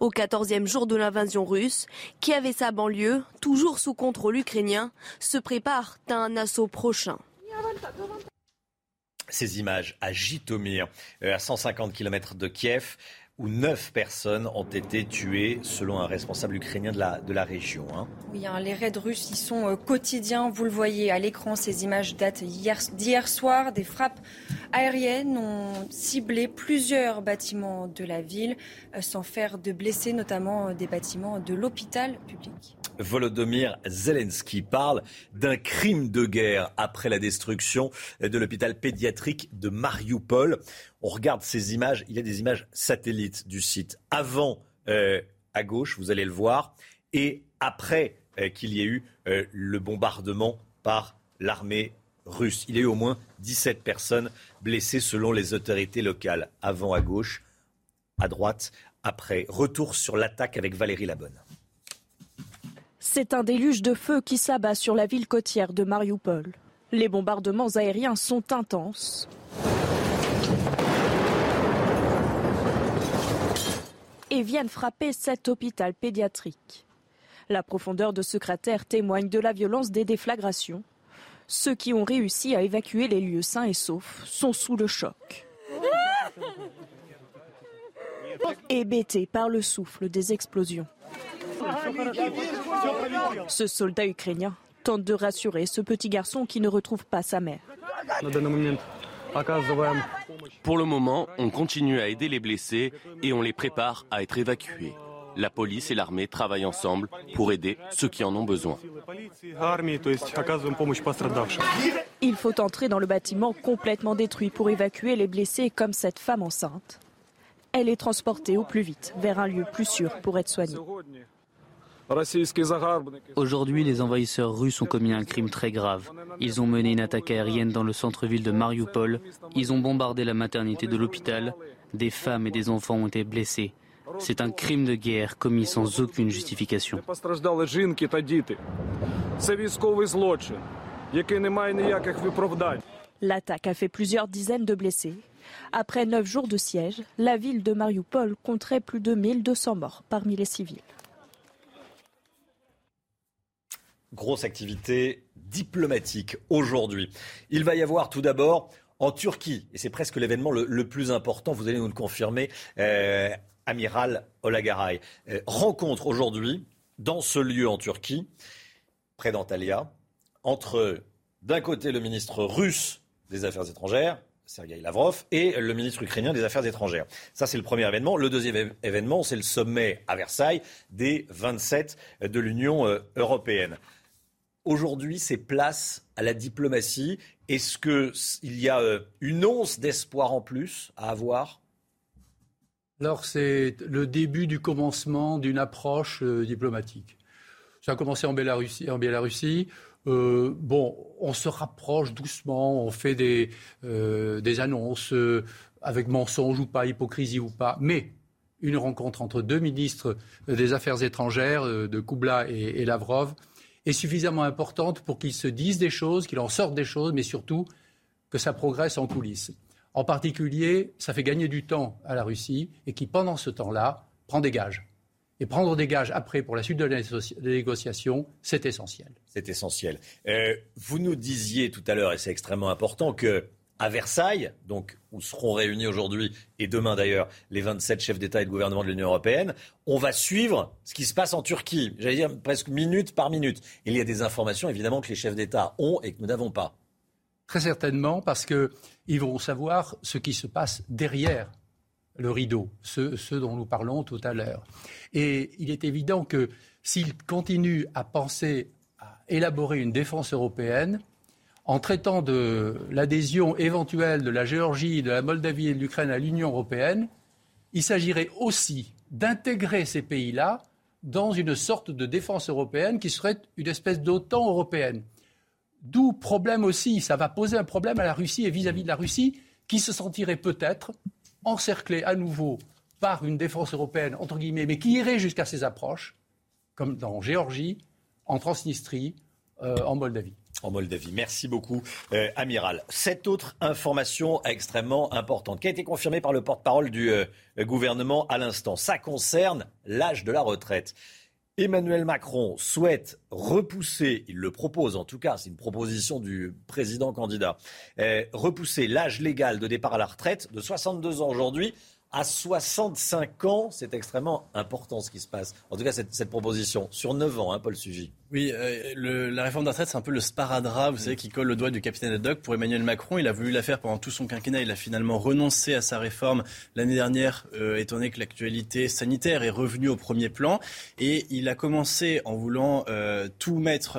Au 14e jour de l'invasion russe, Kiev et sa banlieue, toujours sous contrôle ukrainien, se préparent à un assaut prochain. Ces images à Jitomir, euh, à 150 km de Kiev, où neuf personnes ont été tuées, selon un responsable ukrainien de la, de la région. hein. Oui, hein, les raids russes y sont euh, quotidiens. Vous le voyez à l'écran, ces images datent hier- d'hier soir. Des frappes aériennes ont ciblé plusieurs bâtiments de la ville, euh, sans faire de blessés, notamment euh, des bâtiments de l'hôpital public. Volodymyr Zelensky parle d'un crime de guerre après la destruction de l'hôpital pédiatrique de Mariupol. On regarde ces images, il y a des images satellites du site. Avant, euh, à gauche, vous allez le voir, et après euh, qu'il y ait eu euh, le bombardement par l'armée russe. Il y a eu au moins 17 personnes blessées selon les autorités locales. Avant à gauche, à droite, après. Retour sur l'attaque avec Valérie Labonne. C'est un déluge de feu qui s'abat sur la ville côtière de Mariupol. Les bombardements aériens sont intenses. Et viennent frapper cet hôpital pédiatrique. La profondeur de ce cratère témoigne de la violence des déflagrations. Ceux qui ont réussi à évacuer les lieux sains et saufs sont sous le choc. Hébétés par le souffle des explosions. Ce soldat ukrainien tente de rassurer ce petit garçon qui ne retrouve pas sa mère. Pour le moment, on continue à aider les blessés et on les prépare à être évacués. La police et l'armée travaillent ensemble pour aider ceux qui en ont besoin. Il faut entrer dans le bâtiment complètement détruit pour évacuer les blessés comme cette femme enceinte. Elle est transportée au plus vite vers un lieu plus sûr pour être soignée. Aujourd'hui, les envahisseurs russes ont commis un crime très grave. Ils ont mené une attaque aérienne dans le centre-ville de Mariupol. Ils ont bombardé la maternité de l'hôpital. Des femmes et des enfants ont été blessés. C'est un crime de guerre commis sans aucune justification. L'attaque a fait plusieurs dizaines de blessés. Après neuf jours de siège, la ville de Mariupol compterait plus de 1200 morts parmi les civils. Grosse activité diplomatique aujourd'hui. Il va y avoir tout d'abord en Turquie, et c'est presque l'événement le, plus important, vous allez nous le confirmer, euh, Amiral Olagaray. Euh, rencontre aujourd'hui, dans ce lieu en Turquie, près d'Antalya, entre d'un côté le ministre russe des Affaires étrangères, Sergei Lavrov, et le ministre ukrainien des Affaires étrangères. Ça, c'est le premier événement. Le deuxième événement, c'est le sommet à Versailles des 27 de l'Union euh, européenne. Aujourd'hui, c'est place à la diplomatie. Est-ce qu'il y a euh, une once d'espoir en plus à avoir? Alors c'est le début du commencement d'une approche euh, diplomatique. Ça a commencé en Biélorussie. Euh, bon, on se rapproche doucement, on fait des, annonces avec mensonge ou pas, hypocrisie ou pas, mais une rencontre entre deux ministres des Affaires étrangères, de Koubla et, et, Lavrov, est suffisamment importante pour qu'ils se disent des choses, qu'ils en sortent des choses, mais surtout que ça progresse en coulisses. En particulier, ça fait gagner du temps à la Russie et qui, pendant ce temps-là, prend des gages. Et prendre des gages après pour la suite de la négociation, c'est essentiel. C'est essentiel. Euh, vous nous disiez tout à l'heure, et c'est extrêmement important, que à Versailles, donc où seront réunis aujourd'hui et demain d'ailleurs les 27 chefs d'État et de gouvernement de l'Union européenne, on va suivre ce qui se passe en Turquie. J'allais dire presque minute par minute. Il y a des informations évidemment que les chefs d'État ont et que nous n'avons pas. Très certainement, parce qu'ils vont savoir ce qui se passe derrière le rideau, ce, dont nous parlons tout à l'heure. Et il est évident que s'il continue à penser à élaborer une défense européenne, en traitant de l'adhésion éventuelle de la Géorgie, de la Moldavie et de l'Ukraine à l'Union européenne, il s'agirait aussi d'intégrer ces pays-là dans une sorte de défense européenne qui serait une espèce d'OTAN européenne. D'où problème aussi, ça va poser un problème à la Russie et vis à -vis de la Russie, qui se sentirait peut-être encerclé à nouveau par une défense européenne, entre guillemets, mais qui irait jusqu'à ces approches, comme dans Géorgie, en Transnistrie, euh, en Moldavie. En Moldavie. Merci beaucoup, euh, Amiral. Cette autre information extrêmement importante, qui a été confirmée par le porte-parole du euh, gouvernement à l'instant, ça concerne l'âge de la retraite. Emmanuel Macron souhaite repousser, il le propose en tout cas, c'est une proposition du président candidat, euh, repousser l'âge légal de départ à la retraite de 62 ans aujourd'hui à 65 ans. C'est extrêmement important ce qui se passe. En tout cas, cette, proposition sur 9 ans, hein, Paul Sugy. Oui, euh, la réforme des retraites, c'est un peu le sparadrap, vous savez, qui colle le doigt du capitaine Haddock pour Emmanuel Macron. Il a voulu la faire pendant tout son quinquennat. Il a finalement renoncé à sa réforme l'année dernière, euh, étant donné que l'actualité sanitaire est revenue au premier plan. Et il a commencé en voulant euh, tout mettre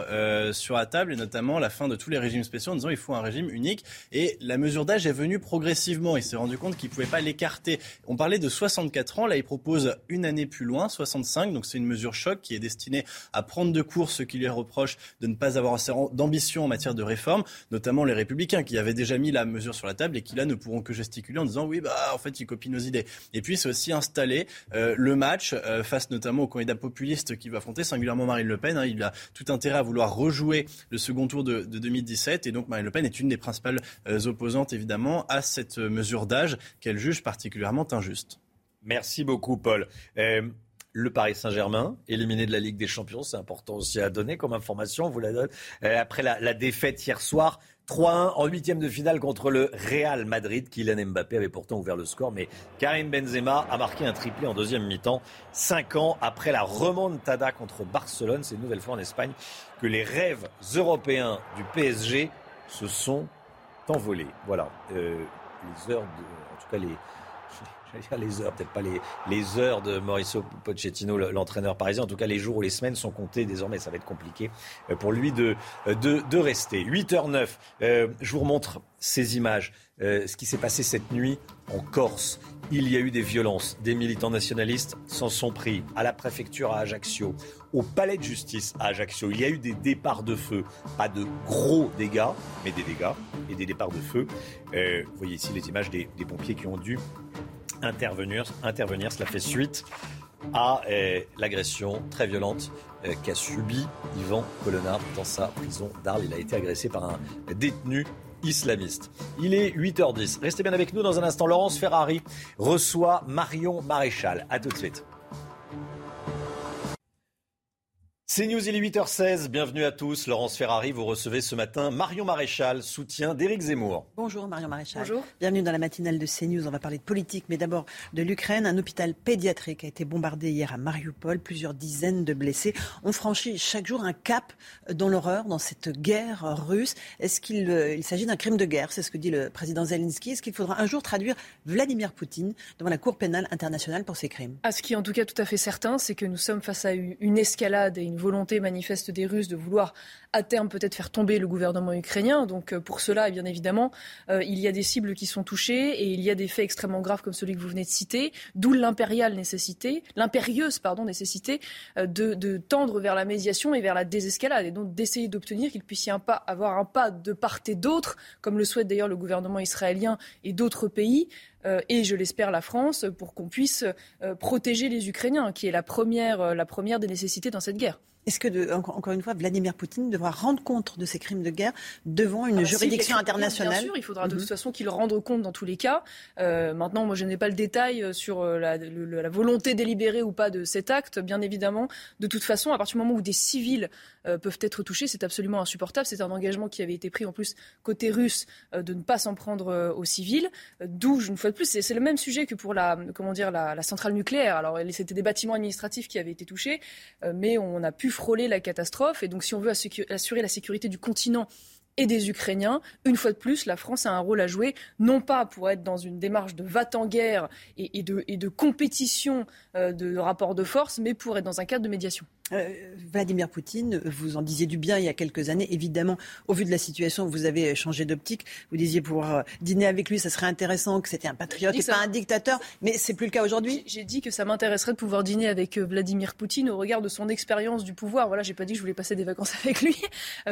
sur la table, et notamment la fin de tous les régimes spéciaux, en disant il faut un régime unique. Et la mesure d'âge est venue progressivement. Il s'est rendu compte qu'il ne pouvait pas l'écarter. On parlait de 64 ans. Là, il propose une année plus loin, 65. Donc c'est une mesure choc qui est destinée à prendre de course qui lui reproche de ne pas avoir assez d'ambition en matière de réforme, notamment les républicains qui avaient déjà mis la mesure sur la table et qui là ne pourront que gesticuler en disant oui, bah en fait, il copie nos idées. Et puis c'est aussi installer euh, le match euh, face notamment au candidat populiste qui va affronter, singulièrement Marine Le Pen. Hein. il a tout intérêt à vouloir rejouer le second tour de, 2017 et donc Marine Le Pen est une des principales euh, opposantes évidemment à cette mesure d'âge qu'elle juge particulièrement injuste. Merci beaucoup, Paul le Paris Saint-Germain, éliminé de la Ligue des Champions, c'est important aussi à donner comme information, vous la donne. Euh, après la, défaite hier soir, 3-1 en huitième de finale contre le Real Madrid. Kylian Mbappé avait pourtant ouvert le score, mais Karim Benzema a marqué un triplé en deuxième mi-temps. Cinq ans après la remontada contre Barcelone, c'est une nouvelle fois en Espagne que les rêves européens du PSG se sont envolés. Voilà, euh, les heures de, en tout cas les, les heures, peut-être pas les, les, heures de Mauricio Pochettino, l'entraîneur parisien. En tout cas, les jours ou les semaines sont comptés désormais. Ça va être compliqué euh, pour lui de, euh, de, de rester. 8h09, euh, je vous remontre ces images. ce qui s'est passé cette nuit en Corse. Il y a eu des violences. Des militants nationalistes s'en sont pris à la préfecture à Ajaccio, au palais de justice à Ajaccio. Il y a eu des départs de feu. Pas de gros dégâts, mais des dégâts et des départs de feu. vous voyez ici les images des, des pompiers qui ont dû intervenir. intervenir. Cela fait suite à eh, l'agression très violente eh, qu'a subi Yvan Colonna dans sa prison d'Arles. Il a été agressé par un détenu islamiste. Il est 8h10. Restez bien avec nous dans un instant. Laurence Ferrari reçoit Marion Maréchal. A tout de suite. C'est News, il est 8h16. Bienvenue à tous. Laurence Ferrari, vous recevez ce matin Marion Maréchal, soutien d'Éric Zemmour. Bonjour Marion Maréchal. Bonjour. Bienvenue dans la matinale de CNews. On va parler de politique, mais d'abord de l'Ukraine. Un hôpital pédiatrique a été bombardé hier à Mariupol. Plusieurs dizaines de blessés. On franchit chaque jour un cap dans l'horreur, dans cette guerre russe. Est-ce qu'il euh, il s'agit d'un crime de guerre C'est ce que dit le président Zelensky. Est-ce qu'il faudra un jour traduire Vladimir Poutine devant la Cour pénale internationale pour ces crimes? À ce qui est en tout cas tout à fait certain, c'est que nous sommes face à une escalade et une volonté manifeste des Russes de vouloir à terme peut-être faire tomber le gouvernement ukrainien. Donc pour cela, bien évidemment, il y a des cibles qui sont touchées et il y a des faits extrêmement graves comme celui que vous venez de citer, d'où l'impériale nécessité, l'impérieuse pardon nécessité de, de, tendre vers la médiation et vers la désescalade et donc d'essayer d'obtenir qu'il puisse y avoir un pas de part et d'autre, comme le souhaite d'ailleurs le gouvernement israélien et d'autres pays, euh, et je l'espère la France, pour qu'on puisse euh, protéger les Ukrainiens, qui est la première, euh, la première des nécessités dans cette guerre. Est-ce que, encore une fois, Vladimir Poutine devra rendre compte de ces crimes de guerre devant une ah bah juridiction internationale Bien sûr, il faudra de toute mhm. façon qu'il rende compte dans tous les cas. Euh, maintenant, moi, je n'ai pas le détail euh, sur euh, la, la, volonté délibérée ou pas de cet acte. Bien évidemment, de toute façon, à partir du moment où des civils peuvent être touchés, c'est absolument insupportable. C'est un engagement qui avait été pris en plus côté russe de ne pas s'en prendre aux civils. D'où, une fois de plus, c'est le même sujet que pour la, comment dire, la, la centrale nucléaire. Alors, c'était des bâtiments administratifs qui avaient été touchés, mais on a pu frôler la catastrophe. Et donc, si on veut assurer la sécurité du continent et des Ukrainiens. Une fois de plus, la France a un rôle à jouer, non pas pour être dans une démarche de va-t-en-guerre et, de, et, de, compétition euh, de rapport de force, mais pour être dans un cadre de médiation. Euh, Vladimir Poutine, vous en disiez du bien il y a quelques années. Évidemment, au vu de la situation, vous avez changé d'optique. Vous disiez pouvoir euh, dîner avec lui, ça serait intéressant, que c'était un patriote et pas un dictateur. Mais c'est plus le cas aujourd'hui? J'ai dit que ça m'intéresserait de pouvoir dîner avec euh, Vladimir Poutine au regard de son expérience du pouvoir. Voilà, j'ai pas dit que je voulais passer des vacances avec lui.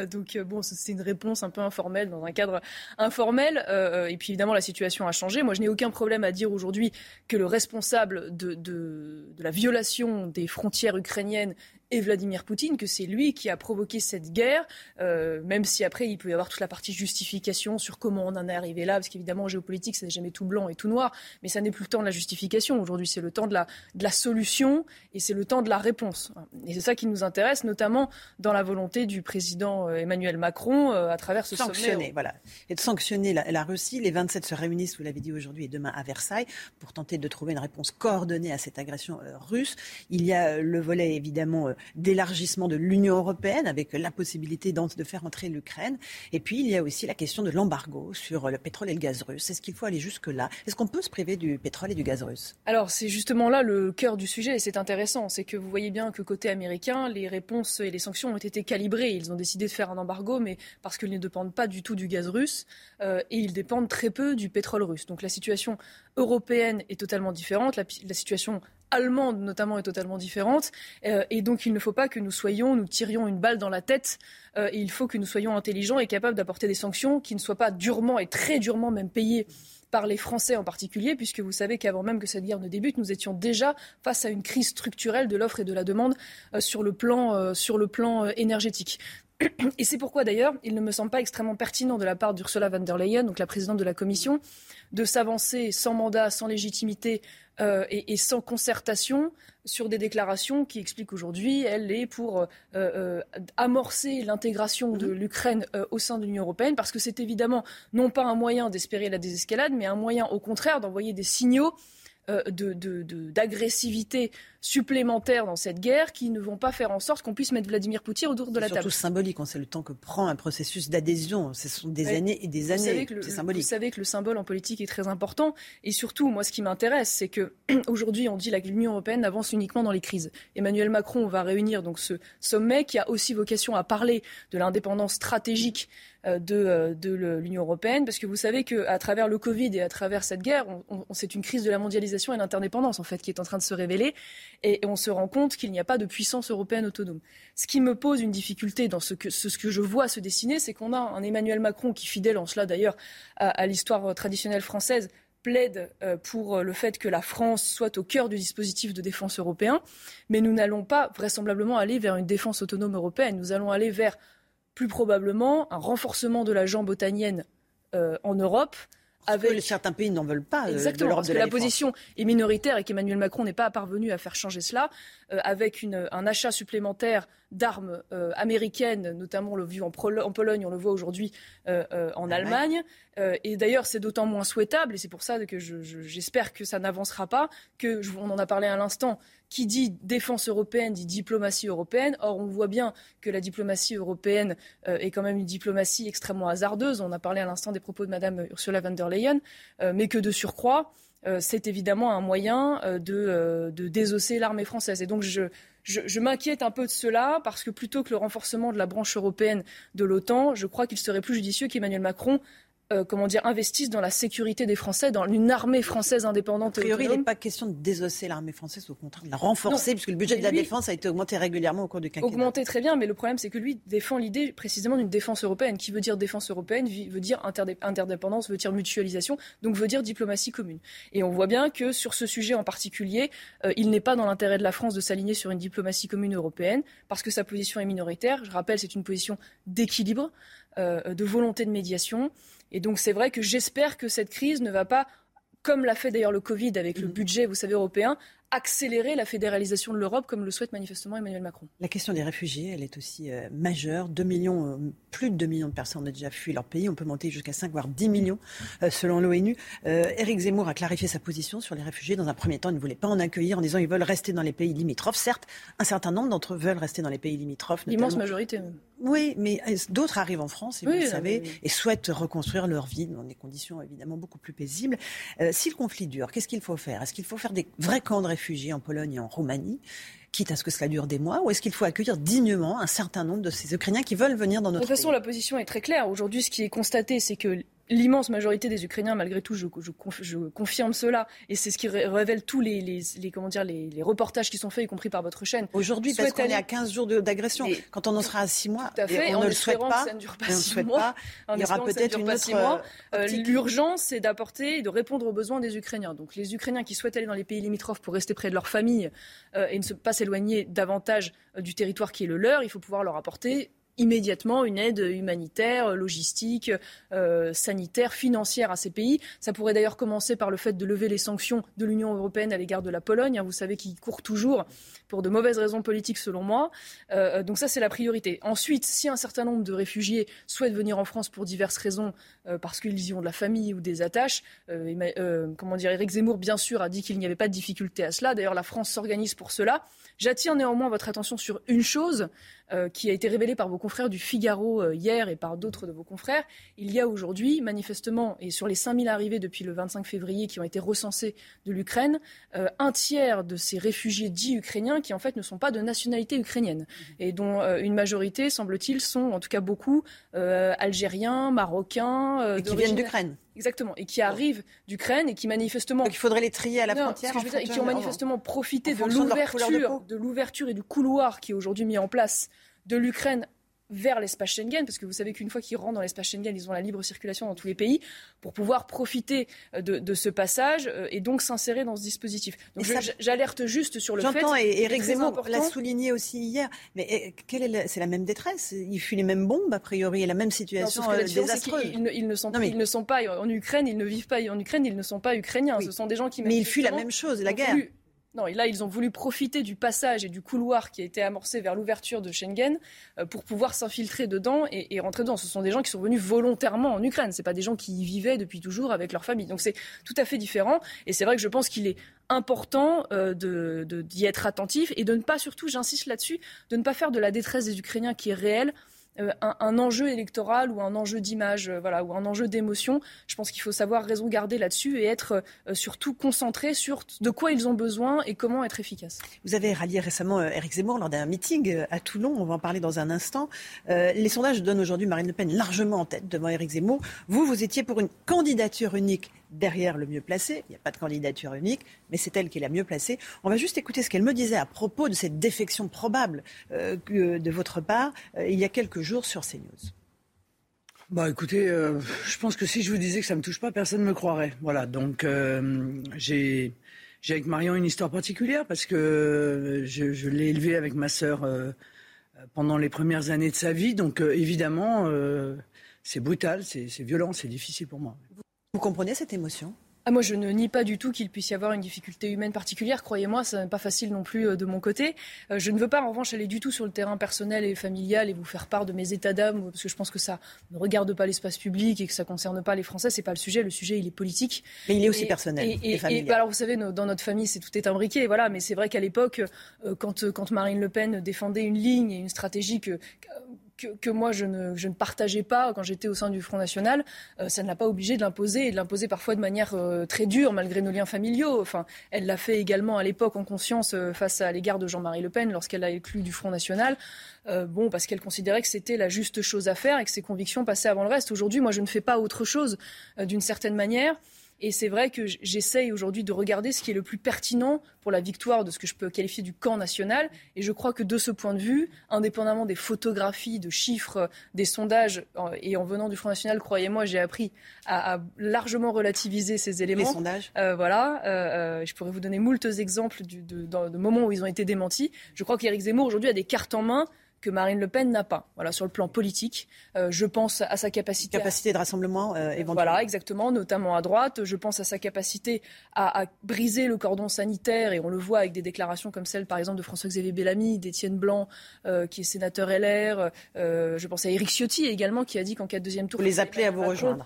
donc bon, c'est une réponse un peu informelle dans un cadre informel. et puis évidemment, la situation a changé. Moi, je n'ai aucun problème à dire aujourd'hui que le responsable de, de, de la violation des frontières ukrainiennes et Vladimir Poutine, que c'est lui qui a provoqué cette guerre, euh, même si après il peut y avoir toute la partie justification sur comment on en est arrivé là, parce qu'évidemment en géopolitique, ce n'est jamais tout blanc et tout noir, mais ça n'est plus le temps de la justification. Aujourd'hui, c'est le temps de la, de la solution et c'est le temps de la réponse. Et c'est ça qui nous intéresse, notamment dans la volonté du président euh, Emmanuel Macron euh, à travers ce sanctionner, sommet. Voilà. Et de sanctionner la, la, Russie. Les 27 se réunissent, vous l'avez dit aujourd'hui et demain à Versailles, pour tenter de trouver une réponse coordonnée à cette agression russe. Il y a le volet évidemment d'élargissement de l'Union européenne avec la possibilité de faire entrer l'Ukraine. Et puis il y a aussi la question de l'embargo sur le pétrole et le gaz russe. Est-ce qu'il faut aller jusque-là? Est-ce qu'on peut se priver du pétrole et du gaz russe? Alors c'est justement là le cœur du sujet et c'est intéressant. C'est que vous voyez bien que côté américain, les réponses et les sanctions ont été calibrées. Ils ont décidé de faire un embargo, mais parce qu'ils ne dépendent pas du tout du gaz russe euh, et ils dépendent très peu du pétrole russe. Donc la situation européenne est totalement différente. La, la situation allemande notamment est totalement différente. Euh, et donc il ne faut pas que nous soyons, nous tirions une balle dans la tête. Euh, il faut que nous soyons intelligents et capables d'apporter des sanctions qui ne soient pas durement et très durement même payées par les Français en particulier, puisque vous savez qu'avant même que cette guerre ne débute, nous étions déjà face à une crise structurelle de l'offre et de la demande euh, sur le plan, sur le plan énergétique. Et c'est pourquoi d'ailleurs, il ne me semble pas extrêmement pertinent de la part d'Ursula von der Leyen, donc la présidente de la Commission, de s'avancer sans mandat, sans légitimité euh, et, sans concertation sur des déclarations qui expliquent aujourd'hui, elle est pour euh, euh, amorcer l'intégration de mhm. l'Ukraine au sein de l'Union européenne, parce que c'est évidemment non pas un moyen d'espérer la désescalade, mais un moyen au contraire d'envoyer des signaux d'agressivité supplémentaires dans cette guerre qui ne vont pas faire en sorte qu'on puisse mettre Vladimir Poutine autour de la table. C'est surtout symbolique, on sait le temps que prend un processus d'adhésion. Ce sont des années et des années. C'est symbolique. Vous savez que le symbole en politique est très important. Et surtout, moi, ce qui m'intéresse, c'est que aujourd'hui, on dit que l'Union européenne avance uniquement dans les crises. Emmanuel Macron va réunir donc ce sommet qui a aussi vocation à parler de l'indépendance stratégique euh, de, euh, de l'Union européenne, parce que vous savez qu'à travers le Covid et à travers cette guerre, c'est une crise de la mondialisation et de l'interdépendance en fait qui est en train de se révéler et on se rend compte qu'il n'y a pas de puissance européenne autonome. Ce qui me pose une difficulté dans ce que, ce, que je vois se dessiner, c'est qu'on a un Emmanuel Macron qui, fidèle en cela d'ailleurs à, l'histoire traditionnelle française, plaide euh, pour le fait que la France soit au cœur du dispositif de défense européen, mais nous n'allons pas vraisemblablement aller vers une défense autonome européenne. Nous allons aller vers plus probablement un renforcement de la jambe otanienne euh, en Europe avec... certains pays n'en veulent pas. Euh, Exactement, parce que la, position est minoritaire et qu'Emmanuel Macron n'est pas parvenu à faire changer cela, euh, avec une, un achat supplémentaire d'armes euh, américaines, notamment on le vu en, en, Pologne, on le voit aujourd'hui en Allemagne. et d'ailleurs, c'est d'autant moins souhaitable, et c'est pour ça que j'espère que ça n'avancera pas, que on en a parlé à l'instant, qui dit défense européenne dit diplomatie européenne. Or, on voit bien que la diplomatie européenne euh, est quand même une diplomatie extrêmement hasardeuse. On a parlé à l'instant des propos de Mme Ursula von der Leyen, euh, mais que de surcroît, c'est évidemment un moyen de, de désosser l'armée française. Et donc je, je, m'inquiète un peu de cela parce que plutôt que le renforcement de la branche européenne de l'OTAN, je crois qu'il serait plus judicieux qu'Emmanuel Macron euh, comment dire, investissent dans la sécurité des Français, dans une armée française indépendante. A priori, il n'est pas question de désosser l'armée française, au contraire, de la renforcer, puisque le budget de la défense a été augmenté régulièrement au cours du quinquennat. Augmenté très bien, mais le problème, c'est que lui défend l'idée précisément d'une défense européenne. Qui veut dire défense européenne, veut dire interdépendance, veut dire mutualisation, donc veut dire diplomatie commune. Et on voit bien que sur ce sujet en particulier, euh, il n'est pas dans l'intérêt de la France de s'aligner sur une diplomatie commune européenne, parce que sa position est minoritaire. Je rappelle, c'est une position d'équilibre, de volonté de médiation. Et donc c'est vrai que j'espère que cette crise ne va pas, comme l'a fait d'ailleurs le Covid avec le mm. budget, vous savez, européen, accélérer la fédéralisation de l'Europe comme le souhaite manifestement Emmanuel Macron. La question des réfugiés, elle est aussi euh, majeure. 2 millions, euh, plus de 2 millions de personnes ont déjà fui leur pays. On peut monter jusqu'à 5 voire 10 millions euh, selon l'ONU. Éric Zemmour a clarifié sa position sur les réfugiés. Dans un premier temps, il ne voulait pas en accueillir en disant qu'ils veulent rester dans les pays limitrophes. Certes, un certain nombre d'entre eux veulent rester dans les pays limitrophes. L'immense majorité. Oui, mais d'autres arrivent en France, et vous le savez, et souhaitent reconstruire leur vie dans des conditions évidemment beaucoup plus paisibles. si le conflit dure, qu'est-ce qu'il faut faire? Est-ce qu'il faut faire des vrais camps de réfugiés en Pologne en Roumanie quitte à ce que cela dure des mois, ou est-ce qu'il faut accueillir dignement un certain nombre de ces Ukrainiens qui veulent venir dans notre pays De toute façon, la position est très claire. Aujourd'hui, ce qui est constaté, c'est que l'immense majorité des Ukrainiens, malgré tout, je, confirme cela, et c'est ce qui révèle tous les, comment dire, les, reportages qui sont faits, y compris par votre chaîne. Aujourd'hui, parce qu'on est à 15 jours d'agression. Quand on en sera à 6 mois, on ne le souhaite pas, ça ne dure pas 6 mois, il y aura peut-être une autre mois. Euh, l'urgence, c'est d'apporter et de répondre aux besoins des Ukrainiens. Donc les Ukrainiens qui souhaitent aller dans les pays limitrophes pour rester près de leur famille euh, et ne pas s'éloigner davantage euh, du territoire qui est le leur, il faut pouvoir leur apporter immédiatement une aide humanitaire, logistique, euh, sanitaire, financière à ces pays. Ça pourrait d'ailleurs commencer par le fait de lever les sanctions de l'Union européenne à l'égard de la Pologne. Hein, vous savez qu'ils court toujours pour de mauvaises raisons politiques selon moi. Euh, donc ça, c'est la priorité. Ensuite, si un certain nombre de réfugiés souhaitent venir en France pour diverses raisons, euh, parce qu'ils y ont de la famille ou des attaches, comment dire, Éric Zemmour, bien sûr, a dit qu'il n'y avait pas de difficulté à cela. D'ailleurs, la France s'organise pour cela. J'attire néanmoins votre attention sur une chose euh, qui a été révélée par vos confrères du Figaro euh, hier et par d'autres de vos confrères. Il y a aujourd'hui, manifestement, et sur les 5000 arrivées depuis le 25 février qui ont été recensées de l'Ukraine, euh, un tiers de ces réfugiés dits ukrainiens qui en fait ne sont pas de nationalité ukrainienne et dont une majorité, semble-t-il, sont en tout cas beaucoup algériens, marocains. et qui viennent d'Ukraine. Exactement, et qui arrivent d'Ukraine et qui manifestement. Donc il faudrait les trier à la frontière. et qui ont manifestement profité de l'ouverture, de l'ouverture et du couloir qui est aujourd'hui mis en place de l'Ukraine vers l'espace Schengen, parce que vous savez qu'une fois qu'ils rentrent dans l'espace Schengen, ils ont la libre circulation dans tous les pays, pour pouvoir profiter euh, de, ce passage euh, et donc s'insérer dans ce dispositif. Donc j'alerte juste sur le fait. J'entends, et Eric Zemmour l'a souligné aussi hier, mais eh, quelle est c'est la même détresse? Il fuit les mêmes bombes, a priori, et la même situation non, désastreuse. Ils, ils, ne sont, ils ne sont pas en Ukraine, ils ne vivent pas en Ukraine, ils ne sont pas ukrainiens. Ce sont des gens qui. Mais ils fuient la même chose, la guerre. Non, et là, ils ont voulu profiter du passage et du couloir qui a été amorcé vers l'ouverture de Schengen euh, pour pouvoir s'infiltrer dedans et, rentrer dedans. Ce sont des gens qui sont venus volontairement en Ukraine. Ce pas des gens qui y vivaient depuis toujours avec leur famille. Donc c'est tout à fait différent. Et c'est vrai que je pense qu'il est important euh, d'y être attentif et de ne pas, surtout, j'insiste là-dessus, de ne pas faire de la détresse des Ukrainiens qui est réelle euh, un, enjeu électoral ou un enjeu d'image, euh, voilà, ou un enjeu d'émotion. Je pense qu'il faut savoir raison garder là-dessus et être euh, surtout concentré sur de quoi ils ont besoin et comment être efficace. Vous avez rallié récemment Eric Zemmour lors d'un meeting à Toulon. On va en parler dans un instant. les sondages donnent aujourd'hui Marine Le Pen largement en tête devant Eric Zemmour. Vous, vous étiez pour une candidature unique derrière le mieux placé. Il n'y a pas de candidature unique, mais c'est elle qui est la mieux placée. On va juste écouter ce qu'elle me disait à propos de cette défection probable euh, de votre part euh, il y a quelques jours sur CNews. Bah écoutez, euh, je pense que si je vous disais que ça ne me touche pas, personne ne me croirait. Voilà, donc j'ai avec Marion une histoire particulière parce que je, l'ai élevé avec ma sœur pendant les premières années de sa vie. Donc évidemment, c'est brutal, c'est violent, c'est difficile pour moi. Vous comprenez cette émotion? Ah, moi, je ne nie pas du tout qu'il puisse y avoir une difficulté humaine particulière. Croyez-moi, ce n'est pas facile non plus euh, de mon côté. Euh, je ne veux pas, en revanche, aller du tout sur le terrain personnel et familial et vous faire part de mes états d'âme, parce que je pense que ça ne regarde pas l'espace public et que ça ne concerne pas les Français. C'est pas le sujet. Le sujet, il est politique. Mais il est aussi personnel et, familial. alors, vous savez, dans notre famille, c'est tout est imbriqué. Voilà. Mais c'est vrai qu'à l'époque, euh, quand, quand Marine Le Pen défendait une ligne et une stratégie que que, moi je ne, je partageais pas quand j'étais au sein du Front National, euh, ça ne l'a pas obligé de l'imposer et de l'imposer parfois de manière euh, très dure malgré nos liens familiaux. Enfin, elle l'a fait également à l'époque en conscience euh, face à l'égard de Jean-Marie Le Pen lorsqu'elle a éclu du Front National. bon, parce qu'elle considérait que c'était la juste chose à faire et que ses convictions passaient avant le reste. Aujourd'hui, moi, je ne fais pas autre chose d'une certaine manière. Et c'est vrai que j'essaye aujourd'hui de regarder ce qui est le plus pertinent pour la victoire de ce que je peux qualifier du camp national. Et je crois que de ce point de vue, indépendamment des photographies, de chiffres, des sondages, et en venant du Front National, croyez-moi, j'ai appris à, largement relativiser ces éléments. Les sondages. Euh, voilà. Euh, euh, je pourrais vous donner moultes exemples de, de moments où ils ont été démentis. Je crois qu'Éric Zemmour aujourd'hui a des cartes en main que Marine Le Pen n'a pas. Voilà, sur le plan politique, euh, je pense à sa capacité. Capacité de rassemblement, euh, éventuellement. Voilà, exactement, notamment à droite. Je pense à sa capacité à, briser le cordon sanitaire, et on le voit avec des déclarations comme celle, par exemple, de François-Xavier Bellamy, d'Étienne Blanc, euh, qui est sénateur LR. je pense à Éric Ciotti également, qui a dit qu'en cas de deuxième tour. Vous les appelez à vous rejoindre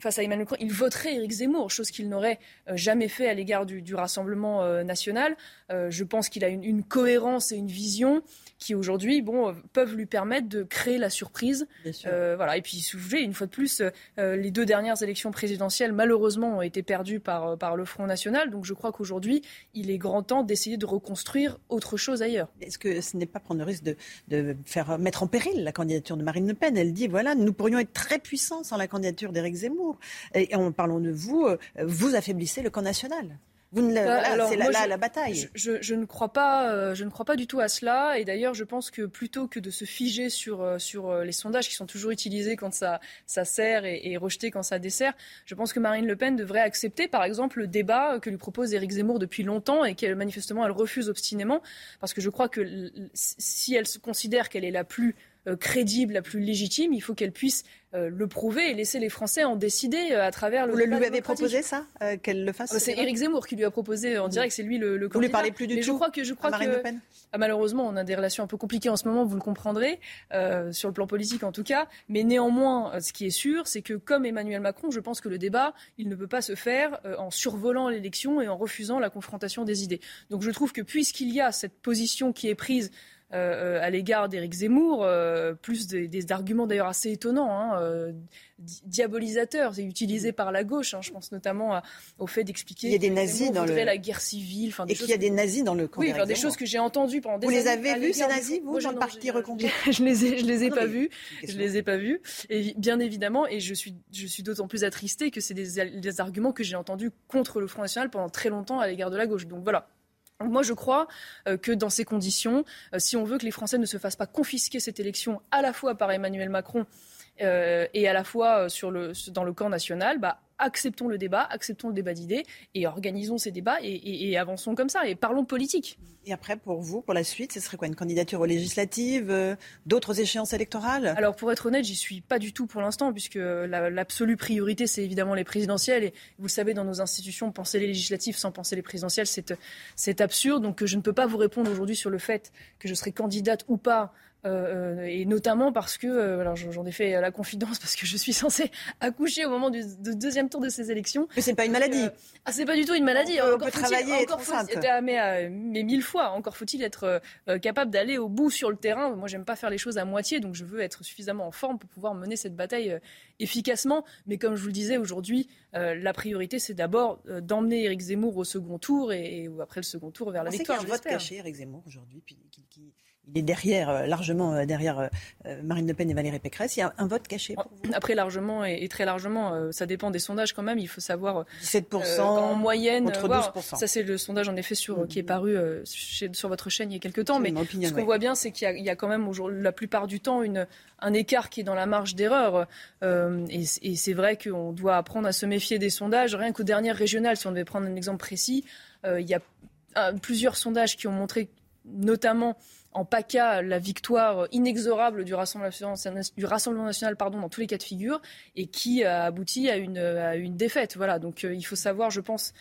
face à Emmanuel Macron, il voterait Éric Zemmour, chose qu'il n'aurait jamais fait à l'égard du, Rassemblement national. je pense qu'il a une, une, cohérence et une vision qui aujourd'hui bon, euh, peuvent lui permettre de créer la surprise. Euh, voilà. Et puis, souvenez, une fois de plus, euh, les deux dernières élections présidentielles, malheureusement, ont été perdues par, par le Front National. Donc, je crois qu'aujourd'hui, il est grand temps d'essayer de reconstruire autre chose ailleurs. Est-ce que ce n'est pas prendre le risque de, de, faire mettre en péril la candidature de Marine Le Pen? Elle dit voilà, nous pourrions être très puissants sans la candidature d'Éric Zemmour. Et en parlant de vous, vous affaiblissez le camp national. Bah, c'est là, la bataille. Je, ne crois pas, euh, je ne crois pas du tout à cela. Et d'ailleurs, je pense que plutôt que de se figer sur, euh, sur euh, les sondages qui sont toujours utilisés quand ça, ça sert et, et, rejetés quand ça dessert, je pense que Marine Le Pen devrait accepter, par exemple, le débat que lui propose Éric Zemmour depuis longtemps et qu'elle manifestement elle refuse obstinément, parce que je crois que si elle se considère qu'elle est la plus crédible, la plus légitime, il faut qu'elle puisse euh, le prouver et laisser les Français en décider euh, à travers le. Vous lui avez proposé ça, euh, qu'elle le fasse ah, C'est Éric Zemmour qui lui a proposé en direct, c'est lui le, le Vous ne lui parlez plus du tout. Je crois que je crois que ah, malheureusement on a des relations un peu compliquées en ce moment, vous le comprendrez sur le plan politique en tout cas. Mais néanmoins, ce qui est sûr, c'est que comme Emmanuel Macron, je pense que le débat, il ne peut pas se faire en survolant l'élection et en refusant la confrontation des idées. Donc je trouve que puisqu'il y a cette position qui est prise euh, à l'égard d'Éric Zemmour, euh, plus des, arguments d'ailleurs assez étonnants, hein, euh, diabolisateurs et utilisés par la gauche. Hein. je pense notamment au fait d'expliquer qu'il y a des nazis dans le... la guerre civile. Et qu'il y a des nazis dans le camp. Oui, des choses que j'ai entendues pendant des Vous les avez vus ces nazis, vous, dans le parti reconduit Je les ai, je les ai pas vus. Je les ai pas vus. Et bien évidemment, et je suis, je suis d'autant plus attristée que c'est des, des arguments que j'ai entendus contre le Front National pendant très longtemps à l'égard de la gauche. Donc voilà. Moi, je crois euh, que dans ces conditions, euh, si on veut que les Français ne se fassent pas confisquer cette élection à la fois par Emmanuel Macron et à la fois sur le, dans le camp national, bah, acceptons le débat, acceptons le débat d'idées et organisons ces débats et, avançons comme ça et parlons politique. Et après, pour vous, pour la suite, ce serait quoi Une candidature aux législatives euh, D'autres échéances électorales? Alors, pour être honnête, j'y suis pas du tout pour l'instant, puisque l'absolue priorité, c'est évidemment les présidentielles. Et vous le savez, dans nos institutions, penser les législatives sans penser les présidentielles, c'est absurde. Donc, je ne peux pas vous répondre aujourd'hui sur le fait que je serai candidate ou pas euh, euh, et notamment parce que, euh, alors j'en ai fait la confidence parce que je suis censée accoucher au moment du, deuxième tour de ces élections. Mais c'est pas une maladie. ah, c'est pas du tout une maladie. On peut, encore mais, mais, mille fois. Encore faut-il être capable d'aller au bout sur le terrain. Moi, j'aime pas faire les choses à moitié, donc je veux être suffisamment en forme pour pouvoir mener cette bataille efficacement. Mais comme je vous le disais aujourd'hui, la priorité, c'est d'abord d'emmener Éric Zemmour au second tour et, ou après le second tour vers la victoire. C'est qu'il y a un vote caché, Éric Zemmour aujourd'hui, qui, qui il est derrière, euh, largement euh, derrière euh, Marine Le Pen et Valérie Pécresse. Il y a un vote caché pour vous? Après, largement et, très largement, ça dépend des sondages quand même. Il faut savoir. 17% en moyenne. Contre 12%. ça, c'est le sondage en effet sur, qui est paru sur votre chaîne il y a quelques temps. Mais ce qu'on voit bien, c'est qu'il y, a quand même la plupart du temps une, un écart qui est dans la marge d'erreur. et, c'est vrai qu'on doit apprendre à se méfier des sondages. Rien qu'aux dernières régionales, si on devait prendre un exemple précis, il y a plusieurs sondages qui ont montré notamment en PACA la victoire inexorable du Rassemblement, national pardon, dans tous les cas de figure et qui a abouti à une, à une défaite. Voilà, donc euh, il faut savoir, je pense,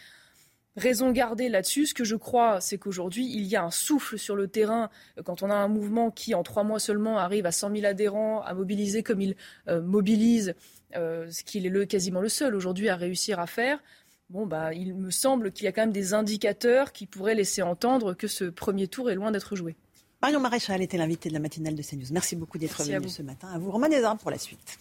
raison garder là-dessus. Ce que je crois, c'est qu'aujourd'hui, il y a un souffle sur le terrain euh, quand on a un mouvement qui, en trois mois seulement, arrive à 100 000 adhérents, à mobiliser comme il euh, mobilise, ce qu'il est le, quasiment le seul aujourd'hui à réussir à faire. Bon, bah, il me semble qu'il y a quand même des indicateurs qui pourraient laisser entendre que ce premier tour est loin d'être joué. Marion Maréchal était l'invité de la matinale de CNews. Merci beaucoup d'être venu ce matin. À vous, Romain Desarmes, pour la suite.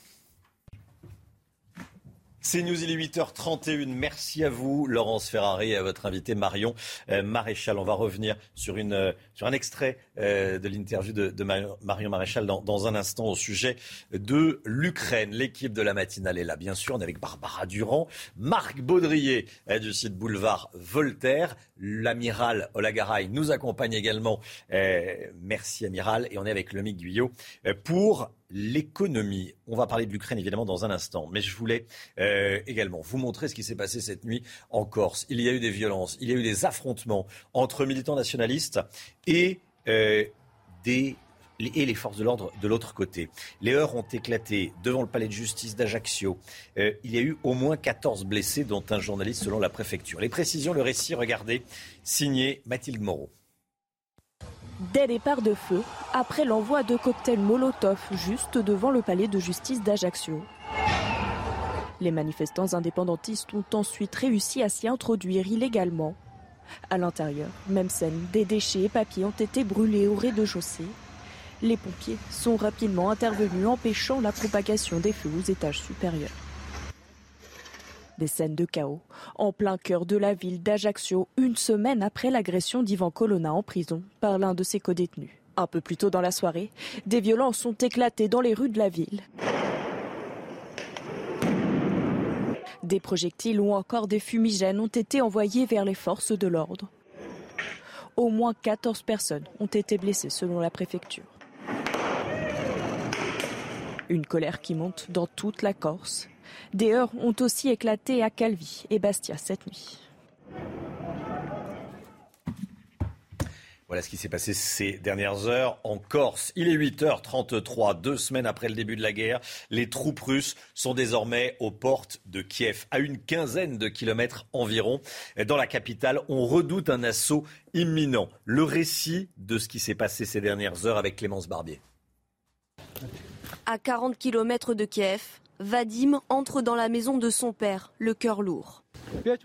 C'est News, il est 8h31. Merci à vous, Laurence Ferrari, et à votre invité Marion euh, Maréchal. On va revenir sur, une, euh, sur un extrait euh, de l'interview de, de, Marion Maréchal dans, dans, un instant au sujet de l'Ukraine. L'équipe de la matinale est là, bien sûr. On est avec Barbara Durand, Marc Baudrier du site Boulevard Voltaire. L'amiral Olagaray nous accompagne également. merci, amiral. Et on est avec Lomique Guyot pour l'économie. On va parler de l'Ukraine évidemment dans un instant, mais je voulais euh, également vous montrer ce qui s'est passé cette nuit en Corse. Il y a eu des violences, il y a eu des affrontements entre militants nationalistes et euh, les forces de l'ordre de l'autre côté. Les heurts ont éclaté devant le palais de justice d'Ajaccio. Euh, il y a eu au moins 14 blessés, dont un journaliste selon la préfecture. Les précisions, le récit, regardez, signé Mathilde Moreau. Dès les parts de feu, après l'envoi de cocktails Molotov juste devant le palais de justice d'Ajaccio. Les manifestants indépendantistes ont ensuite réussi à s'y introduire illégalement. À l'intérieur, même scène, des déchets et papiers ont été brûlés au rez-de-chaussée. Les pompiers sont rapidement intervenus empêchant la propagation des feux aux étages supérieurs. Des scènes de chaos en plein cœur de la ville d'Ajaccio, une semaine après l'agression d'Ivan Colonna en prison par l'un de ses codétenus. Un peu plus tôt dans la soirée, des violences ont éclaté dans les rues de la ville. Des projectiles ou encore des fumigènes ont été envoyés vers les forces de l'ordre. Au moins 14 personnes ont été blessées selon la préfecture. Une colère qui monte dans toute la Corse. Des heurts ont aussi éclaté à Calvi et Bastia cette nuit. Voilà ce qui s'est passé ces dernières heures en Corse. Il est 8h33, deux semaines après le début de la guerre. Les troupes russes sont désormais aux portes de Kiev, à une quinzaine de kilomètres environ. Dans la capitale, on redoute un assaut imminent. Le récit de ce qui s'est passé ces dernières heures avec Clémence Barbier. À 40 kilomètres de Kiev, Vadim entre dans la maison de son père, le cœur lourd.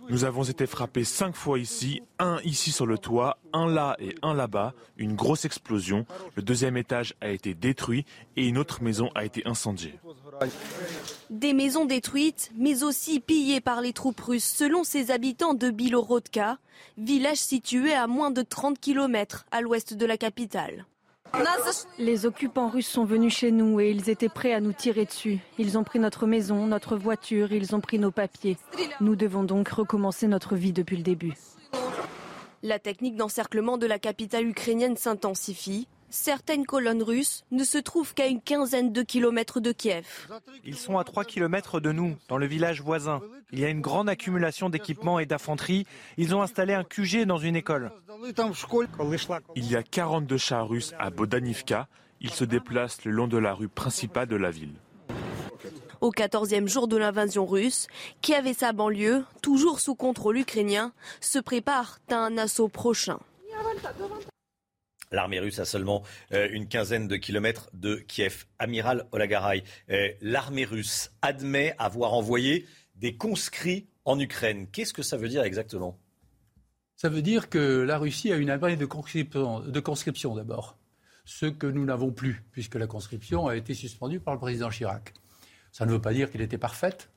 Nous avons été frappés cinq fois ici, un ici sur le toit, un là et un là-bas, une grosse explosion. Le deuxième étage a été détruit et une autre maison a été incendiée. Des maisons détruites, mais aussi pillées par les troupes russes, selon ses habitants de Bilorodka, village situé à moins de 30 km à l'ouest de la capitale. Les occupants russes sont venus chez nous et ils étaient prêts à nous tirer dessus. Ils ont pris notre maison, notre voiture, ils ont pris nos papiers. Nous devons donc recommencer notre vie depuis le début. La technique d'encerclement de la capitale ukrainienne s'intensifie. Certaines colonnes russes ne se trouvent qu'à une quinzaine de kilomètres de Kiev. Ils sont à 3 kilomètres de nous, dans le village voisin. Il y a une grande accumulation d'équipements et d'infanterie. Ils ont installé un QG dans une école. Il y a 42 chars russes à Bodanivka. Ils se déplacent le long de la rue principale de la ville. Au 14e jour de l'invasion russe, Kiev et sa banlieue, toujours sous contrôle ukrainien, se préparent à un assaut prochain. L'armée russe a seulement euh, une quinzaine de kilomètres de Kiev. Amiral Olagaray, euh, l'armée russe admet avoir envoyé des conscrits en Ukraine. Qu'est-ce que ça veut dire exactement? Ça veut dire que la Russie a une armée de conscription, de conscription d'abord. Ce que nous n'avons plus, puisque la conscription a été suspendue par le président Chirac. Ça ne veut pas dire qu'elle était parfaite.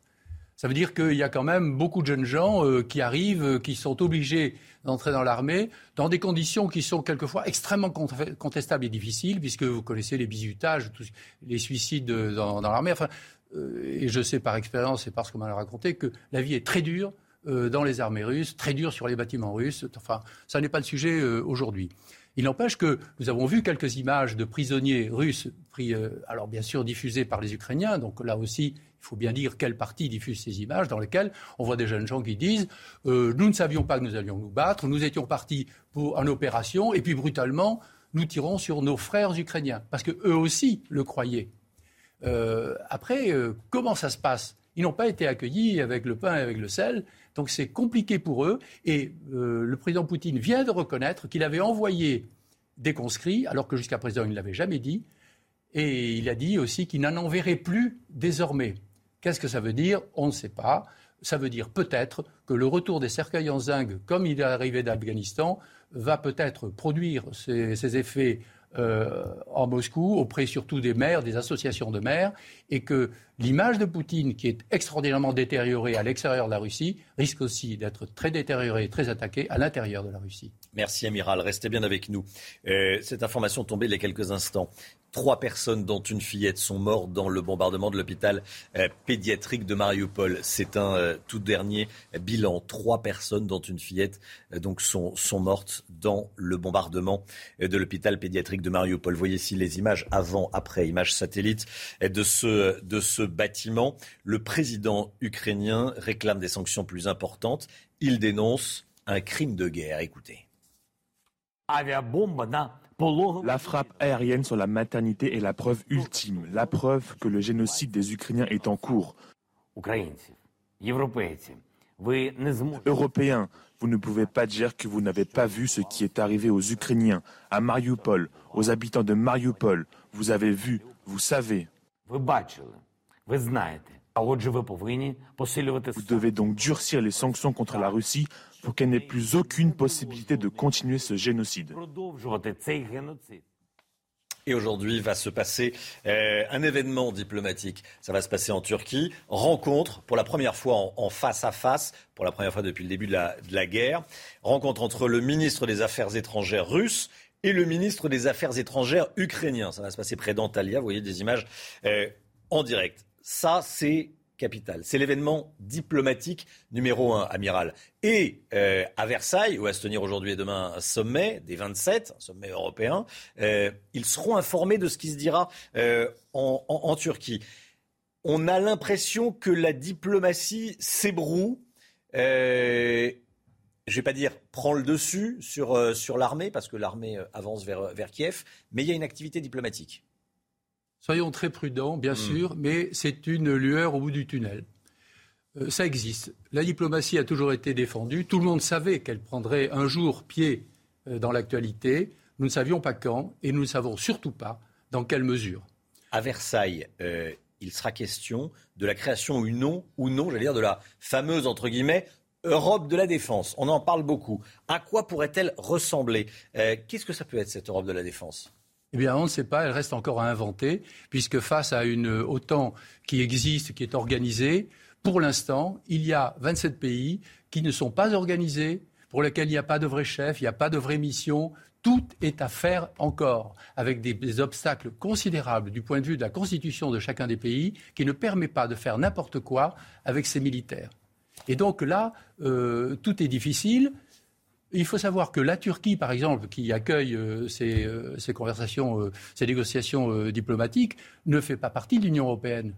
Ça veut dire qu'il y a quand même beaucoup de jeunes gens euh, qui arrivent, euh, qui sont obligés d'entrer dans l'armée dans des conditions qui sont quelquefois extrêmement contestables et difficiles, puisque vous connaissez les bizutages, les suicides dans, l'armée. Enfin, euh, et je sais par expérience et parce qu'on m'a raconté que la vie est très dure dans les armées russes, très dure sur les bâtiments russes. Enfin, ça n'est pas le sujet aujourd'hui. Il n'empêche que nous avons vu quelques images de prisonniers russes, pris, alors bien sûr diffusées par les Ukrainiens, donc là aussi il faut bien dire quel parti diffuse ces images dans lesquelles on voit des jeunes gens qui disent euh, nous ne savions pas que nous allions nous battre, nous étions partis pour en opération et puis brutalement nous tirons sur nos frères ukrainiens parce que eux aussi le croyaient. Euh, après, euh, comment ça se passe? Ils n'ont pas été accueillis avec le pain et avec le sel, donc c'est compliqué pour eux. Et le président Poutine vient de reconnaître qu'il avait envoyé des conscrits, alors que jusqu'à présent il ne l'avait jamais dit. Et il a dit aussi qu'il n'en enverrait plus désormais. Qu'est-ce que ça veut dire? On ne sait pas. Ça veut dire peut-être que le retour des cercueils en zinc, comme il est arrivé d'Afghanistan, va peut-être produire ses, effets euh, en Moscou, auprès surtout des maires, des associations de maires, et que l'image de Poutine, qui est extraordinairement détériorée à l'extérieur de la Russie, risque aussi d'être très détériorée et très attaquée à l'intérieur de la Russie. Merci, Amiral. Restez bien avec nous. Euh, cette information tombée il y a quelques instants. Trois personnes, dont une fillette, sont mortes dans le bombardement de l'hôpital euh, pédiatrique de Mariupol. C'est un euh, tout dernier bilan. Trois personnes, dont une fillette, euh, donc sont, sont mortes dans le bombardement de l'hôpital pédiatrique de Mariupol. Voyez ici les images avant, après, images satellites de ce, de ce bâtiment. Le président ukrainien réclame des sanctions plus importantes. Il dénonce un crime de guerre. Écoutez. La frappe aérienne sur la maternité est la preuve ultime, la preuve que le génocide des Ukrainiens est en cours. Européens, vous ne pouvez pas dire que vous n'avez pas vu ce qui est arrivé aux Ukrainiens, à Mariupol, aux habitants de Mariupol. Vous avez vu, vous savez. Vous devez donc durcir les sanctions contre la Russie pour qu'elle n'ait plus aucune possibilité de continuer ce génocide. Et aujourd'hui va se passer euh, un événement diplomatique. Ça va se passer en Turquie. Rencontre pour la première fois en, en, face à face, pour la première fois depuis le début de la, de la guerre. Rencontre entre le ministre des Affaires étrangères russe et le ministre des Affaires étrangères ukrainien. Ça va se passer près d'Antalya. Vous voyez des images euh, en direct. Ça, c'est capital. C'est l'événement diplomatique numéro un, amiral. Et euh, à Versailles, où va se tenir aujourd'hui et demain un sommet des 27, un sommet européen, euh, ils seront informés de ce qui se dira euh, en, en, Turquie. On a l'impression que la diplomatie s'ébroue. je ne vais pas dire prend le dessus sur, sur l'armée, parce que l'armée avance vers, vers Kiev, mais il y a une activité diplomatique. Soyons très prudents, bien mmh. sûr, mais c'est une lueur au bout du tunnel. Euh, ça existe. La diplomatie a toujours été défendue. Tout le monde savait qu'elle prendrait un jour pied euh, dans l'actualité. Nous ne savions pas quand et nous ne savons surtout pas dans quelle mesure. À Versailles, euh, il sera question de la création ou non, ou non, j'allais dire, de la fameuse, entre guillemets, Europe de la défense. On en parle beaucoup. À quoi pourrait-elle ressembler? Qu'est-ce que ça peut être, cette Europe de la défense? Eh bien, on ne sait pas, elle reste encore à inventer, puisque face à une OTAN qui existe, qui est organisée, pour l'instant, il y a 27 pays qui ne sont pas organisés, pour lesquels il n'y a pas de vrai chef, il n'y a pas de vraie mission. Tout est à faire encore, avec des, obstacles considérables du point de vue de la constitution de chacun des pays, qui ne permet pas de faire n'importe quoi avec ses militaires. Et donc là, euh, tout est difficile. Il faut savoir que la Turquie, par exemple, qui accueille euh, ces, euh, ces, conversations, euh, ces négociations diplomatiques, ne fait pas partie de l'Union européenne.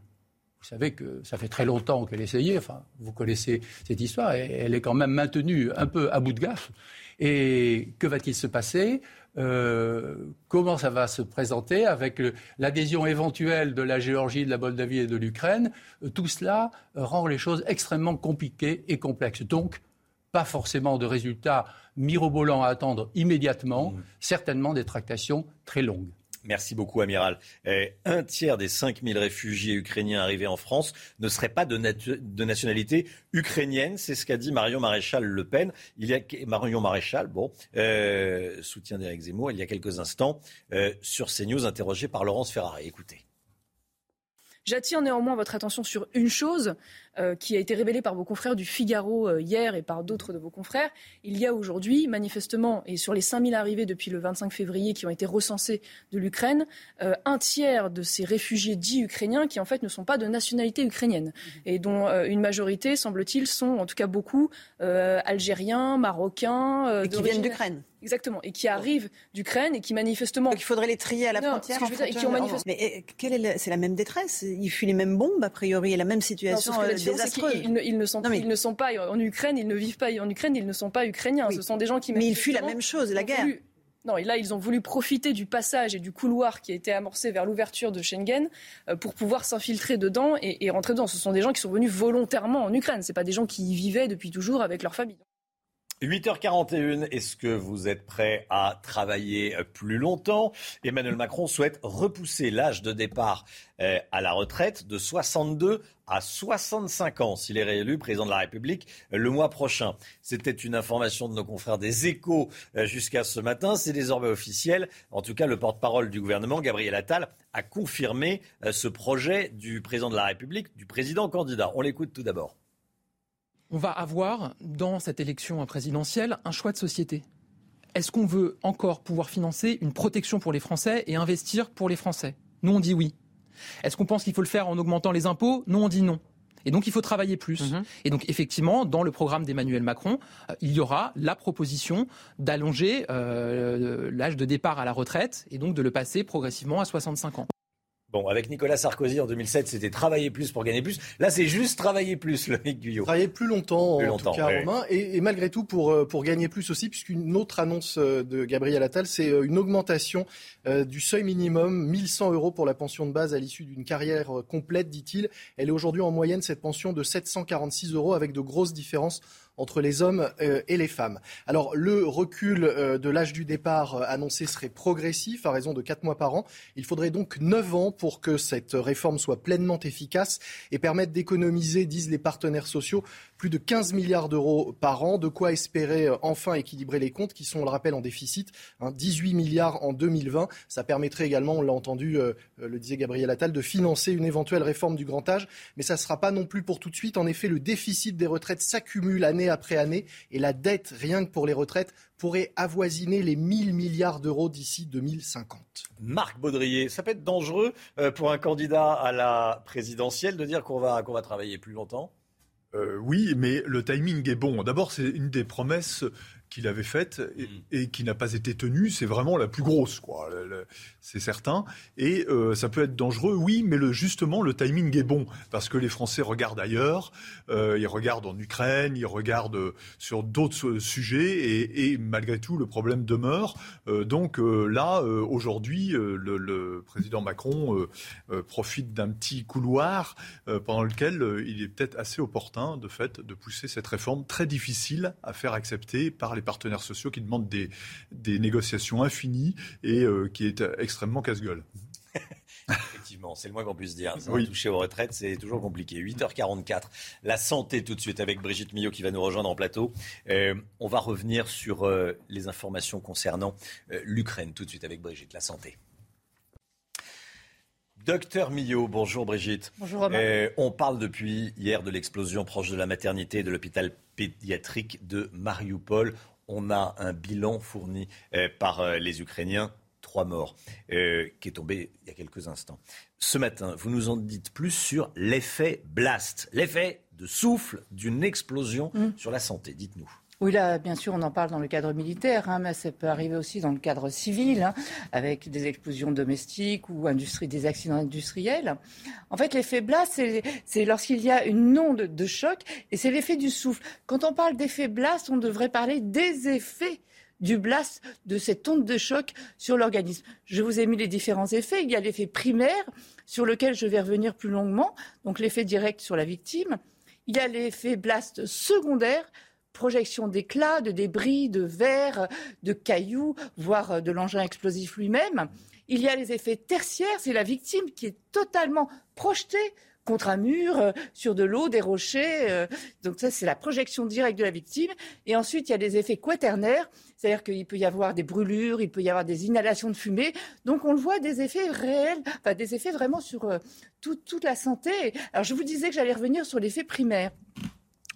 Vous savez que ça fait très longtemps qu'elle essayait, enfin, vous connaissez cette histoire, elle est quand même maintenue un peu à bout de gaffe. Et que va-t-il se passer? Comment ça va se présenter avec l'adhésion éventuelle de la Géorgie, de la Moldavie et de l'Ukraine? Tout cela rend les choses extrêmement compliquées et complexes. Donc, pas forcément de résultats mirobolants à attendre immédiatement, mmh. certainement des tractations très longues. Merci beaucoup, Amiral. Un tiers des 5000 réfugiés ukrainiens arrivés en France ne seraient pas de, de nationalité ukrainienne. C'est ce qu'a dit Marion Maréchal Le Pen. Il y a Marion Maréchal, bon, euh, soutien d'Éric Zemmour, il y a quelques instants, euh, sur CNews, interrogé par Laurence Ferrari. Écoutez. J'attire néanmoins votre attention sur une chose euh, qui a été révélée par vos confrères du Figaro euh, hier et par d'autres de vos confrères. Il y a aujourd'hui, manifestement, et sur les 5000 arrivés depuis le 25 février qui ont été recensés de l'Ukraine, euh, un tiers de ces réfugiés dits ukrainiens qui en fait ne sont pas de nationalité ukrainienne et dont une majorité, semble-t-il, sont en tout cas beaucoup algériens, marocains. et qui viennent d'Ukraine. Exactement, et qui arrivent d'Ukraine et qui manifestement. Donc il faudrait les trier à la non, frontière. Ce que je veux dire, et qui ont manifesté... Mais c'est la même détresse? Il fuit les mêmes bombes, a priori, et la même situation non, Ils, ils, ne sont, non, mais... ils ne sont pas en Ukraine, ils ne vivent pas en Ukraine, ils ne sont pas ukrainiens. Oui. Ce sont des gens qui. Mais ils fuient la même chose, la guerre. Voulu... Non, et là, ils ont voulu profiter du passage et du couloir qui a été amorcé vers l'ouverture de Schengen euh, pour pouvoir s'infiltrer dedans et, et, rentrer dedans. Ce sont des gens qui sont venus volontairement en Ukraine. Ce pas des gens qui y vivaient depuis toujours avec leur famille. 8h41, est-ce que vous êtes prêt à travailler plus longtemps? Emmanuel Macron souhaite repousser l'âge de départ euh, à la retraite de 62 à 65 ans s'il est réélu président de la République euh, le mois prochain. C'était une information de nos confrères des échos euh, jusqu'à ce matin. C'est désormais officiel. En tout cas, le porte-parole du gouvernement, Gabriel Attal, a confirmé ce projet du président de la République, du président candidat. On l'écoute tout d'abord on va avoir dans cette élection présidentielle un choix de société. Est-ce qu'on veut encore pouvoir financer une protection pour les Français et investir pour les Français? Nous, on dit oui. Est-ce qu'on pense qu'il faut le faire en augmentant les impôts? Nous, on dit non. Et donc, il faut travailler plus. Mhm. Et donc, effectivement, dans le programme d'Emmanuel Macron, euh, il y aura la proposition d'allonger euh, l'âge de départ à la retraite et donc de le passer progressivement à 65 ans. Bon, avec Nicolas Sarkozy en 2007, c'était travailler plus pour gagner plus. Là, c'est juste travailler plus, le Guyot. Travailler plus longtemps, en tout cas, Romain. Et, malgré tout, pour, euh, pour gagner plus aussi, puisqu'une autre annonce euh, de Gabriel Attal, c'est euh, une augmentation du seuil minimum, 1100 euros pour la pension de base à l'issue d'une carrière complète, dit-il. Elle est aujourd'hui en moyenne, cette pension, de 746 euros, avec de grosses différences entre les hommes euh, et les femmes. Alors le recul euh, de l'âge du départ euh, annoncé serait progressif à raison de 4 mois par an. Il faudrait donc 9 ans pour que cette réforme soit pleinement efficace et permette d'économiser, disent les partenaires sociaux, plus de 15 milliards d'euros par an, de quoi espérer euh, enfin équilibrer les comptes qui sont, on le rappelle, en déficit, 18 hein, milliards en 2020. Ça permettrait également, on l'a entendu, euh, euh, le disait Gabriel Attal, de financer une éventuelle réforme du grand âge, mais ça ne sera pas non plus pour tout de suite. En effet, le déficit des retraites s'accumule année après année et la dette, rien que pour les retraites, pourrait avoisiner les 1000 milliards d'euros d'ici 2050. Marc Baudrier, ça peut être dangereux pour un candidat à la présidentielle de dire qu'on va, qu'on va travailler plus longtemps? Euh, oui, mais le timing est bon. D'abord, c'est une des promesses qu'il avait faite mm. et, qui n'a pas été tenue, c'est vraiment la plus grosse, quoi. C'est certain. Et euh, ça peut être dangereux, oui, mais le, justement, le timing est bon parce que les Français regardent ailleurs, euh, ils regardent en Ukraine, ils regardent euh, sur d'autres sujets et, malgré tout, le problème demeure. donc là, aujourd'hui, le, le, président Macron profite d'un petit couloir pendant lequel il est peut-être assez opportun, de fait, de pousser cette réforme très difficile à faire accepter par les partenaires sociaux qui demandent des, des négociations infinies et euh, qui est extrêmement casse-gueule. Effectivement, c'est le moins qu'on puisse dire. Oui. Toucher aux retraites, c'est toujours compliqué. 8h44, la santé tout de suite avec Brigitte Millot qui va nous rejoindre en plateau. Euh, on va revenir sur euh, les informations concernant l'Ukraine tout de suite avec Brigitte, la santé. Docteur Millot, bonjour Brigitte. Bonjour Romain. on parle depuis hier de l'explosion proche de la maternité de l'hôpital pédiatrique de Mariupol on a un bilan fourni euh, par euh, les Ukrainiens, trois morts, euh, qui est tombé il y a quelques instants. Ce matin, vous nous en dites plus sur l'effet blast, l'effet de souffle d'une explosion mmh. sur la santé. Dites-nous. Oui, là, bien sûr, on en parle dans le cadre militaire, hein, mais ça peut arriver aussi dans le cadre civil, hein, avec des explosions domestiques ou des accidents industriels. En fait, l'effet blast, c'est lorsqu'il y a une onde de choc, et c'est l'effet du souffle. Quand on parle d'effet blast, on devrait parler des effets du blast, de cette onde de choc sur l'organisme. Je vous ai mis les différents effets. Il y a l'effet primaire, sur lequel je vais revenir plus longuement, donc l'effet direct sur la victime. Il y a l'effet blast secondaire, projection d'éclats, de débris, de verre, de cailloux, voire de l'engin explosif lui-même. Il y a les effets tertiaires, c'est la victime qui est totalement projetée contre un mur, euh, sur de l'eau, des rochers. Euh, donc ça, c'est la projection directe de la victime. Et ensuite, il y a des effets quaternaires, c'est-à-dire qu'il peut y avoir des brûlures, il peut y avoir des inhalations de fumée. Donc on le voit des effets réels, enfin des effets vraiment sur euh, toute la santé. Alors je vous disais que j'allais revenir sur l'effet primaire.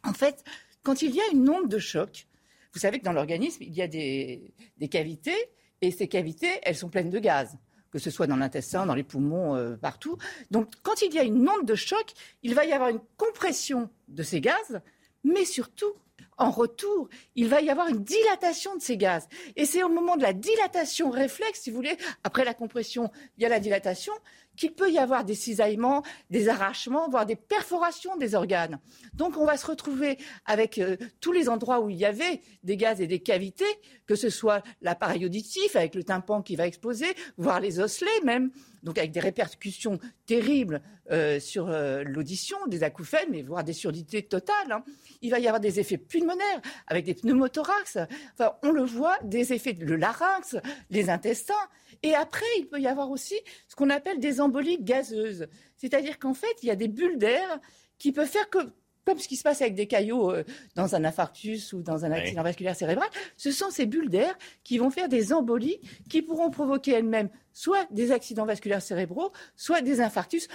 En fait, quand il y a une onde de choc, vous savez que dans l'organisme, il y a des, cavités, et ces cavités, elles sont pleines de gaz que ce soit dans l'intestin, dans les poumons, euh, partout. Donc, quand il y a une onde de choc, il va y avoir une compression de ces gaz, mais surtout, en retour, il va y avoir une dilatation de ces gaz. Et c'est au moment de la dilatation réflexe, si vous voulez, après la compression, il y a la dilatation, qu'il peut y avoir des cisaillements, des arrachements, voire des perforations des organes. Donc on va se retrouver avec euh, tous les endroits où il y avait des gaz et des cavités, que ce soit l'appareil auditif avec le tympan qui va exploser, voire les osselets même, donc avec des répercussions terribles euh, sur euh, l'audition, des acouphènes, mais voire des surdités totales. Hein. Il va y avoir des effets pulmonaires avec des pneumothorax. Enfin, on le voit, des effets, le larynx, les intestins. Et après, il peut y avoir aussi ce qu'on appelle des embolies gazeuses. C'est-à-dire qu'en fait, il y a des bulles d'air qui peuvent faire que comme ce qui se passe avec des caillots euh, dans un infarctus ou dans un accident vasculaire cérébral, ce sont ces bulles d'air qui vont faire des embolies qui pourront provoquer elles-mêmes soit des accidents vasculaires cérébraux, soit des infarctus.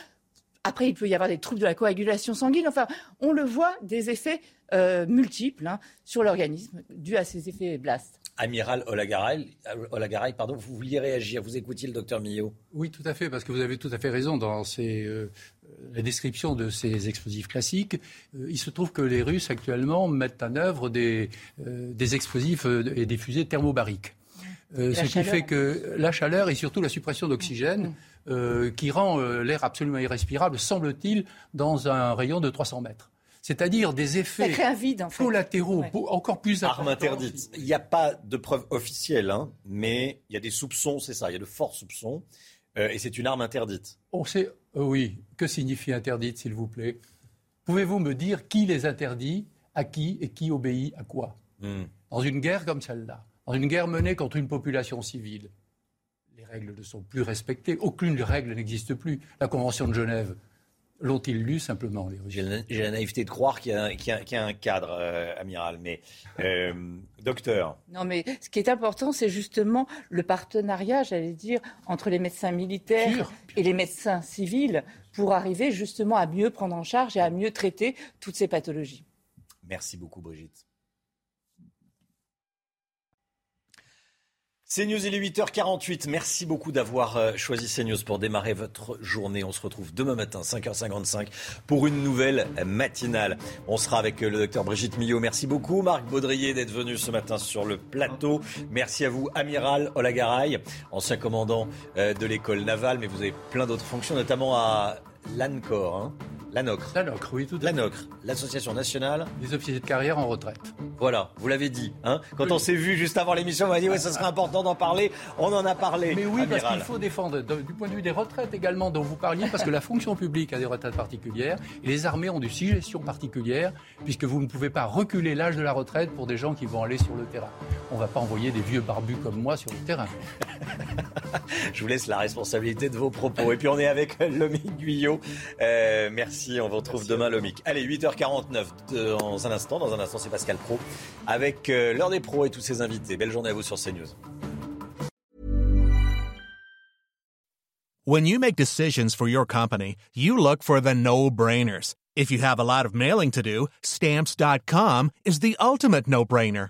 Après, il peut y avoir des troubles de la coagulation sanguine. Enfin, on le voit, des effets euh, multiples hein, sur l'organisme dus à ces effets blast. Amiral Olagaray, Olagaray pardon, vous vouliez réagir. Vous écoutiez le docteur Millot Oui, tout à fait, parce que vous avez tout à fait raison dans euh, la description de ces explosifs classiques. Euh, il se trouve que les Russes, actuellement, mettent en œuvre des, des explosifs et des fusées thermobariques. ce qui fait que la chaleur et surtout la suppression d'oxygène qui rend l'air absolument irrespirable, semble-t-il, dans un rayon de 300 mètres c'est-à-dire des effets collatéraux encore plus importants. Arme interdite. Il n'y a pas de preuve officielle, hein, mais il y a des soupçons, c'est ça, il y a de forts soupçons, euh, et c'est une arme interdite. On sait, euh, oui, que signifie interdite, s'il vous plaît Pouvez-vous me dire qui les interdit, à qui et qui obéit à quoi? Hmm. Dans une guerre comme celle-là, dans une guerre menée contre une population civile, les règles ne sont plus respectées, aucune règle n'existe plus. La Convention de Genève L'ont-ils lu simplement J'ai la, naïveté de croire qu'il y, a un cadre, euh, amiral. Mais euh, docteur. Non, mais ce qui est important, c'est justement le partenariat, j'allais dire, entre les médecins militaires et les médecins civils pour arriver justement à mieux prendre en charge et à mieux traiter toutes ces pathologies. Merci beaucoup, Brigitte. CNews, il est 8h48. Merci beaucoup d'avoir euh, choisi CNews pour démarrer votre journée. On se retrouve demain matin, 5h55, pour une nouvelle matinale. On sera avec euh, le docteur Brigitte Millot. Merci beaucoup, Marc Baudrier, d'être venu ce matin sur le plateau. Merci à vous, Amiral Olagaray, ancien commandant euh, de l'école navale, mais vous avez plein d'autres fonctions, notamment à l'ANCOR. Hein L'ANOCRE. L'ANOCRE, oui, tout à L'ANOCRE, l'Association nationale. Des officiers de carrière en retraite. Voilà, vous l'avez dit. Hein Quand on s'est vu juste avant l'émission, on m'a dit, ouais, ça serait important d'en parler. On en a parlé. Mais oui, parce qu'il faut défendre, du point de vue des retraites également, dont vous parliez, parce que la fonction publique a des retraites particulières et les armées ont des suggestions particulières, puisque vous ne pouvez pas reculer l'âge de la retraite pour des gens qui vont aller sur le terrain. On ne va pas envoyer des vieux barbus comme moi sur le terrain. Je vous laisse la responsabilité de vos propos. Et puis on est avec Lomi Guyot. Euh, merci on vous retrouve demain, Lomic. Allez, 8h49 dans un instant. Dans un instant, c'est Pascal Pro avec euh, l'heure des pros et tous ses invités. Belle journée à vous sur CNews. When you make decisions for your company, you look for the no-brainers. If you have a lot of mailing to do, stamps.com is the ultimate no-brainer.